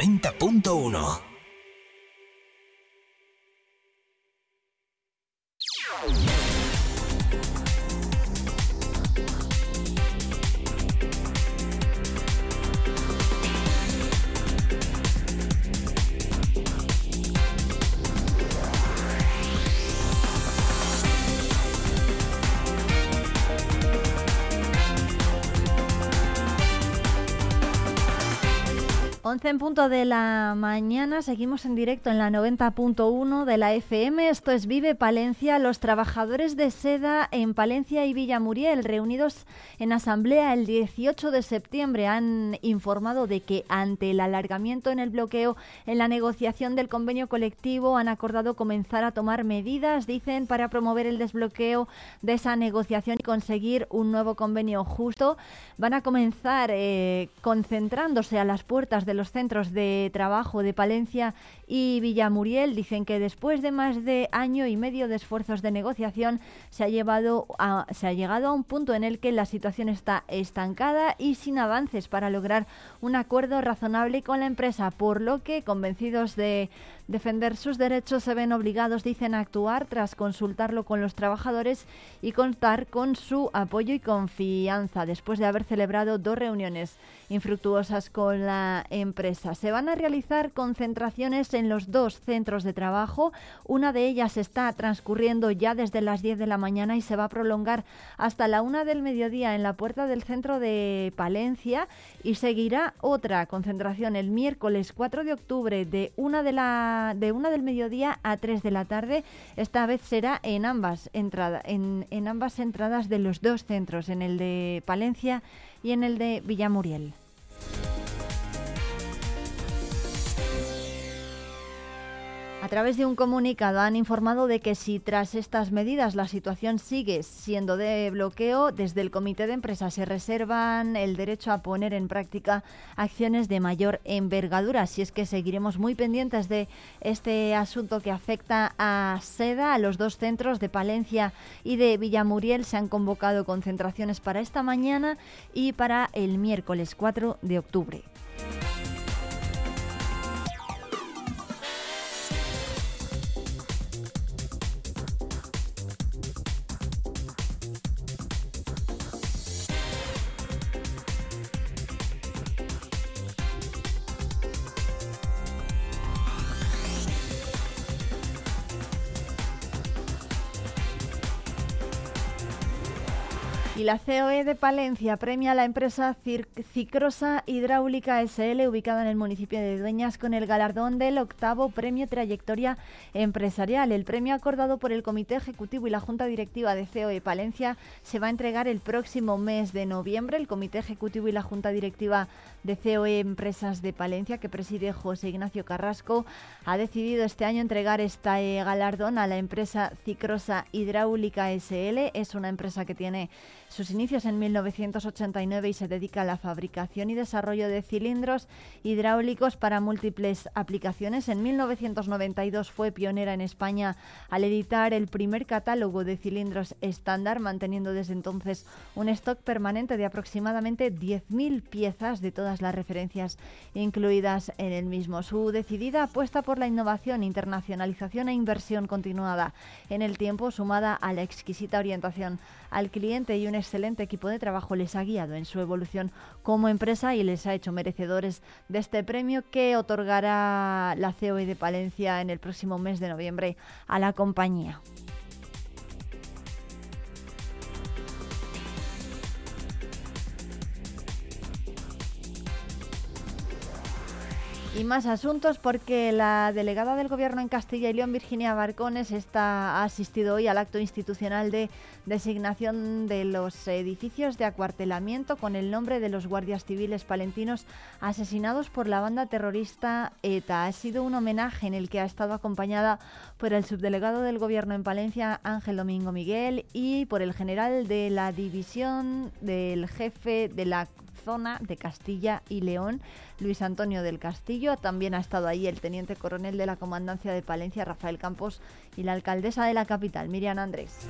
90.1. 11 en punto de la mañana, seguimos en directo en la 90.1 de la FM. Esto es Vive Palencia. Los trabajadores de seda en Palencia y Villamuriel, reunidos en asamblea el 18 de septiembre, han informado de que ante el alargamiento en el bloqueo en la negociación del convenio colectivo han acordado comenzar a tomar medidas, dicen, para promover el desbloqueo de esa negociación y conseguir un nuevo convenio justo. Van a comenzar eh, concentrándose a las puertas de los centros de trabajo de Palencia y Villamuriel. Dicen que después de más de año y medio de esfuerzos de negociación se ha, llevado a- se ha llegado a un punto en el que la situación está estancada y sin avances para lograr un acuerdo razonable con la empresa, por lo que convencidos de defender sus derechos se ven obligados, dicen, a actuar tras consultarlo con los trabajadores y contar con su apoyo y confianza después de haber celebrado dos reuniones infructuosas con la empresa. Se van a realizar concentraciones en los dos centros de trabajo. Una de ellas está transcurriendo ya desde las 10 de la mañana y se va a prolongar hasta la una del mediodía en la puerta del centro de Palencia y seguirá otra concentración el miércoles 4 de octubre de una de la de una del mediodía a 3 de la tarde. Esta vez será en ambas entradas en, en ambas entradas de los dos centros, en el de Palencia y en el de Villamuriel. Través de un comunicado han informado de que si tras estas medidas la situación sigue siendo de bloqueo, desde el comité de empresa se reservan el derecho a poner en práctica acciones de mayor envergadura. Así es que seguiremos muy pendientes de este asunto que afecta a SEDA, a los dos centros de Palencia y de Villamuriel. Se han convocado concentraciones para esta mañana y para el miércoles 4 de octubre. Y la COE de Palencia premia a la empresa Cicrosa Hidráulica SL, ubicada en el municipio de Dueñas, con el galardón del octavo Premio Trayectoria Empresarial. El premio acordado por el Comité Ejecutivo y la Junta Directiva de COE Palencia se va a entregar el próximo mes de noviembre. El Comité Ejecutivo y la Junta Directiva de COE Empresas de Palencia, que preside José Ignacio Carrasco, ha decidido este año entregar este galardón a la empresa Cicrosa Hidráulica SL. Es una empresa que tiene sus inicios en 1989 y se dedica a la fabricación y desarrollo de cilindros hidráulicos para múltiples aplicaciones. En 1992 fue pionera en España al editar el primer catálogo de cilindros estándar, manteniendo desde entonces un stock permanente de aproximadamente 10.000 piezas de todas las referencias incluidas en el mismo. Su decidida apuesta por la innovación, internacionalización e inversión continuada en el tiempo, sumada a la exquisita orientación al cliente y un excelente equipo de trabajo les ha guiado en su evolución como empresa y les ha hecho merecedores de este premio que otorgará la COE de Palencia en el próximo mes de noviembre a la compañía. Y más asuntos porque la delegada del Gobierno en Castilla y León, Virginia Barcones, está, ha asistido hoy al acto institucional de designación de los edificios de acuartelamiento con el nombre de los guardias civiles palentinos asesinados por la banda terrorista ETA. Ha sido un homenaje en el que ha estado acompañada por el subdelegado del Gobierno en Palencia, Ángel Domingo Miguel, y por el general de la división del jefe de la zona de Castilla y León, Luis Antonio del Castillo. También ha estado ahí el teniente coronel de la Comandancia de Palencia, Rafael Campos, y la alcaldesa de la capital, Miriam Andrés.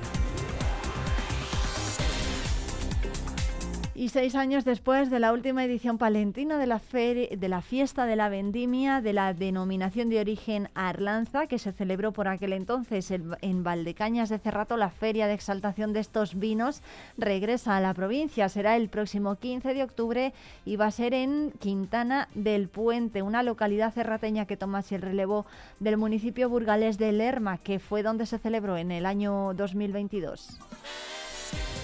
Y seis años después de la última edición palentina de la, de la fiesta de la vendimia de la denominación de origen Arlanza, que se celebró por aquel entonces en, en Valdecañas de Cerrato, la feria de exaltación de estos vinos regresa a la provincia. Será el próximo 15 de octubre y va a ser en Quintana del Puente, una localidad cerrateña que toma así el relevo del municipio burgalés de Lerma, que fue donde se celebró en el año 2022.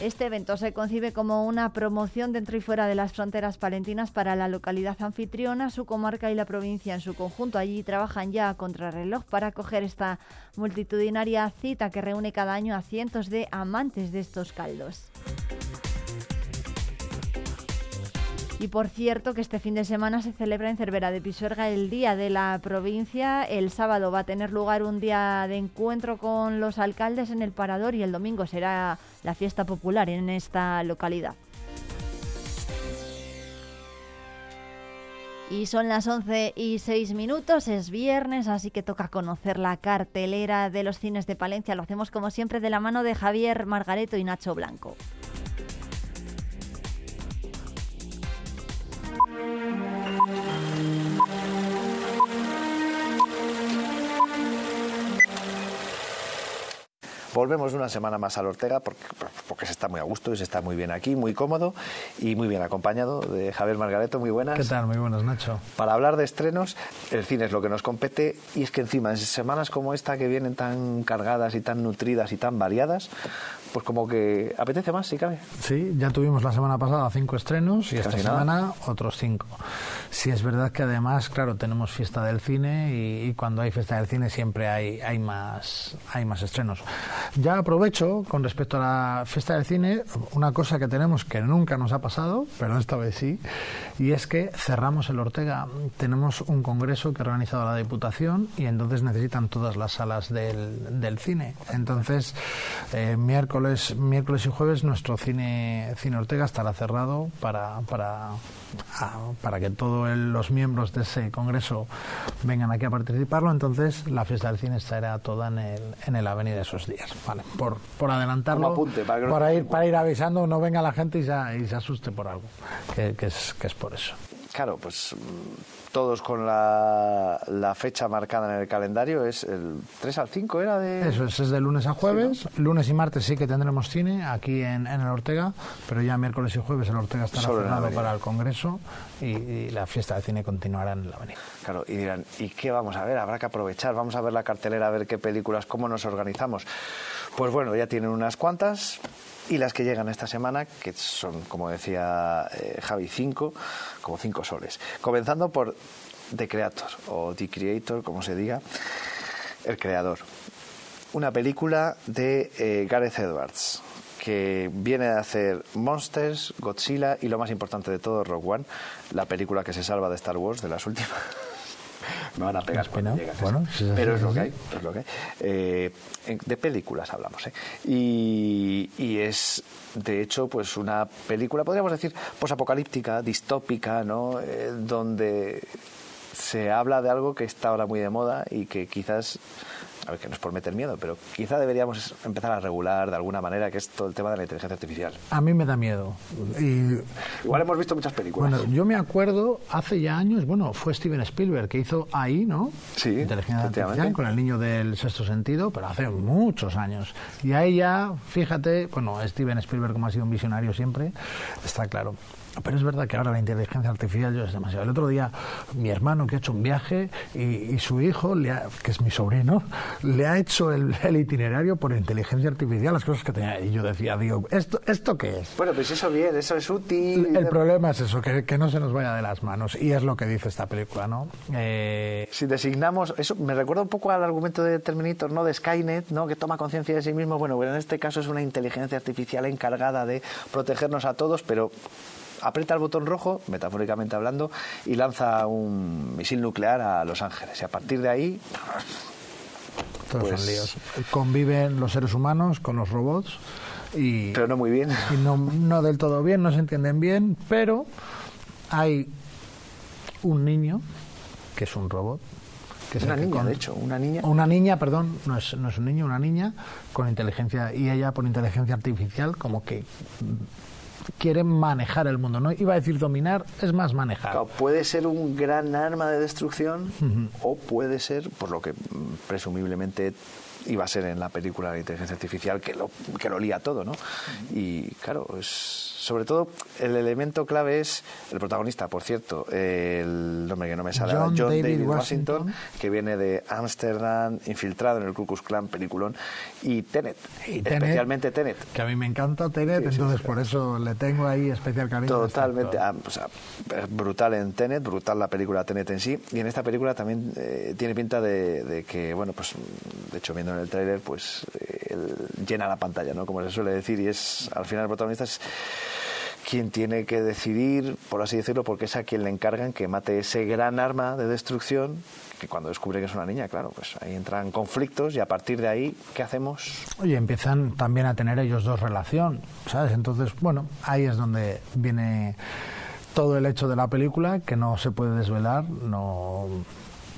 Este evento se concibe como una promoción dentro y fuera de las fronteras palentinas para la localidad anfitriona, su comarca y la provincia en su conjunto. Allí trabajan ya a contrarreloj para acoger esta multitudinaria cita que reúne cada año a cientos de amantes de estos caldos. Y por cierto que este fin de semana se celebra en Cervera de Pisuerga el Día de la Provincia. El sábado va a tener lugar un día de encuentro con los alcaldes en el Parador y el domingo será la fiesta popular en esta localidad. Y son las 11 y 6 minutos, es viernes, así que toca conocer la cartelera de los cines de Palencia. Lo hacemos como siempre de la mano de Javier Margareto y Nacho Blanco. Volvemos una semana más al Ortega porque, porque se está muy a gusto y se está muy bien aquí, muy cómodo y muy bien acompañado de Javier Margareto. Muy buenas. ¿Qué tal? Muy buenas, Nacho. Para hablar de estrenos, el cine es lo que nos compete y es que encima en semanas como esta que vienen tan cargadas y tan nutridas y tan variadas, pues como que apetece más si cabe. Sí, ya tuvimos la semana pasada cinco estrenos y esta nada. semana otros cinco. Sí, es verdad que además, claro, tenemos fiesta del cine y, y cuando hay fiesta del cine siempre hay, hay, más, hay más estrenos. Ya aprovecho con respecto a la fiesta del cine una cosa que tenemos que nunca nos ha pasado, pero esta vez sí, y es que cerramos el Ortega. Tenemos un congreso que ha organizado la Diputación y entonces necesitan todas las salas del, del cine. Entonces, eh, miércoles, miércoles y jueves nuestro cine, cine Ortega estará cerrado para, para, para que todos los miembros de ese congreso vengan aquí a participarlo. Entonces, la fiesta del cine estará toda en el, en el Avenida esos días. Vale, por, por adelantarlo, apunte, para que no- para, ir, para ir avisando, no venga la gente y se, y se asuste por algo, que, que es, que es por eso. Claro, pues todos con la, la fecha marcada en el calendario es el 3 al 5, ¿era de...? Eso es, es de lunes a jueves. Lunes y martes sí que tendremos cine aquí en, en el Ortega, pero ya miércoles y jueves el Ortega estará cerrado para el Congreso y, y la fiesta de cine continuará en la avenida. Claro, y dirán, ¿y qué vamos a ver? Habrá que aprovechar, vamos a ver la cartelera, a ver qué películas, cómo nos organizamos. Pues bueno, ya tienen unas cuantas y las que llegan esta semana, que son, como decía eh, Javi, cinco, como cinco soles. Comenzando por The Creator, o The Creator, como se diga, el creador. Una película de eh, Gareth Edwards, que viene de hacer Monsters, Godzilla y lo más importante de todo, Rogue One, la película que se salva de Star Wars, de las últimas. Me van a pegar cuando casa. bueno, Pero es lo que hay, es lo que hay. Eh, de películas hablamos, ¿eh? Y, y es, de hecho, pues una película, podríamos decir, posapocalíptica, distópica, ¿no? Eh, donde se habla de algo que está ahora muy de moda y que quizás, a ver, que no es por meter miedo, pero quizá deberíamos empezar a regular de alguna manera, que es todo el tema de la inteligencia artificial. A mí me da miedo. Y Igual hemos visto muchas películas. Bueno, yo me acuerdo hace ya años, bueno, fue Steven Spielberg que hizo ahí, ¿no? Sí, Inteligencia artificial con el niño del sexto sentido, pero hace muchos años. Y ahí ya, fíjate, bueno, Steven Spielberg como ha sido un visionario siempre, está claro. Pero es verdad que ahora la inteligencia artificial yo es demasiado. El otro día mi hermano que ha hecho un viaje y, y su hijo, le ha- que es mi sobrino, le ha hecho el, el itinerario por inteligencia artificial, las cosas que tenía. Y yo decía, digo, ¿esto, ¿esto qué es? Bueno, pues eso bien, eso es útil. El problema es eso, que, que no se nos vaya de las manos. Y es lo que dice esta película, ¿no? Eh, Si designamos, eso me recuerda un poco al argumento de Terminator, ¿no? De Skynet, ¿no? Que toma conciencia de sí mismo. Bueno, bueno, en este caso es una inteligencia artificial encargada de protegernos a todos, pero aprieta el botón rojo, metafóricamente hablando, y lanza un misil nuclear a Los Ángeles. Y a partir de ahí, todos Pues- son líos. Conviven los seres humanos con los robots y... Pero no muy bien. Y no, no del todo bien, no se entienden bien, pero hay un niño que es un robot. Que es Una niña, con- de hecho, una niña. Una niña, perdón, no es, no es un niño, una niña con inteligencia, y ella por inteligencia artificial como que mm, quiere manejar el mundo. No iba a decir dominar, es más manejar. claro, puede ser un gran arma de destrucción o puede ser, por lo que presumiblemente iba a ser en la película de inteligencia artificial, que lo, que lo lía todo, ¿no? Y claro, es Sobre todo, el elemento clave es el protagonista, por cierto, el nombre que no me sale, John David Washington, Washington. que viene de Ámsterdam, infiltrado en el Ku Klux Klan, peliculón, y Tenet, Y especialmente Tenet. Que a mí me encanta Tenet, Sí, entonces sí. por eso le tengo ahí especial cariño. este Totalmente, ah, o sea, es brutal en Tenet, brutal la película Tenet en sí, y en esta película también eh, tiene pinta de, de que, bueno, pues de hecho viendo en el tráiler, pues eh, él llena la pantalla, ¿no? Como se suele decir, y es, al final el protagonista es quien tiene que decidir, por así decirlo, porque es a quien le encargan que mate ese gran arma de destrucción, que cuando descubre que es una niña, claro, pues ahí entran conflictos y a partir de ahí, ¿qué hacemos? Oye, empiezan también a tener ellos dos relación, ¿sabes? Entonces, bueno, ahí es donde viene todo el hecho de la película, que no se puede desvelar, no,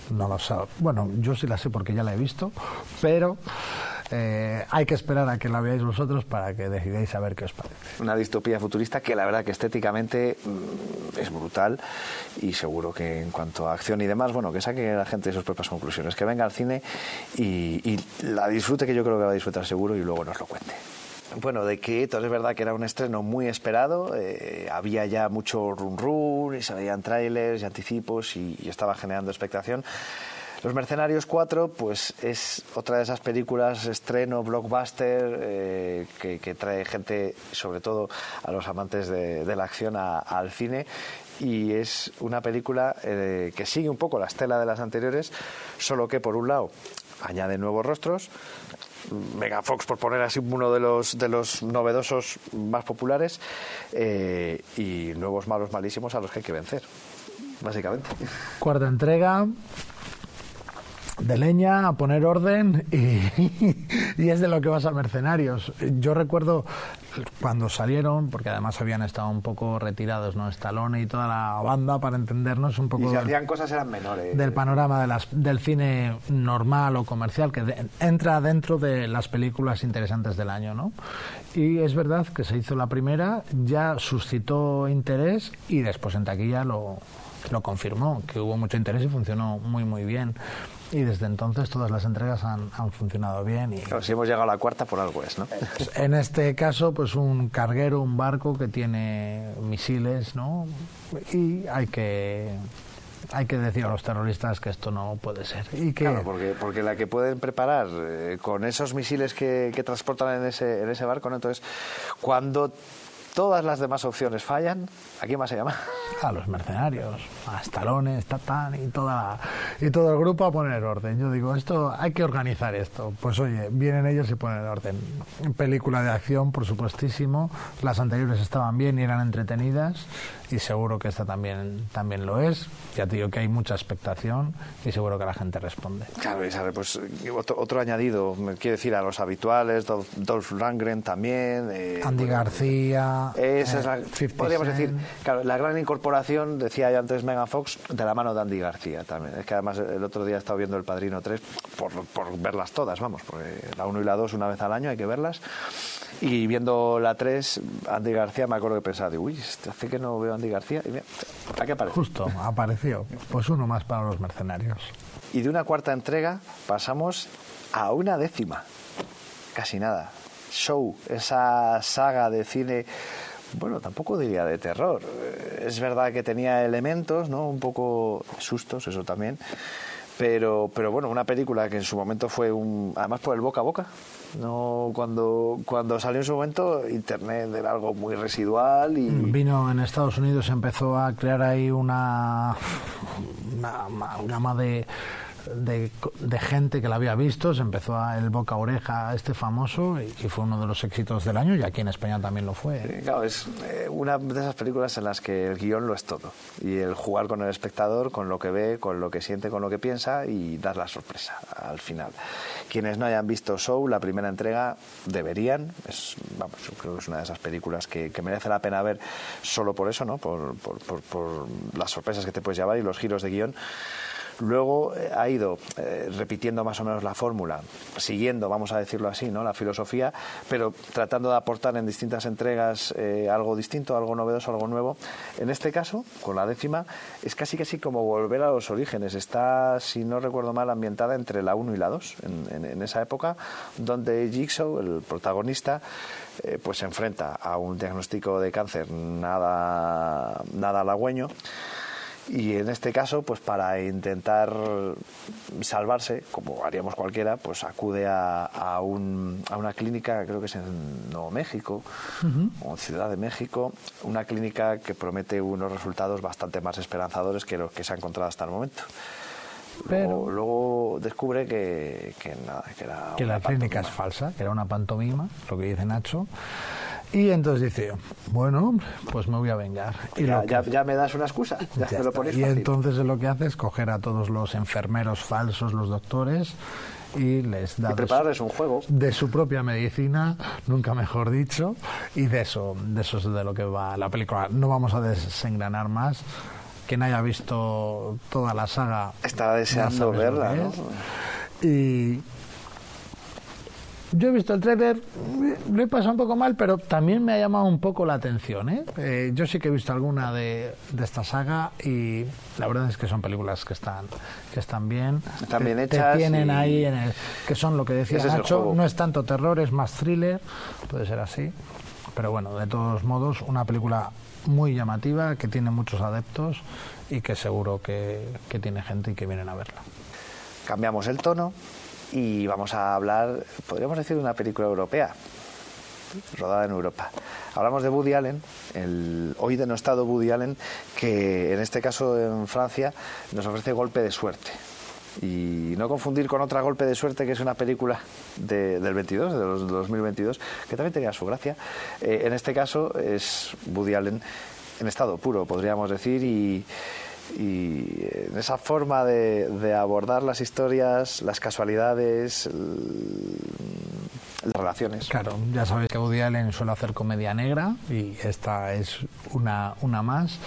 no lo sé. Bueno, yo sí la sé porque ya la he visto, pero eh, hay que esperar a que la veáis vosotros para que decidáis a ver qué os parece. una distopía futurista que la verdad que estéticamente mm, es brutal y seguro que en cuanto a acción y demás, bueno, que saque la gente sus propias conclusiones, que venga al cine y, y la disfrute, que yo creo que va a disfrutar seguro y luego nos lo cuente. Bueno, de Quietos es verdad que era un estreno muy esperado, eh, había ya mucho run run y se veían trailers y anticipos y, y estaba generando expectación. Los Mercenarios 4, pues es otra de esas películas estreno, blockbuster, eh, que, trae gente, sobre todo a los amantes de, la acción, al cine. Y es una película eh, que sigue un poco la estela de las anteriores, solo que por un lado añade nuevos rostros. Mega Fox, por poner así uno de los, de los novedosos más populares, eh, y nuevos malos malísimos a los que hay que vencer, básicamente. Cuarta entrega de leña a poner orden y, y es de lo que vas a mercenarios. Yo recuerdo cuando salieron, porque además habían estado un poco retirados, ¿no? Stallone y toda la banda, para entendernos un Y poco si del, hacían cosas eran menores. del panorama de las, del cine normal o comercial que de- entra dentro de las películas interesantes del año, ¿no? Y es verdad que se hizo la primera, ya suscitó interés y después en taquilla lo, lo confirmó, que hubo mucho interés y funcionó muy, muy bien. Y desde entonces todas las entregas han, han funcionado bien. Y Claro, si hemos llegado a la cuarta, por algo es, ¿no? en este caso, pues un carguero, un barco que tiene misiles, ¿no? Y hay que hay que decir a los terroristas que esto no puede ser. Y que Claro, porque, porque la que pueden preparar eh, con esos misiles que, que transportan en ese, en ese barco, ¿no? Entonces, cuando todas las demás opciones fallan, ¿a quién más se llama? a los mercenarios, a Stallone, Tatán y toda y todo el grupo a poner orden. Yo digo, esto hay que organizar esto. Pues oye, vienen ellos y ponen orden. Película de acción, por supuestísimo. Las anteriores estaban bien y eran entretenidas y seguro que esta también también lo es. Ya te digo que hay mucha expectación y seguro que la gente responde. Claro, y sabe, pues eh, otro, otro añadido, me quiere decir a los habituales, Dolph, Dolph Lundgren también. eh, Andy bueno, García, Esa es la, eh, 50 podríamos Cent. decir, claro, la gran incorporación, decía yo antes Megan Fox, de la mano de Andy García también. Es que además el otro día he estado viendo El Padrino 3 por, por verlas todas, vamos, porque la 1 y la 2 una vez al año hay que verlas. Y viendo la 3, Andy García me acuerdo que pensaba, uy, este hace que no veo a Andy García. Y mira, aquí aparece. Justo, apareció. Pues uno más para los mercenarios. Y de una cuarta entrega pasamos a una décima. Casi nada. Show, esa saga de cine, bueno, tampoco diría de terror. Es verdad que tenía elementos, ¿no? Un poco sustos, eso también. Pero, pero bueno, una película que en su momento fue un. Además por el boca a boca. No, cuando, cuando salió en su momento, Internet era algo muy residual y. Vino en Estados Unidos, empezó a crear ahí una, una amalgama de, de, gente que la había visto, se empezó a, el boca oreja este famoso y, y fue uno de los éxitos del año y aquí en España también lo fue. Claro, es eh, una de esas películas en las que el guion lo es todo. Y el jugar con el espectador, con lo que ve, con lo que siente, con lo que piensa y dar la sorpresa al final. Quienes no hayan visto Show, la primera entrega, deberían. Es, vamos, creo que es una de esas películas que, que merece la pena ver solo por eso, ¿no? Por, por, por- por las sorpresas que te puedes llevar y los giros de guion. Luego eh, ha ido eh, repitiendo más o menos la fórmula, siguiendo, vamos a decirlo así, ¿no? la filosofía, pero tratando de aportar en distintas entregas eh, algo distinto, algo novedoso, algo nuevo. En este caso, con la décima, es casi casi como volver a los orígenes. Está, si no recuerdo mal, ambientada entre la 1 y la 2, en, esa época, donde Jigsaw, el protagonista, pues se enfrenta a un diagnóstico de cáncer nada, nada halagüeño. Y en este caso, pues para intentar salvarse, como haríamos cualquiera, pues acude a, a un- a una clínica, creo que es en Nuevo México, o en Ciudad de México, una clínica que promete unos resultados bastante más esperanzadores que los que se ha encontrado hasta el momento. Luego, luego descubre que, que nada, que era que la clínica es falsa, que era una pantomima, lo que dice Nacho. Y entonces dice, bueno, pues me voy a vengar. Y ya, ya- me das una excusa, ya, Ya me lo pones Y fácil. entonces lo que hace es coger a todos los enfermeros falsos, los doctores, y les da Y prepararles su, un juego. de su propia medicina, nunca mejor dicho, y de eso, de eso es de lo que va la película. No vamos a desengranar más. Quien haya visto toda la saga Está deseando verla, ¿no? Y yo he visto el tráiler, lo he pasado un poco mal, pero también me ha llamado un poco la atención. ¿eh? Eh, yo sí que he visto alguna de, de esta saga y la verdad es que son películas que están que están bien. Están Te- bien te hechas tienen y- ahí, en el, que son lo que decía Nacho, no es tanto terror, es más thriller, puede ser así. Pero bueno, de todos modos, una película muy llamativa, que tiene muchos adeptos y que seguro que, que tiene gente y que vienen a verla. Cambiamos el tono y vamos a hablar, podríamos decir, de una película europea, rodada en Europa. Hablamos de Woody Allen, el hoy denostado Woody Allen, que en este caso en Francia nos ofrece Golpe de Suerte. Y no confundir con otra Golpe de Suerte, que es una película de- del 22, de los 2022, que también tenía su gracia. Eh, en este caso es Woody Allen en estado puro, podríamos decir, y, y en esa forma de, de abordar las historias, las casualidades, el- las relaciones. Claro, ya sabéis que Woody Allen suele hacer comedia negra y esta es una, una más.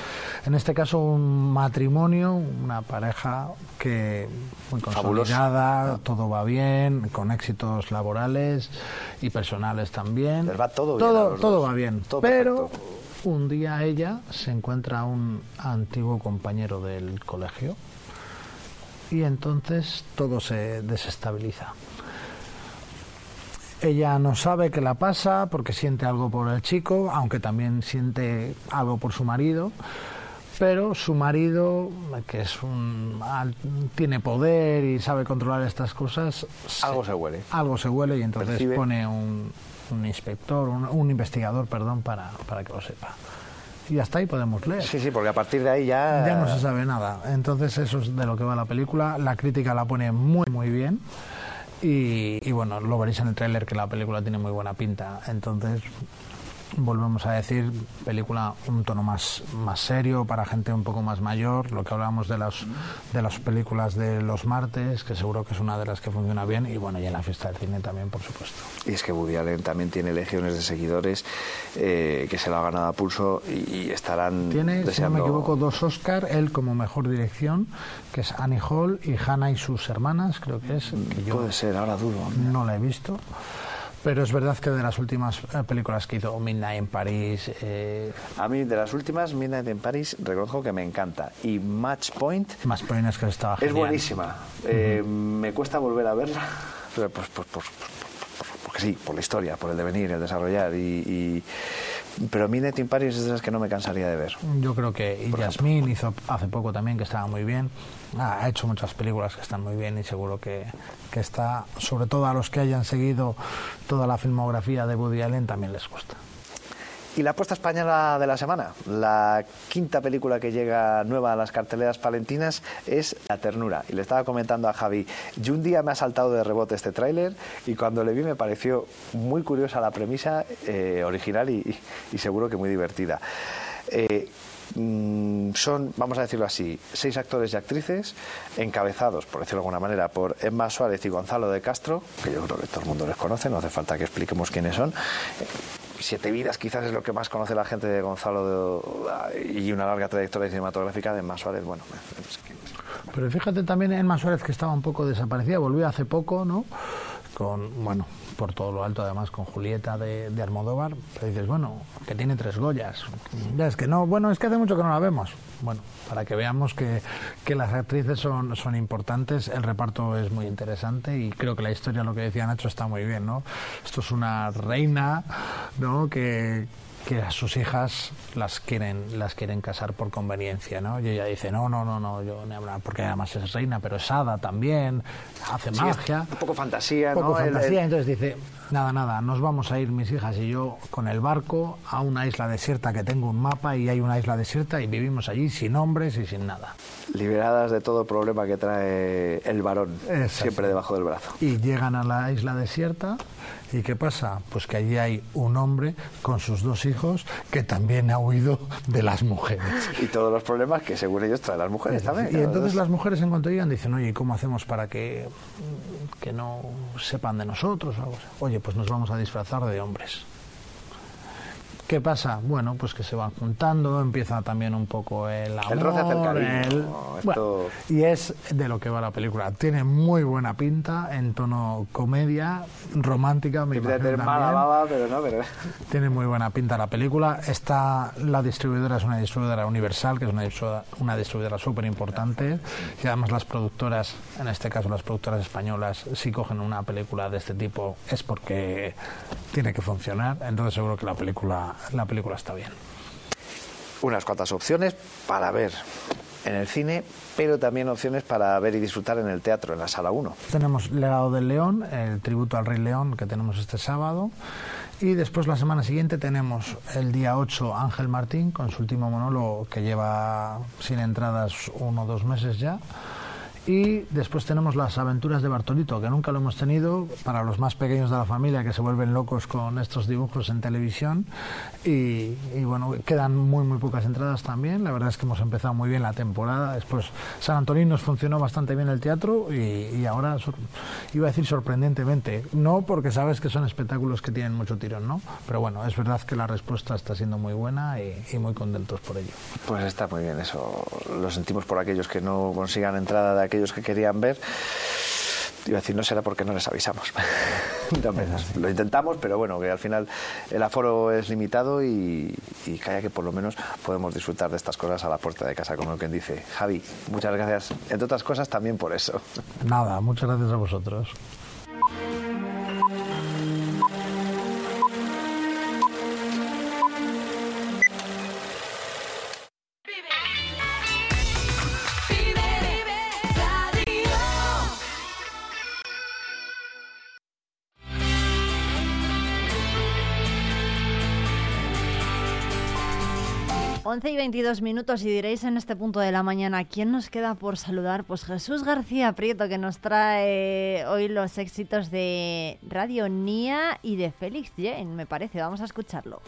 En este caso un matrimonio, una pareja que muy consolidada, todo va bien, con éxitos laborales y personales también. Les va todo bien a Todo, los todo dos. va bien, Todo pero un día ella se encuentra a un antiguo compañero del colegio y entonces todo se desestabiliza. Ella no sabe qué la pasa porque siente algo por el chico, aunque también siente algo por su marido. Pero su marido, que es un tiene poder y sabe controlar estas cosas, Algo se huele. algo se huele y entonces Percibe. pone un, un inspector, un, un investigador, perdón, para, para que lo sepa. Y hasta ahí podemos leer. Sí, sí, porque a partir de ahí ya... Ya no se sabe nada. Entonces eso es de lo que va la película. La crítica la pone muy, muy bien. Y, y bueno, lo veréis en el tráiler que la película tiene muy buena pinta. Entonces, volvemos a decir, película un tono más, más serio para gente un poco más mayor. Lo que hablábamos de las, de las películas de los martes, que seguro que es una de las que funciona bien. Y bueno, y en la fiesta del cine también, por supuesto. Y es que Woody Allen también tiene legiones de seguidores eh, que se lo ha ganado a pulso y, y estarán Tiene, si no me equivoco, dos Oscar, él como mejor dirección, que es Annie Hall y Hannah y sus hermanas, creo que es. Que yo Puede ser, ahora dudo. No la he visto. Pero es verdad que de las últimas eh, películas que hizo, Midnight en París, eh, A mí, de las últimas, Midnight en París, reconozco que me encanta. Y Match Point más Point que estaba es genial. buenísima. Eh, Me cuesta volver a verla, pues, pues, pues, pues, pues, porque sí, por la historia, por el devenir, el desarrollar. Y, y- Pero Midnight in Paris es de las que no me cansaría de ver. Yo creo que y Yasmín hizo hace poco también que estaba muy bien. Ha hecho muchas películas que están muy bien y seguro que, que está, sobre todo a los que hayan seguido toda la filmografía de Woody Allen, también les gusta. Y la apuesta española de la semana, la quinta película que llega nueva a las carteleras palentinas es La Ternura. Y le estaba comentando a Javi, yo un día me ha saltado de rebote este tráiler y cuando le vi me pareció muy curiosa la premisa, eh, original y, y seguro que muy divertida. Eh, mm, son, vamos a decirlo así, seis actores y actrices encabezados, por decirlo de alguna manera, por Emma Suárez y Gonzalo de Castro, que yo creo que todo el mundo les conoce, no hace falta que expliquemos quiénes son. Siete vidas quizás es lo que más conoce la gente de Gonzalo y una larga trayectoria cinematográfica de Emma Suárez. Bueno, Pero fíjate también Emma Suárez que estaba un poco desaparecida, volvió hace poco, ¿no? Con, bueno, por todo lo alto además con Julieta de, de Almodóvar, pero dices, bueno, que tiene tres Goyas. Ya es que no, bueno, es que hace mucho que no la vemos. Bueno, para que veamos que, que las actrices son, son importantes, el reparto es muy interesante y creo que la historia, lo que decía Nacho, está muy bien, ¿no? Esto es una reina, ¿no? Que, que a sus hijas las quieren las quieren casar por conveniencia, ¿no? Y ella dice, no, no, no, no, yo ni hablar, porque además es reina, pero es hada también, hace Sí, magia. un poco fantasía, Un poco fantasía, el- entonces dice, nada, nada, nos vamos a ir mis hijas y yo con el barco a una isla desierta que tengo un mapa y hay una isla desierta y vivimos allí sin hombres y sin nada. Liberadas de todo problema que trae el varón, siempre debajo del brazo. Y llegan a la isla desierta y ¿qué pasa? Pues que allí hay un hombre con sus dos hijos que también ha huido de las mujeres. Y todos los problemas que según ellos traen las mujeres también. Y entonces las mujeres en cuanto llegan dicen, oye, ¿y ¿cómo hacemos para que, que no sepan de nosotros? o algo así? Oye, pues nos vamos a disfrazar de hombres. ¿Qué pasa? Bueno, pues que se van juntando, empieza también un poco el amor. El roce hacia el cariño, el- esto- bueno, y es de lo que va la película. Tiene muy buena pinta en tono comedia, romántica, me Tiene imagino tener mala también. baba, pero no, pero... Tiene muy buena pinta la película. Está, la distribuidora es una distribuidora universal, que es una distribuidora, una distribuidora súper importante. Y además las productoras, en este caso las productoras españolas, si cogen una película de este tipo es porque tiene que funcionar. Entonces seguro que la película, la película está bien. unas cuantas opciones para ver en el cine, pero también opciones para ver y disfrutar en el teatro, en la sala 1. Tenemos Legado del León, el tributo al Rey León que tenemos este sábado. Y después la semana siguiente tenemos el día 8 Ángel Martín con su último monólogo que lleva sin entradas uno o dos meses ya. Y después tenemos las aventuras de Bartolito, que nunca lo hemos tenido, para los más pequeños de la familia que se vuelven locos con estos dibujos en televisión. Y, y bueno, quedan muy, muy pocas entradas también. La verdad es que hemos empezado muy bien la temporada. Después San Antonín nos funcionó bastante bien el teatro y, y ahora, iba a decir sorprendentemente, no porque sabes que son espectáculos que tienen mucho tirón, ¿no? Pero bueno, es verdad que la respuesta está siendo muy buena y, y muy contentos por ello. Pues está muy bien eso. Lo sentimos por aquellos que no consigan entrada de aquellos que querían ver. Iba a decir, no será porque no les avisamos. No, lo intentamos, pero bueno, que al final el aforo es limitado y, y calla que por lo menos podemos disfrutar de estas cosas a la puerta de casa, como quien dice. Javi, muchas gracias, entre otras cosas, también por eso. Nada, muchas gracias a vosotros. Once y 22 minutos y diréis en este punto de la mañana, ¿quién nos queda por saludar? Pues Jesús García Prieto, que nos trae hoy los éxitos de Radio Nia y de Félix Jane, me parece. Vamos a escucharlo.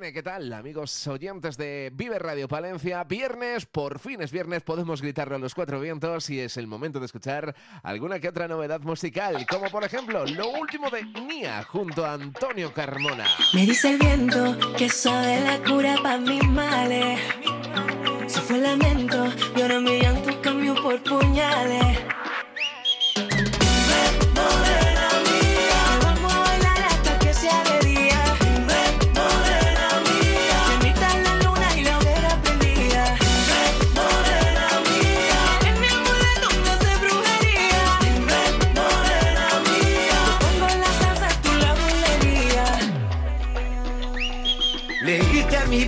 ¿Qué tal? Amigos oyentes de Vive Radio Palencia, viernes, por fin es viernes, podemos gritarlo a los cuatro vientos y es el momento de escuchar alguna que otra novedad musical, como por ejemplo lo último de Nia junto a Antonio Carmona. Me dice el viento que sabe la cura para mis males. Se fue lamento ahora mi llanto cambió por puñales.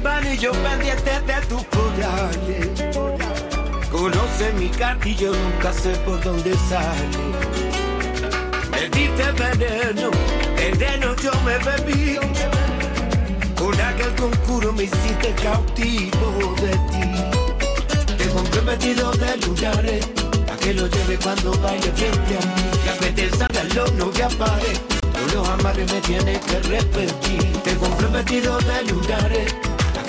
Y yo pendiente de tus corales. Conoce mi yo nunca sé por dónde sale. Me diste veneno, veneno yo me bebí. Con aquel concurso me hiciste cautivo de ti. Te compré vestido de lunares, para que lo lleve cuando baile frente a mí. Y a veces salgan no que apare, los amarres me tienes que repetir. Te compré vestido de lunares,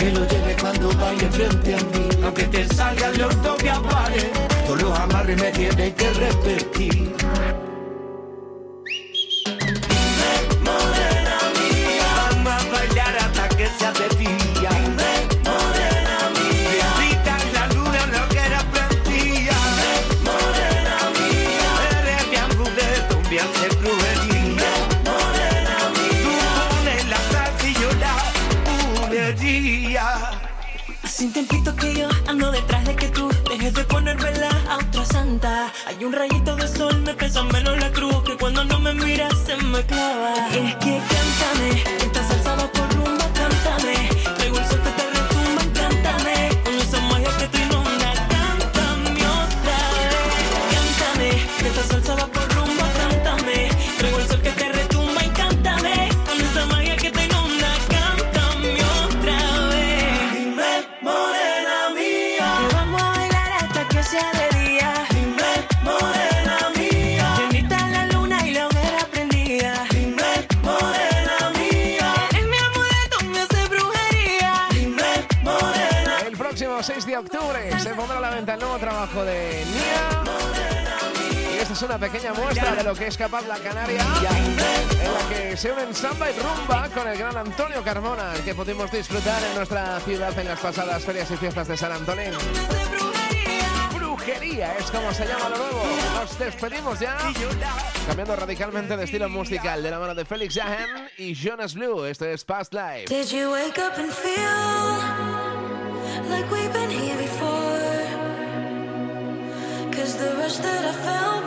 que lo lleve cuando vaya frente a mí. Aunque te salga el orto que apare, todos los amarres me tienen que repetir. Dime, morena mía, vamos a bailar hasta que se hace Hace un que yo ando detrás de que tú dejes de ponérmela a otra santa. Hay un rayito de sol, me pesa menos la cruz que cuando no me miras se me clava. Y es que cántame. el nuevo trabajo de Nia. Y esta es una pequeña muestra de lo que es capaz la Canaria, en la que se unen samba y rumba con el gran Antonio Carmona, que pudimos disfrutar en nuestra ciudad en las pasadas ferias y fiestas de San Antonio brujería es como se llama lo nuevo. Nos despedimos ya. Cambiando radicalmente de estilo musical de la mano de Felix Jahan y Jonas Blue. Esto es Past Life. the rush that I felt.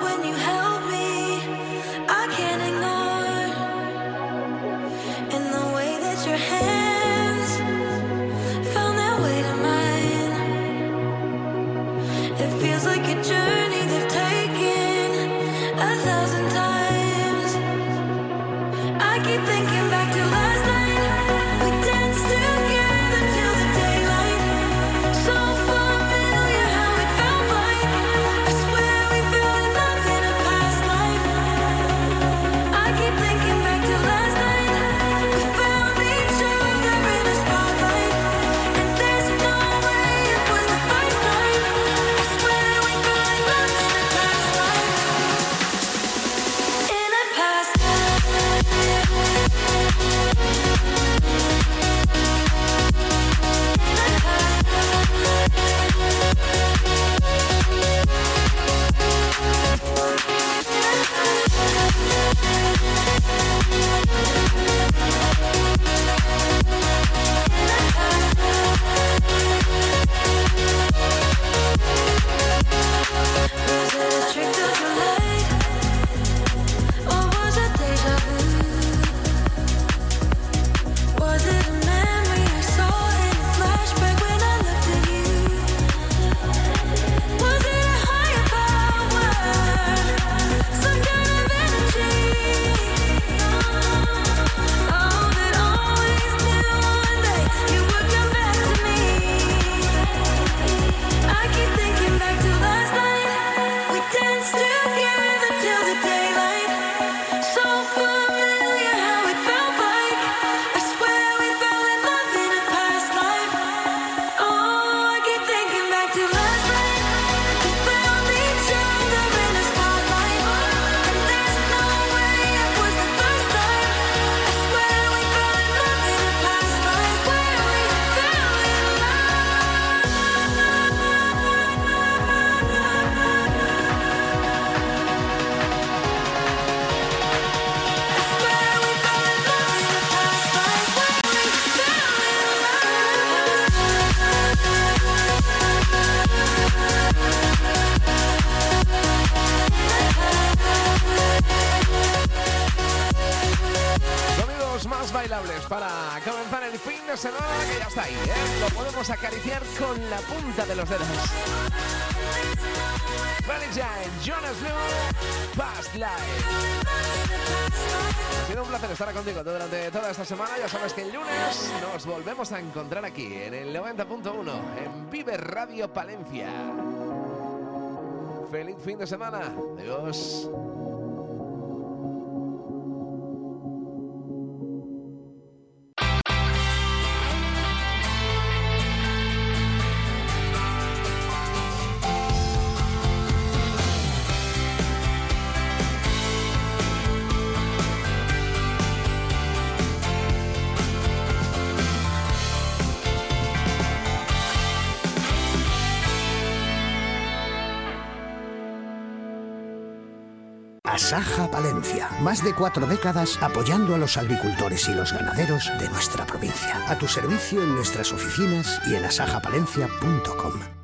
sabes que el lunes nos volvemos a encontrar aquí en el 90.1 en Vive Radio Palencia. Feliz fin de semana. Adiós. Asaja Palencia. Más de cuatro décadas apoyando a los agricultores y los ganaderos de nuestra provincia. A tu servicio en nuestras oficinas y en asajapalencia.com.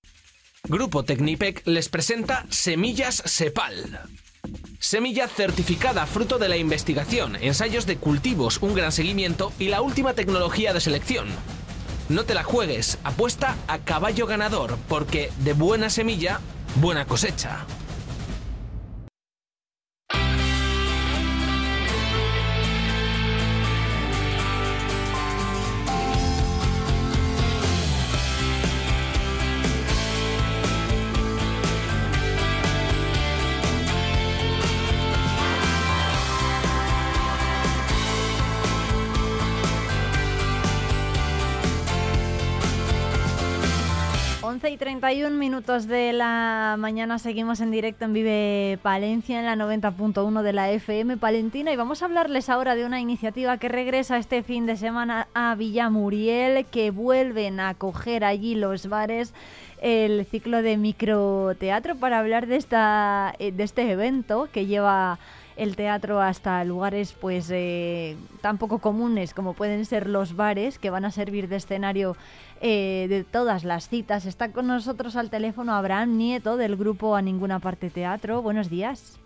Grupo Tecnipec les presenta Semillas Sepal. Semilla certificada fruto de la investigación, ensayos de cultivos, un gran seguimiento y la última tecnología de selección. No te la juegues, apuesta a caballo ganador, porque de buena semilla, buena cosecha. Y 31 minutos de la mañana. Seguimos en directo en Vive Palencia en la 90.1 de la FM Palentina. Y vamos a hablarles ahora de una iniciativa que regresa este fin de semana a Villamuriel que vuelven a acoger allí los bares el ciclo de microteatro para hablar de esta de este evento que lleva el teatro hasta lugares pues eh, tan poco comunes como pueden ser los bares que van a servir de escenario eh, de todas las citas. Está con nosotros al teléfono Abraham Nieto del grupo A Ninguna Parte Teatro. Buenos días.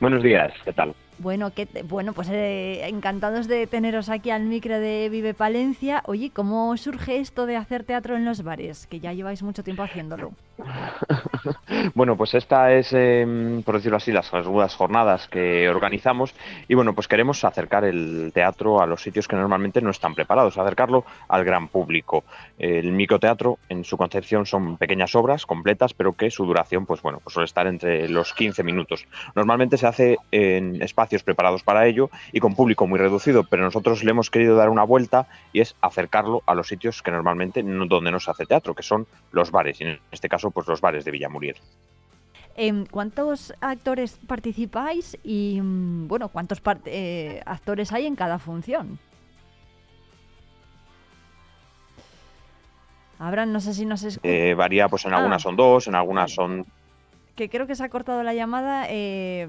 Buenos días, ¿qué tal? Bueno, que bueno, pues eh, encantados de teneros aquí al micro de Vive Palencia. Oye, ¿cómo surge esto de hacer teatro en los bares? Que ya lleváis mucho tiempo haciéndolo. Bueno, pues esta es, eh, por decirlo así, las segundas jornadas que organizamos y bueno, pues queremos acercar el teatro a los sitios que normalmente no están preparados, acercarlo al gran público. El microteatro, en su concepción, son pequeñas obras completas, pero que su duración, pues bueno, pues suele estar entre los 15 minutos. Normalmente se hace en espacios preparados para ello y con público muy reducido, pero nosotros le hemos querido dar una vuelta y es acercarlo a los sitios que normalmente no, donde no se hace teatro, que son los bares, y en este caso, pues los bares de Villamuriel. Eh, ¿Cuántos actores participáis y, mm, bueno, cuántos eh, actores hay en cada función? Abraham, no sé si nos escucha. Eh, varía, pues en Ah. algunas son dos, en algunas son... que creo que se ha cortado la llamada. eh,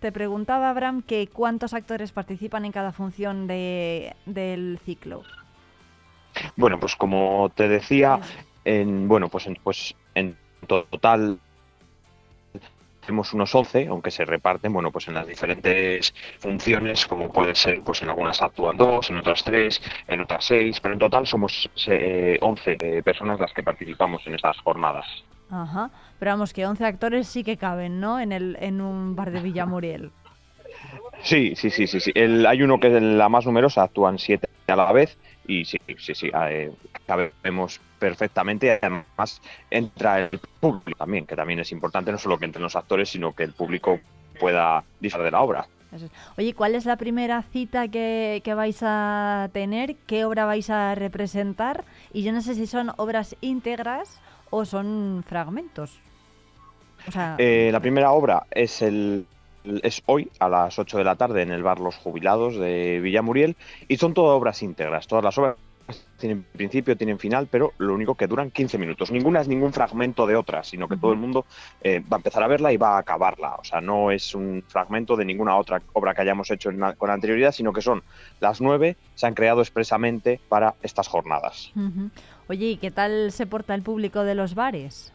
te, preguntaba, Abraham, que cuántos actores participan en cada función de, del ciclo. Bueno, pues como te decía, en, bueno, pues en, pues en total tenemos unos 11, aunque se reparten, bueno, pues en las diferentes funciones, como puede ser, pues en algunas actúan dos, en otras tres, en otras seis, pero en total somos eh, 11 eh, personas las que participamos en estas jornadas. Ajá. Pero vamos, que 11 actores sí que caben, ¿no? En, el, en un bar de Villamuriel. Sí, sí, sí, sí, sí. El- hay uno que es la más numerosa, actúan siete a la vez y sí, sí, sí, eh, cabemos perfectamente y además entra el público también, que también es importante no solo que entren los actores, sino que el público pueda disfrutar de la obra. Oye, ¿cuál es la primera cita que, que vais a tener? ¿Qué obra vais a representar? Y yo no sé si son obras íntegras o son fragmentos. O sea, Eh, la primera obra es el es hoy a las 8 de la tarde en el bar Los Jubilados de Villamuriel y son todas obras íntegras. Todas las obras tienen principio, tienen final, pero lo único que duran 15 minutos. Ninguna es ningún fragmento de otra, sino que todo el mundo eh, va a empezar a verla y va a acabarla. O sea, no es un fragmento de ninguna otra obra que hayamos hecho en con anterioridad, sino que son las nueve, se han creado expresamente para estas jornadas. Oye, ¿y qué tal se porta el público de los bares?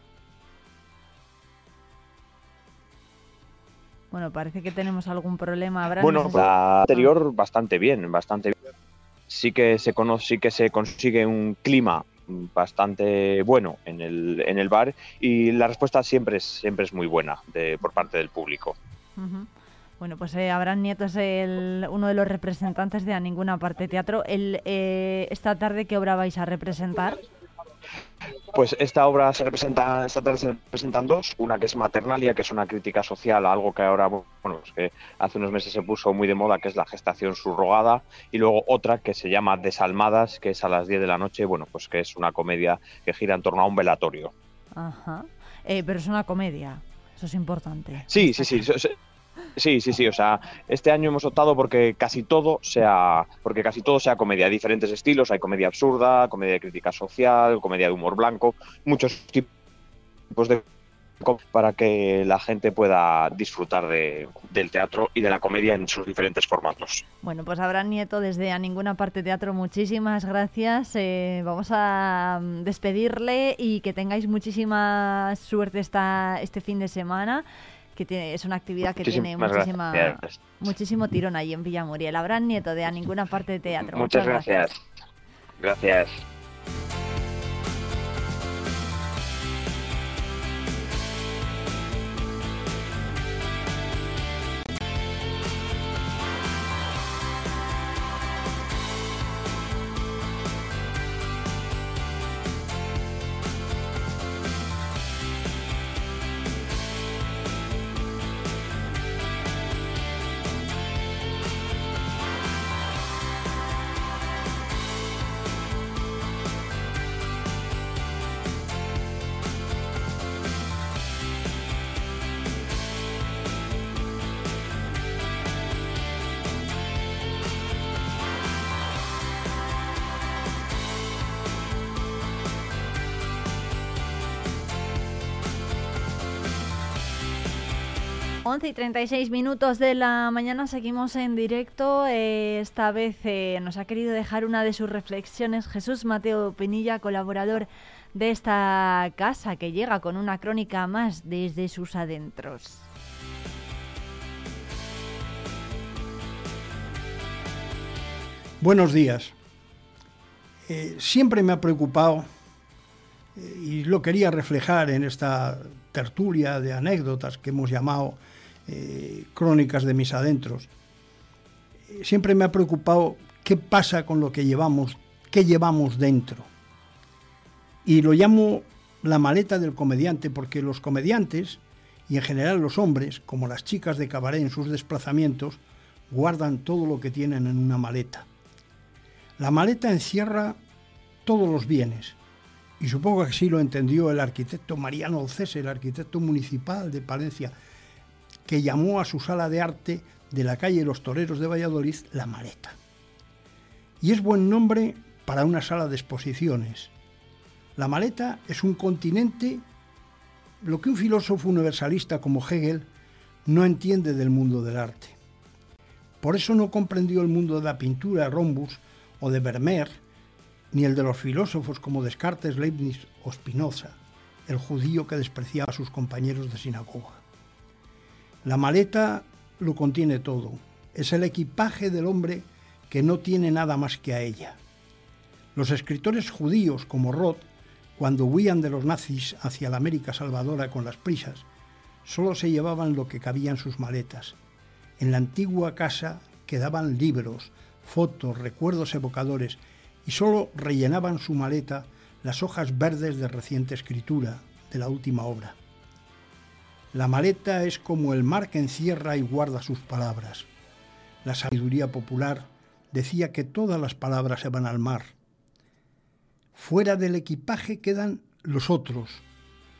Bueno, parece que tenemos algún problema. Abraham, Bueno, si- la anterior bastante bien, bastante bien. Sí que se conoce, sí que se consigue un clima bastante bueno en el, en el bar y la respuesta siempre es, siempre es muy buena de, por parte del público. Ujú. Bueno, pues eh, Abraham Nieto es el- uno de los representantes de A Ninguna Parte Teatro. El, eh, esta tarde, ¿qué obra vais a representar? Pues esta obra se representa, esta tarde se representan dos, una que es Maternalia, que es una crítica social a algo que ahora, bueno, es que hace unos meses se puso muy de moda, que es la gestación subrogada, y luego otra que se llama Desalmadas, que es a las 10 de la noche, bueno, pues que es una comedia que gira en torno a un velatorio. Ajá. Eh, pero es una comedia, eso es importante. Sí, sí, sí. Sí, sí, sí. O sea, este año hemos optado porque casi todo sea, porque casi todo sea comedia. Diferentes estilos. Hay comedia absurda, comedia de crítica social, comedia de humor blanco, muchos tipos de para que la gente pueda disfrutar de- del teatro y de la comedia en sus diferentes formatos. Bueno, pues Abraham Nieto desde A Ninguna Parte Teatro, muchísimas gracias. Eh, vamos a mm, despedirle y que tengáis muchísima suerte esta, este fin de semana, que tiene, es una actividad que tiene muchísima, gracias. muchísimo tirón allí en Villamuriel. Abraham Nieto de A Ninguna Parte Teatro. Muchas gracias. Gracias. Once y 36 minutos de la mañana seguimos en directo. Eh, esta vez eh, nos ha querido dejar una de sus reflexiones Jesús Mateo Penilla, colaborador de esta casa, que llega con una crónica más desde sus adentros. Buenos días. Eh, siempre me ha preocupado y lo quería reflejar en esta tertulia de anécdotas que hemos llamado eh, Crónicas de mis adentros. Siempre me ha preocupado qué pasa con lo que llevamos, qué llevamos dentro. Y lo llamo la maleta del comediante porque los comediantes, y en general los hombres, como las chicas de cabaret en sus desplazamientos, guardan todo lo que tienen en una maleta. La maleta encierra todos los bienes, y supongo que así lo entendió el arquitecto Mariano Ocese, el arquitecto municipal de Palencia, que llamó a su sala de arte de la calle Los Toreros de Valladolid la maleta. Y es buen nombre para una sala de exposiciones. La maleta es un continente, lo que un filósofo universalista como Hegel no entiende del mundo del arte. Por eso no comprendió el mundo de la pintura Rombus o de Vermeer, ni el de los filósofos como Descartes, Leibniz o Spinoza, el judío que despreciaba a sus compañeros de sinagoga. La maleta lo contiene todo, es el equipaje del hombre que no tiene nada más que a ella. Los escritores judíos como Roth, cuando huían de los nazis hacia la América salvadora con las prisas, solo se llevaban lo que cabía en sus maletas. En la antigua casa quedaban libros, fotos, recuerdos evocadores y solo rellenaban su maleta las hojas verdes de reciente escritura de la última obra. La maleta es como el mar que encierra y guarda sus palabras. La sabiduría popular decía que todas las palabras se van al mar. Fuera del equipaje quedan los otros,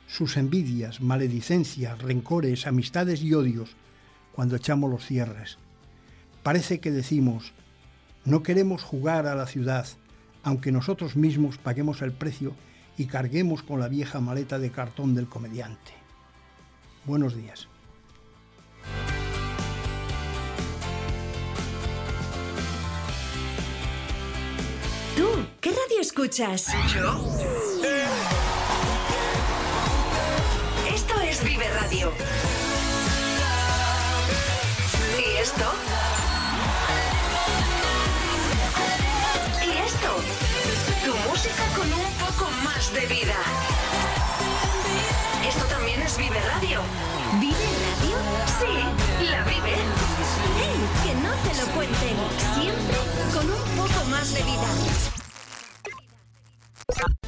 sus envidias, maledicencias, rencores, amistades y odios, cuando echamos los cierres. Parece que decimos, no queremos jugar a la ciudad, aunque nosotros mismos paguemos el precio y carguemos con la vieja maleta de cartón del comediante. Buenos días. ¿Tú qué radio escuchas? ¿Yo? Esto es Vive Radio. ¿Y esto? ¿Y esto? Tu música con un poco más de vida. Vive Radio. ¿Vive Radio? Sí, la vive. ¡Ey! Que no te lo cuenten. Siempre con un poco más de vida.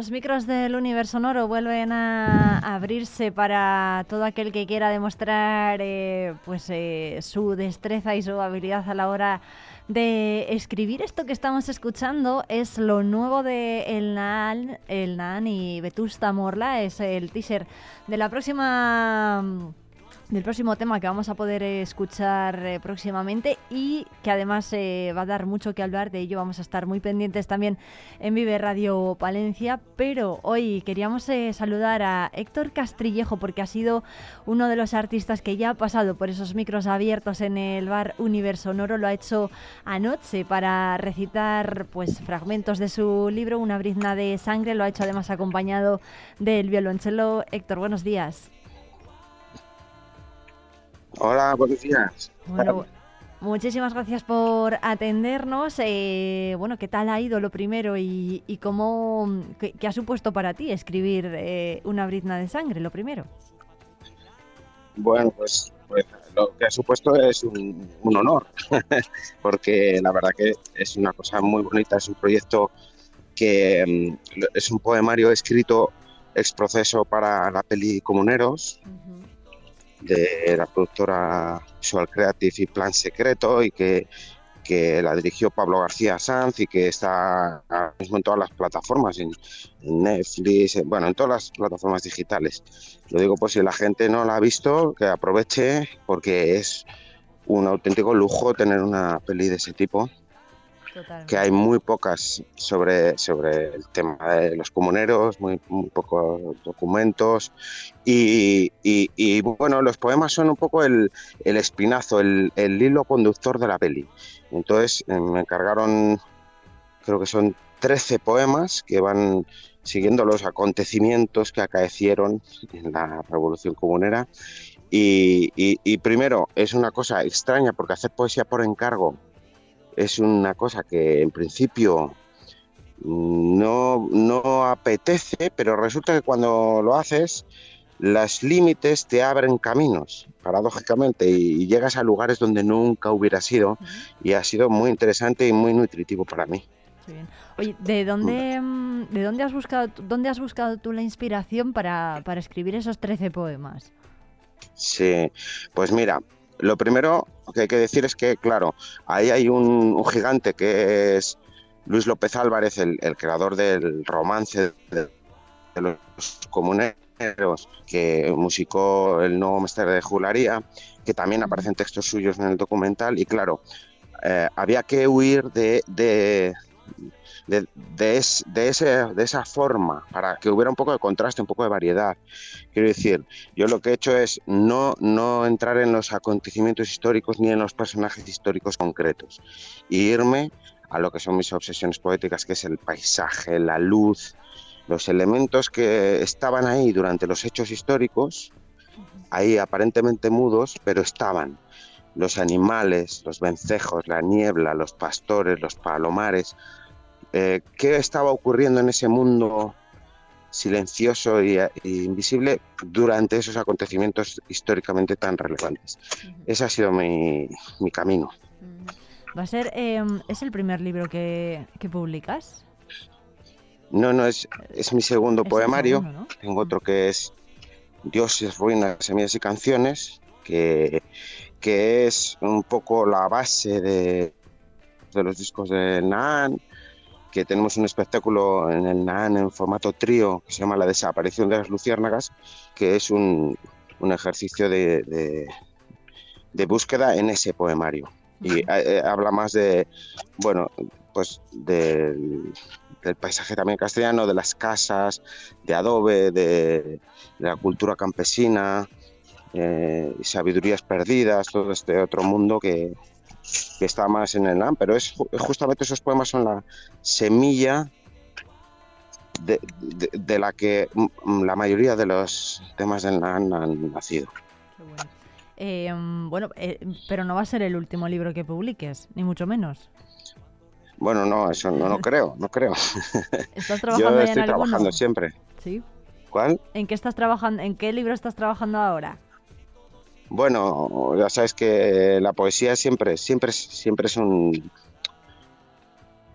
Los micros del universo sonoro vuelven a abrirse para todo aquel que quiera demostrar eh, pues eh, su destreza y su habilidad a la hora de escribir. Esto que estamos escuchando es lo nuevo de El Naan, El y Vetusta Morla. Es el teaser de la próxima del próximo tema que vamos a poder escuchar eh, próximamente y que además eh, va a dar mucho que hablar. De ello vamos a estar muy pendientes también en Vive Radio Palencia. Pero hoy queríamos eh, saludar a Héctor Castrillejo porque ha sido uno de los artistas que ya ha pasado por esos micros abiertos en el bar Universo Sonoro. Lo ha hecho anoche para recitar pues fragmentos de su libro Una brizna de sangre. Lo ha hecho además acompañado del violonchelo. Héctor, buenos días. Hola, buenos días. Bueno, muchísimas gracias por atendernos. Eh, bueno, ¿qué tal ha ido lo primero y, y cómo, qué, qué ha supuesto para ti escribir eh, una brizna de sangre, lo primero? Bueno, pues, pues lo que ha supuesto es un, un honor, porque la verdad que es una cosa muy bonita, es un proyecto que mm, es un poemario escrito ex proceso para la peli Comuneros, de la productora Visual Creative y Plan Secreto y que, que la dirigió Pablo García Sanz y que está ahora mismo en todas las plataformas, en, Netflix, en- bueno, en todas las plataformas digitales. Lo digo por si la gente no la ha visto, que aproveche porque es un auténtico lujo tener una peli de ese tipo que hay muy pocas sobre, sobre el tema de los comuneros, muy, muy pocos documentos. Y, y- y, bueno, los poemas son un poco el, el espinazo, el, el hilo conductor de la peli. Entonces eh, me encargaron, creo que son 13 poemas que van siguiendo los acontecimientos que acaecieron en la Revolución Comunera. Y, y- y primero, es una cosa extraña porque hacer poesía por encargo es una cosa que en principio no, no apetece, pero resulta que cuando lo haces, los límites te abren caminos, paradójicamente, y, llegas a lugares donde nunca hubieras ido, y ha sido muy interesante y muy nutritivo para mí. Qué bien. Oye, ¿de dónde, mm, ¿de dónde has buscado dónde has buscado tú la inspiración para, para escribir esos 13 poemas? Sí, pues mira, lo primero que hay que decir es que, claro, ahí hay un, gigante que es Luis López Álvarez, el, creador del romance de, los comuneros, que musicó el nuevo Mestre de Jularía, que también aparecen textos suyos en el documental, y claro, eh, había que huir de- de, es- de ese, de esa forma, para que hubiera un poco de contraste, un poco de variedad. Quiero decir, yo lo que he hecho es no, no entrar en los acontecimientos históricos ni en los personajes históricos concretos, y irme a lo que son mis obsesiones poéticas, que es el paisaje, la luz, los elementos que estaban ahí durante los hechos históricos, ahí aparentemente mudos, pero estaban. Los animales, los vencejos, la niebla, los pastores, los palomares. Eh, ¿Qué estaba ocurriendo en ese mundo silencioso y, e invisible durante esos acontecimientos históricamente tan relevantes? Ese ha sido mi, mi camino. Va a ser, eh, ¿es el primer libro que, que publicas? No, no, es, es mi segundo Es poemario. segundo, ¿no? Tengo otro que es Dioses, ruinas, semillas y canciones, que, que es un poco la base de, de los discos de Naan, que tenemos un espectáculo en el Naan en formato trío que se llama La desaparición de las luciérnagas, que es un, un ejercicio de, de- de búsqueda en ese poemario. Y eh, eh, habla más de, bueno, pues del, del paisaje también castellano, de las casas, de adobe, de, de la cultura campesina, eh, sabidurías perdidas, todo este otro mundo que, que está más en el NAM, pero es ju- justamente esos poemas son la semilla de, de- de la que la mayoría de los temas del NAM han nacido. Eh, bueno, eh, pero no va a ser el último libro que publiques, ni mucho menos. Bueno, no, eso no, no creo, no creo. ¿Estás Yo trabajando en estoy alguno? trabajando siempre. Sí. ¿Cuál? ¿En qué estás trabajando? ¿En qué libro estás trabajando ahora? Bueno, ya sabes que la poesía siempre, siempre, es- siempre es un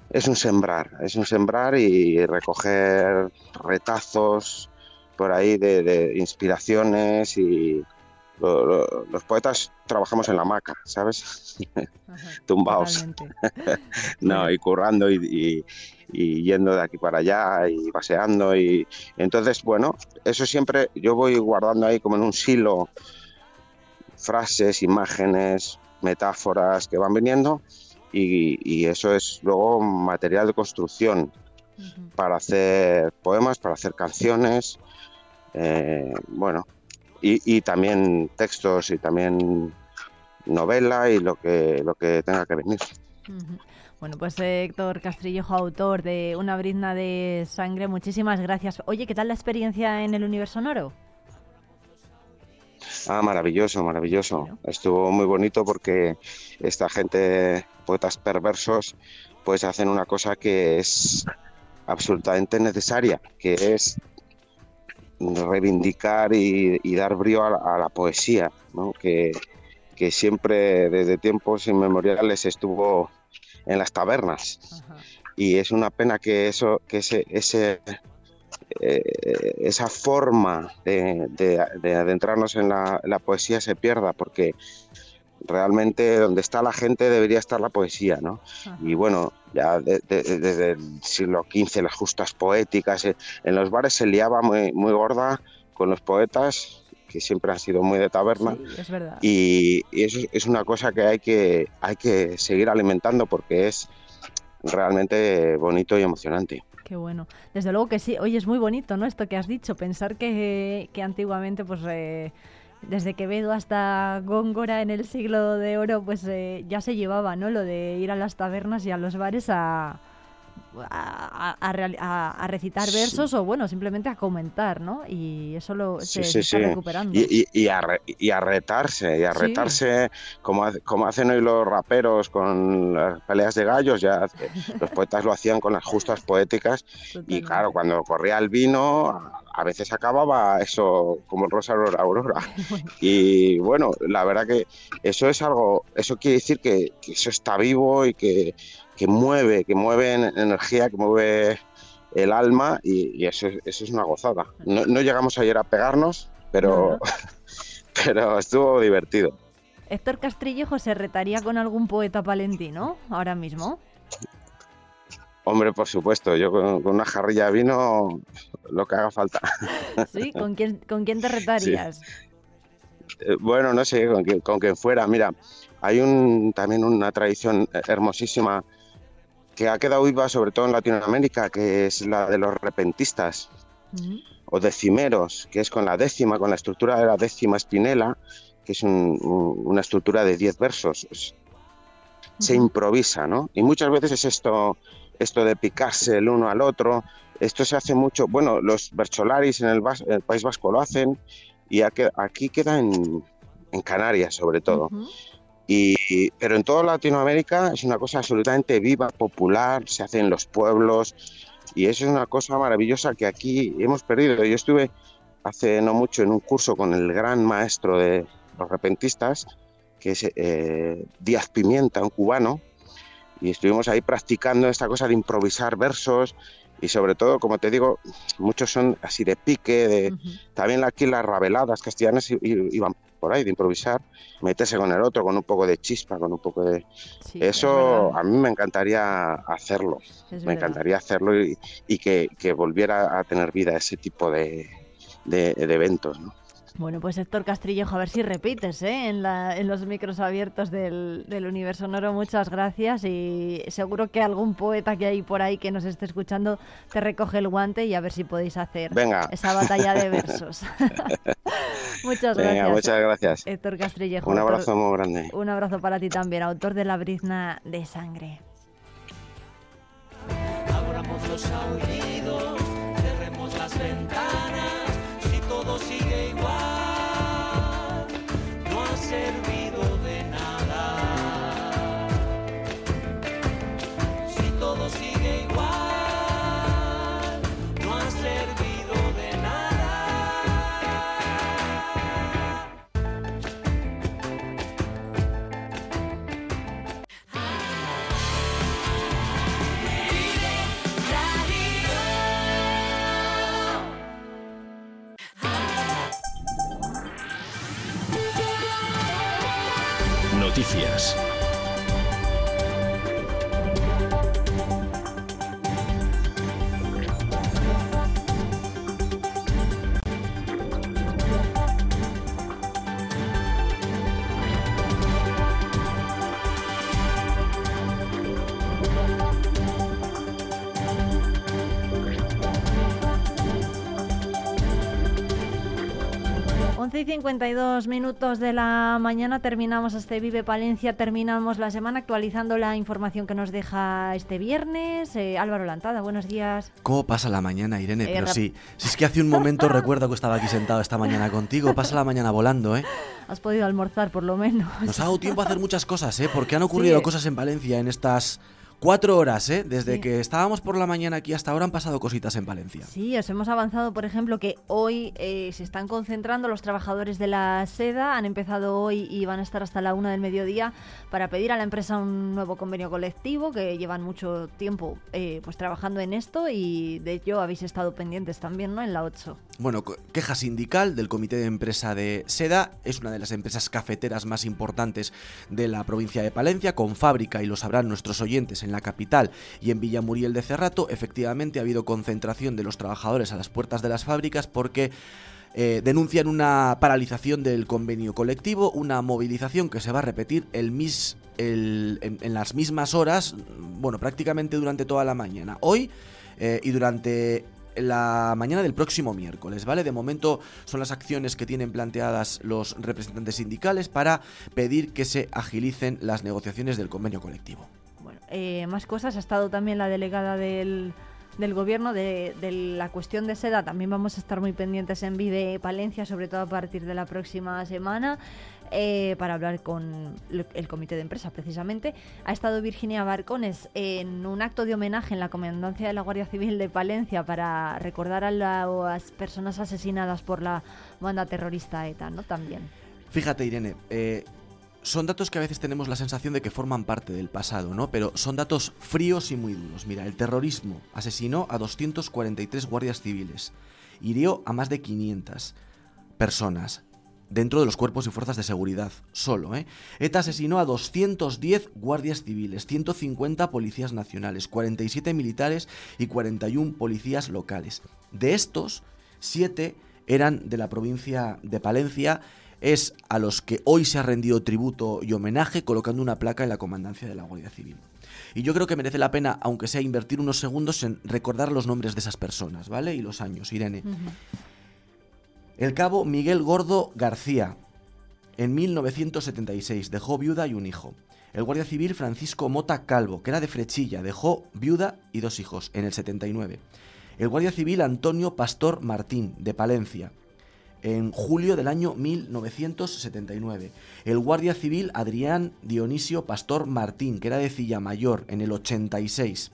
es un sembrar, es un sembrar y recoger retazos por ahí de, de inspiraciones y lo- lo- los poetas trabajamos en la hamaca, ¿sabes? Tumbaos. no, y currando y, y- y yendo de aquí para allá y paseando y entonces, bueno, eso siempre yo voy guardando ahí como en un silo frases, imágenes, metáforas que van viniendo y, y eso es luego material de construcción para hacer poemas, para hacer canciones, eh, bueno, y, y también textos y también novela y lo que, lo que tenga que venir. Bueno, pues eh, Héctor Castrillejo, autor de Una brizna de sangre, muchísimas gracias. Oye, ¿qué tal la experiencia en el universo sonoro? Ah, maravilloso, maravilloso. Estuvo muy bonito porque esta gente, poetas perversos, pues hacen una cosa que es absolutamente necesaria, que es reivindicar y, y dar brío a la, a la poesía, ¿no? que, que siempre desde tiempos inmemoriales estuvo en las tabernas. Y es una pena que eso, que ese, ese eh, esa forma de, de- de adentrarnos en la, la poesía se pierda, porque realmente donde está la gente debería estar la poesía, ¿no? Y bueno, ya de- de- desde el siglo XV las justas poéticas, eh, en los bares se liaba muy, muy gorda con los poetas, que siempre han sido muy de taberna. Es verdad. Y, y eso es- es una cosa que hay que, hay que seguir alimentando porque es realmente bonito y emocionante. Qué bueno. Desde luego que sí. Oye, es muy bonito, ¿no? Esto que has dicho. Pensar que, que antiguamente, pues, eh, desde Quevedo hasta Góngora en el siglo de oro, pues eh, ya se llevaba, ¿no? Lo de ir a las tabernas y a los bares a, a, recitar Sí. versos o, bueno, simplemente a comentar, ¿no? Y eso lo, se, Sí, se está recuperando. Y, y- y a, re- y a retarse, y a retarse como, como hacen hoy los raperos con las peleas de gallos, ya los poetas lo hacían con las justas poéticas y claro, cuando corría el vino a- veces acababa eso como el Rosa Aurora Aurora. Y bueno, la verdad que eso es algo, eso quiere decir que, que eso está vivo y que, que mueve, que mueve en- energía, que mueve el alma y, y eso, es- eso es una gozada. No, no llegamos ayer a pegarnos, pero, pero estuvo divertido. Héctor Castrillo se retaría con algún poeta palentino ahora mismo. Hombre, por supuesto, yo con, con una jarrilla de vino, lo que haga falta. ¿Sí? ¿Con quién, con quién te retarías? Eh, Bueno, no sé, con, con quien fuera. Mira, hay un, también una tradición hermosísima que ha quedado viva sobre todo en Latinoamérica, que es la de los repentistas o decimeros, que es con la décima, con la estructura de la décima espinela, que es un- un- una estructura de 10 versos. Es- Se improvisa, ¿no? Y muchas veces es esto, esto de picarse el uno al otro. Esto se hace mucho, bueno, los Bercholaris en el, País Vasco lo hacen y aquí, aquí queda en, en Canarias sobre todo. Y, pero en toda Latinoamérica es una cosa absolutamente viva, popular, se hace en los pueblos y eso es una cosa maravillosa que aquí hemos perdido. Yo estuve hace no mucho en un curso con el gran maestro de los repentistas, que es eh, Díaz Pimienta, un cubano, y estuvimos ahí practicando esta cosa de improvisar versos y sobre todo, como te digo, muchos son así de pique, de también aquí las rabeladas castellanas iban por ahí de improvisar, meterse con el otro, con un poco de chispa, con un poco de... Sí, Eso a mí me encantaría hacerlo, Es me verdad. encantaría hacerlo y, y que, que volviera a tener vida ese tipo de, de- de eventos. ¿no? Bueno, pues Héctor Castrillojo, a ver si repites ¿eh? en, la- en los micros abiertos del, del Universo Sonoro. Muchas gracias y seguro que algún poeta que hay por ahí que nos esté escuchando te recoge el guante y a ver si podéis hacer Venga. esa batalla de versos. muchas Venga, gracias. muchas gracias. Héctor Castrillojo. Un autor- abrazo muy grande. Un abrazo para ti también, autor de La brizna de sangre. Abramos los aullidos, Noticias. Y 52 minutos de la mañana terminamos este Vive Palencia, terminamos la semana actualizando la información que nos deja este viernes. Eh, Álvaro Lantada, buenos días. ¿Cómo pasa la mañana, Irene? Eh, Pero sí, si es que hace un momento recuerdo que estaba aquí sentado esta mañana contigo, pasa la mañana volando, ¿eh? Has podido almorzar por lo menos. Nos ha dado tiempo a hacer muchas cosas, ¿eh? Porque han ocurrido Sí. cosas en Valencia en estas cuatro horas, ¿eh? Desde que estábamos por la mañana aquí hasta ahora han pasado cositas en Valencia. Sí, os hemos avanzado, por ejemplo, que hoy eh, se están concentrando los trabajadores de la seda, han empezado hoy y van a estar hasta la una del mediodía para pedir a la empresa un nuevo convenio colectivo, que llevan mucho tiempo eh, pues trabajando en esto y de ello habéis estado pendientes también, ¿no? En la 8. Bueno, queja sindical del comité de empresa de Seda, es una de las empresas cafeteras más importantes de la provincia de Palencia, con fábrica, y lo sabrán nuestros oyentes, en la capital y en Villamuriel de Cerrato. Efectivamente ha habido concentración de los trabajadores a las puertas de las fábricas porque eh, denuncian una paralización del convenio colectivo, una movilización que se va a repetir el mis, en las mismas horas, bueno, prácticamente durante toda la mañana. Hoy eh, y durante la mañana del próximo miércoles, ¿vale? De momento son las acciones que tienen planteadas los representantes sindicales para pedir que se agilicen las negociaciones del convenio colectivo. Eh, más cosas, ha estado también la delegada del, del gobierno de, de la cuestión de seda. También vamos a estar muy pendientes en Vive Palencia, sobre todo a partir de la próxima semana, eh, para hablar con el comité de empresa precisamente. Ha estado Virginia Barcones en un acto de homenaje en la Comandancia de la Guardia Civil de Palencia para recordar a las personas asesinadas por la banda terrorista ETA, ¿no? También. Fíjate, Irene, eh, son datos que a veces tenemos la sensación de que forman parte del pasado, ¿no? Pero son datos fríos y muy duros. Mira, el terrorismo asesinó a 243 guardias civiles, hirió a más de 500 personas dentro de los cuerpos y fuerzas de seguridad, solo, ¿eh? ETA asesinó a 210 guardias civiles, 150 policías nacionales, 47 militares y 41 policías locales. De estos, 7 eran de la provincia de Palencia, es a los que hoy se ha rendido tributo y homenaje colocando una placa en la comandancia de la Guardia Civil. Y yo creo que merece la pena, aunque sea invertir unos segundos en recordar los nombres de esas personas, ¿vale? Y los años, Irene. El cabo Miguel Gordo García, en 1976, dejó viuda y un hijo. El guardia civil Francisco Mota Calvo, que era de Frechilla, dejó viuda y dos hijos, en el 79. El guardia civil Antonio Pastor Martín, de Palencia, en julio del año 1979. El guardia civil Adrián Dionisio Pastor Martín, que era de Mayor, en el 86.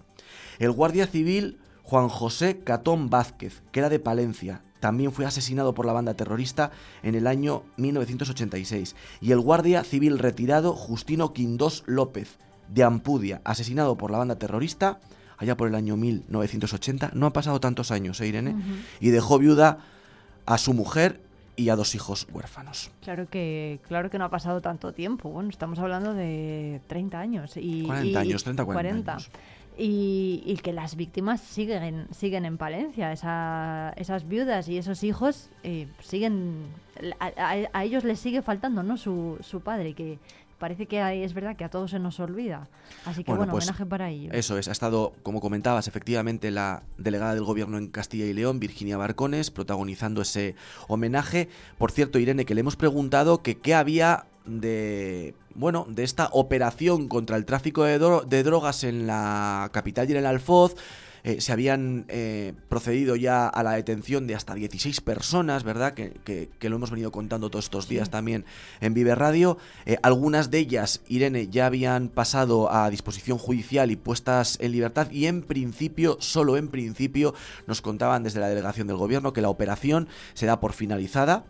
El guardia civil Juan José Catón Vázquez, que era de Palencia, también fue asesinado por la banda terrorista en el año 1986. Y el guardia civil retirado Justino Quindós López, de Ampudia, asesinado por la banda terrorista allá por el año 1980. No han pasado tantos años, ¿eh, Irene? Y dejó viuda a su mujer y a dos hijos huérfanos. Claro que, claro que no ha pasado tanto tiempo. Bueno, estamos hablando de 30 años. Y, 40 y- años, 30, 40 años. Y, y que las víctimas siguen, siguen en Palencia. Esa- esas viudas y esos hijos eh, siguen. A, a- a ellos les sigue faltando, ¿no? Su, su padre, que parece que hay- es verdad que a todos se nos olvida. Así que bueno, pues, homenaje para ellos. Eso es, ha estado, como comentabas, efectivamente la delegada del gobierno en Castilla y León, Virginia Barcones, protagonizando ese homenaje. Por cierto, Irene, que le hemos preguntado que qué había de bueno de esta operación contra el tráfico de, dro- de drogas en la capital y en el Alfoz. Eh, se habían eh, procedido ya a la detención de hasta 16 personas, ¿verdad? Que, que- que lo hemos venido contando todos estos días también en Vive Radio. Eh, algunas de ellas, Irene, ya habían pasado a disposición judicial y puestas en libertad y en principio, solo en principio, nos contaban desde la delegación del gobierno que la operación se da por finalizada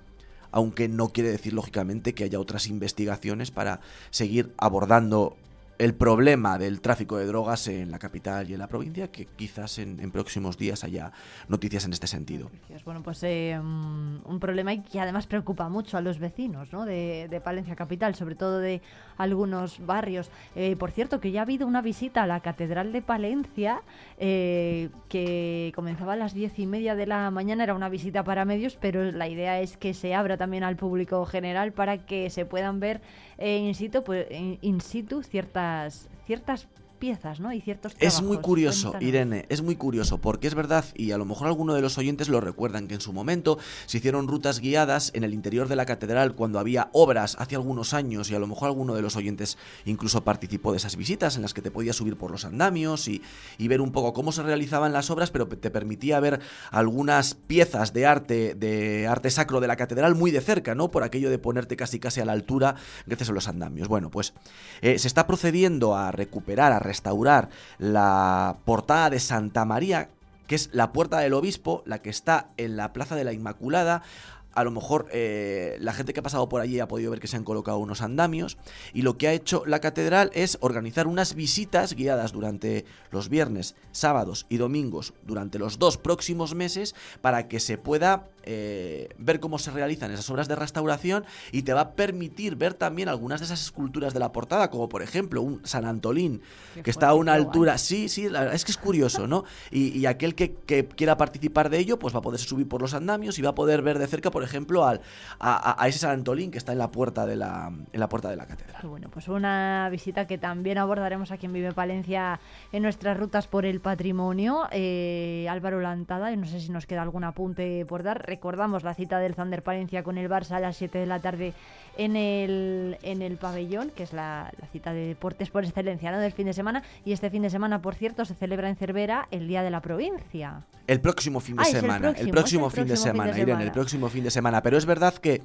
aunque no quiere decir lógicamente que haya otras investigaciones para seguir abordando el problema del tráfico de drogas en la capital y en la provincia, que quizás en, en próximos días haya noticias en este sentido. Bueno, pues eh, mm, un problema que además preocupa mucho a los vecinos ¿no? de, de Palencia Capital, sobre todo de algunos barrios. Eh, por cierto, que ya ha habido una visita a la Catedral de Palencia eh, que comenzaba a las diez y media de la mañana. Era una visita para medios, pero la idea es que se abra también al público general para que se puedan ver in situ, pues, in situ ciertas, ciertas piezas ¿no? y ciertos Es muy trabajos. curioso, Cuéntanos. Irene, es muy curioso, porque es verdad, y a lo mejor alguno de los oyentes lo recuerdan, que en su momento se hicieron rutas guiadas en el interior de la catedral cuando había obras hace algunos años, y a lo mejor alguno de los oyentes incluso participó de esas visitas en las que te podías subir por los andamios y, y ver un poco cómo se realizaban las obras, pero te permitía ver algunas piezas de arte, de arte sacro de la catedral muy de cerca, ¿no? Por aquello de ponerte casi casi a la altura gracias a los andamios. Bueno, pues eh, se está procediendo a recuperar, a restaurar la portada de Santa María, que es la puerta del obispo, la que está en la Plaza de la Inmaculada. A lo mejor eh, la gente que ha pasado por allí ha podido ver que se han colocado unos andamios y lo que ha hecho la catedral es organizar unas visitas guiadas durante los viernes, sábados y domingos durante los dos próximos meses para que se pueda eh, ver cómo se realizan esas obras de restauración y te va a permitir ver también algunas de esas esculturas de la portada, como por ejemplo un San Antolín Qué que está a una altura, sí, sí, la verdad es que es curioso, ¿no? Y, y aquel que, que quiera participar de ello, pues va a poder subir por los andamios y va a poder ver de cerca, por ejemplo, al, a, ese San Antolín que está en la puerta de la, en la puerta de la catedral. Bueno, pues una visita que también abordaremos aquí en Vive Palencia en nuestras rutas por el patrimonio. Eh, Álvaro Lantada, y no sé si nos queda algún apunte por dar. Recordamos la cita del Thunder Palencia con el Barça a las 7 de la tarde en el, en el pabellón, que es la, la cita de deportes por excelencia ¿no? del fin de semana. Y este fin de semana, por cierto, se celebra en Cervera el Día de la Provincia. El próximo fin de Ah, el semana, el próximo, fin, de próximo fin de semana, Irene, el semana. próximo fin de semana. Pero es verdad que,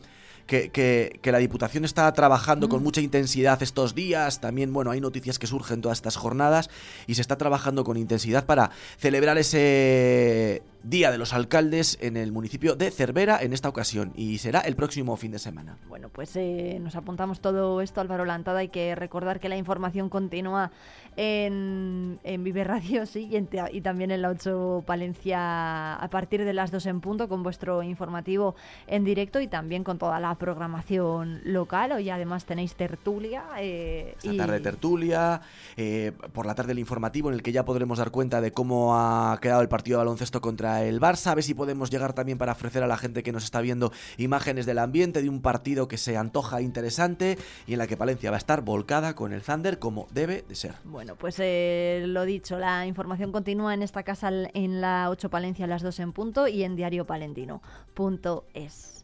que, que- que la Diputación está trabajando Mm. con mucha intensidad estos días. También, bueno, hay noticias que surgen todas estas jornadas y se está trabajando con intensidad para celebrar ese Día de los Alcaldes en el municipio de Cervera en esta ocasión. Y será el próximo fin de semana. Bueno, pues eh, nos apuntamos todo esto, Álvaro Lantada. Hay que recordar que la información continúa en, en Vive Radio, sí, y, en y también en la 8 Palencia a partir de las 2 en punto con vuestro informativo en directo y también con toda la programación local. Hoy además tenéis tertulia. eh, Esta y- tarde tertulia, eh, por la tarde el informativo en el que ya podremos dar cuenta de cómo ha quedado el partido de baloncesto contra el Barça, a ver si podemos llegar también para ofrecer a la gente que nos está viendo imágenes del ambiente de un partido que se antoja interesante y en la que Palencia va a estar volcada con el Thunder como debe de ser. Bueno, pues eh, lo dicho, la información continúa en esta casa en la 8 Palencia a las 2 en punto y en diariopalentino.es.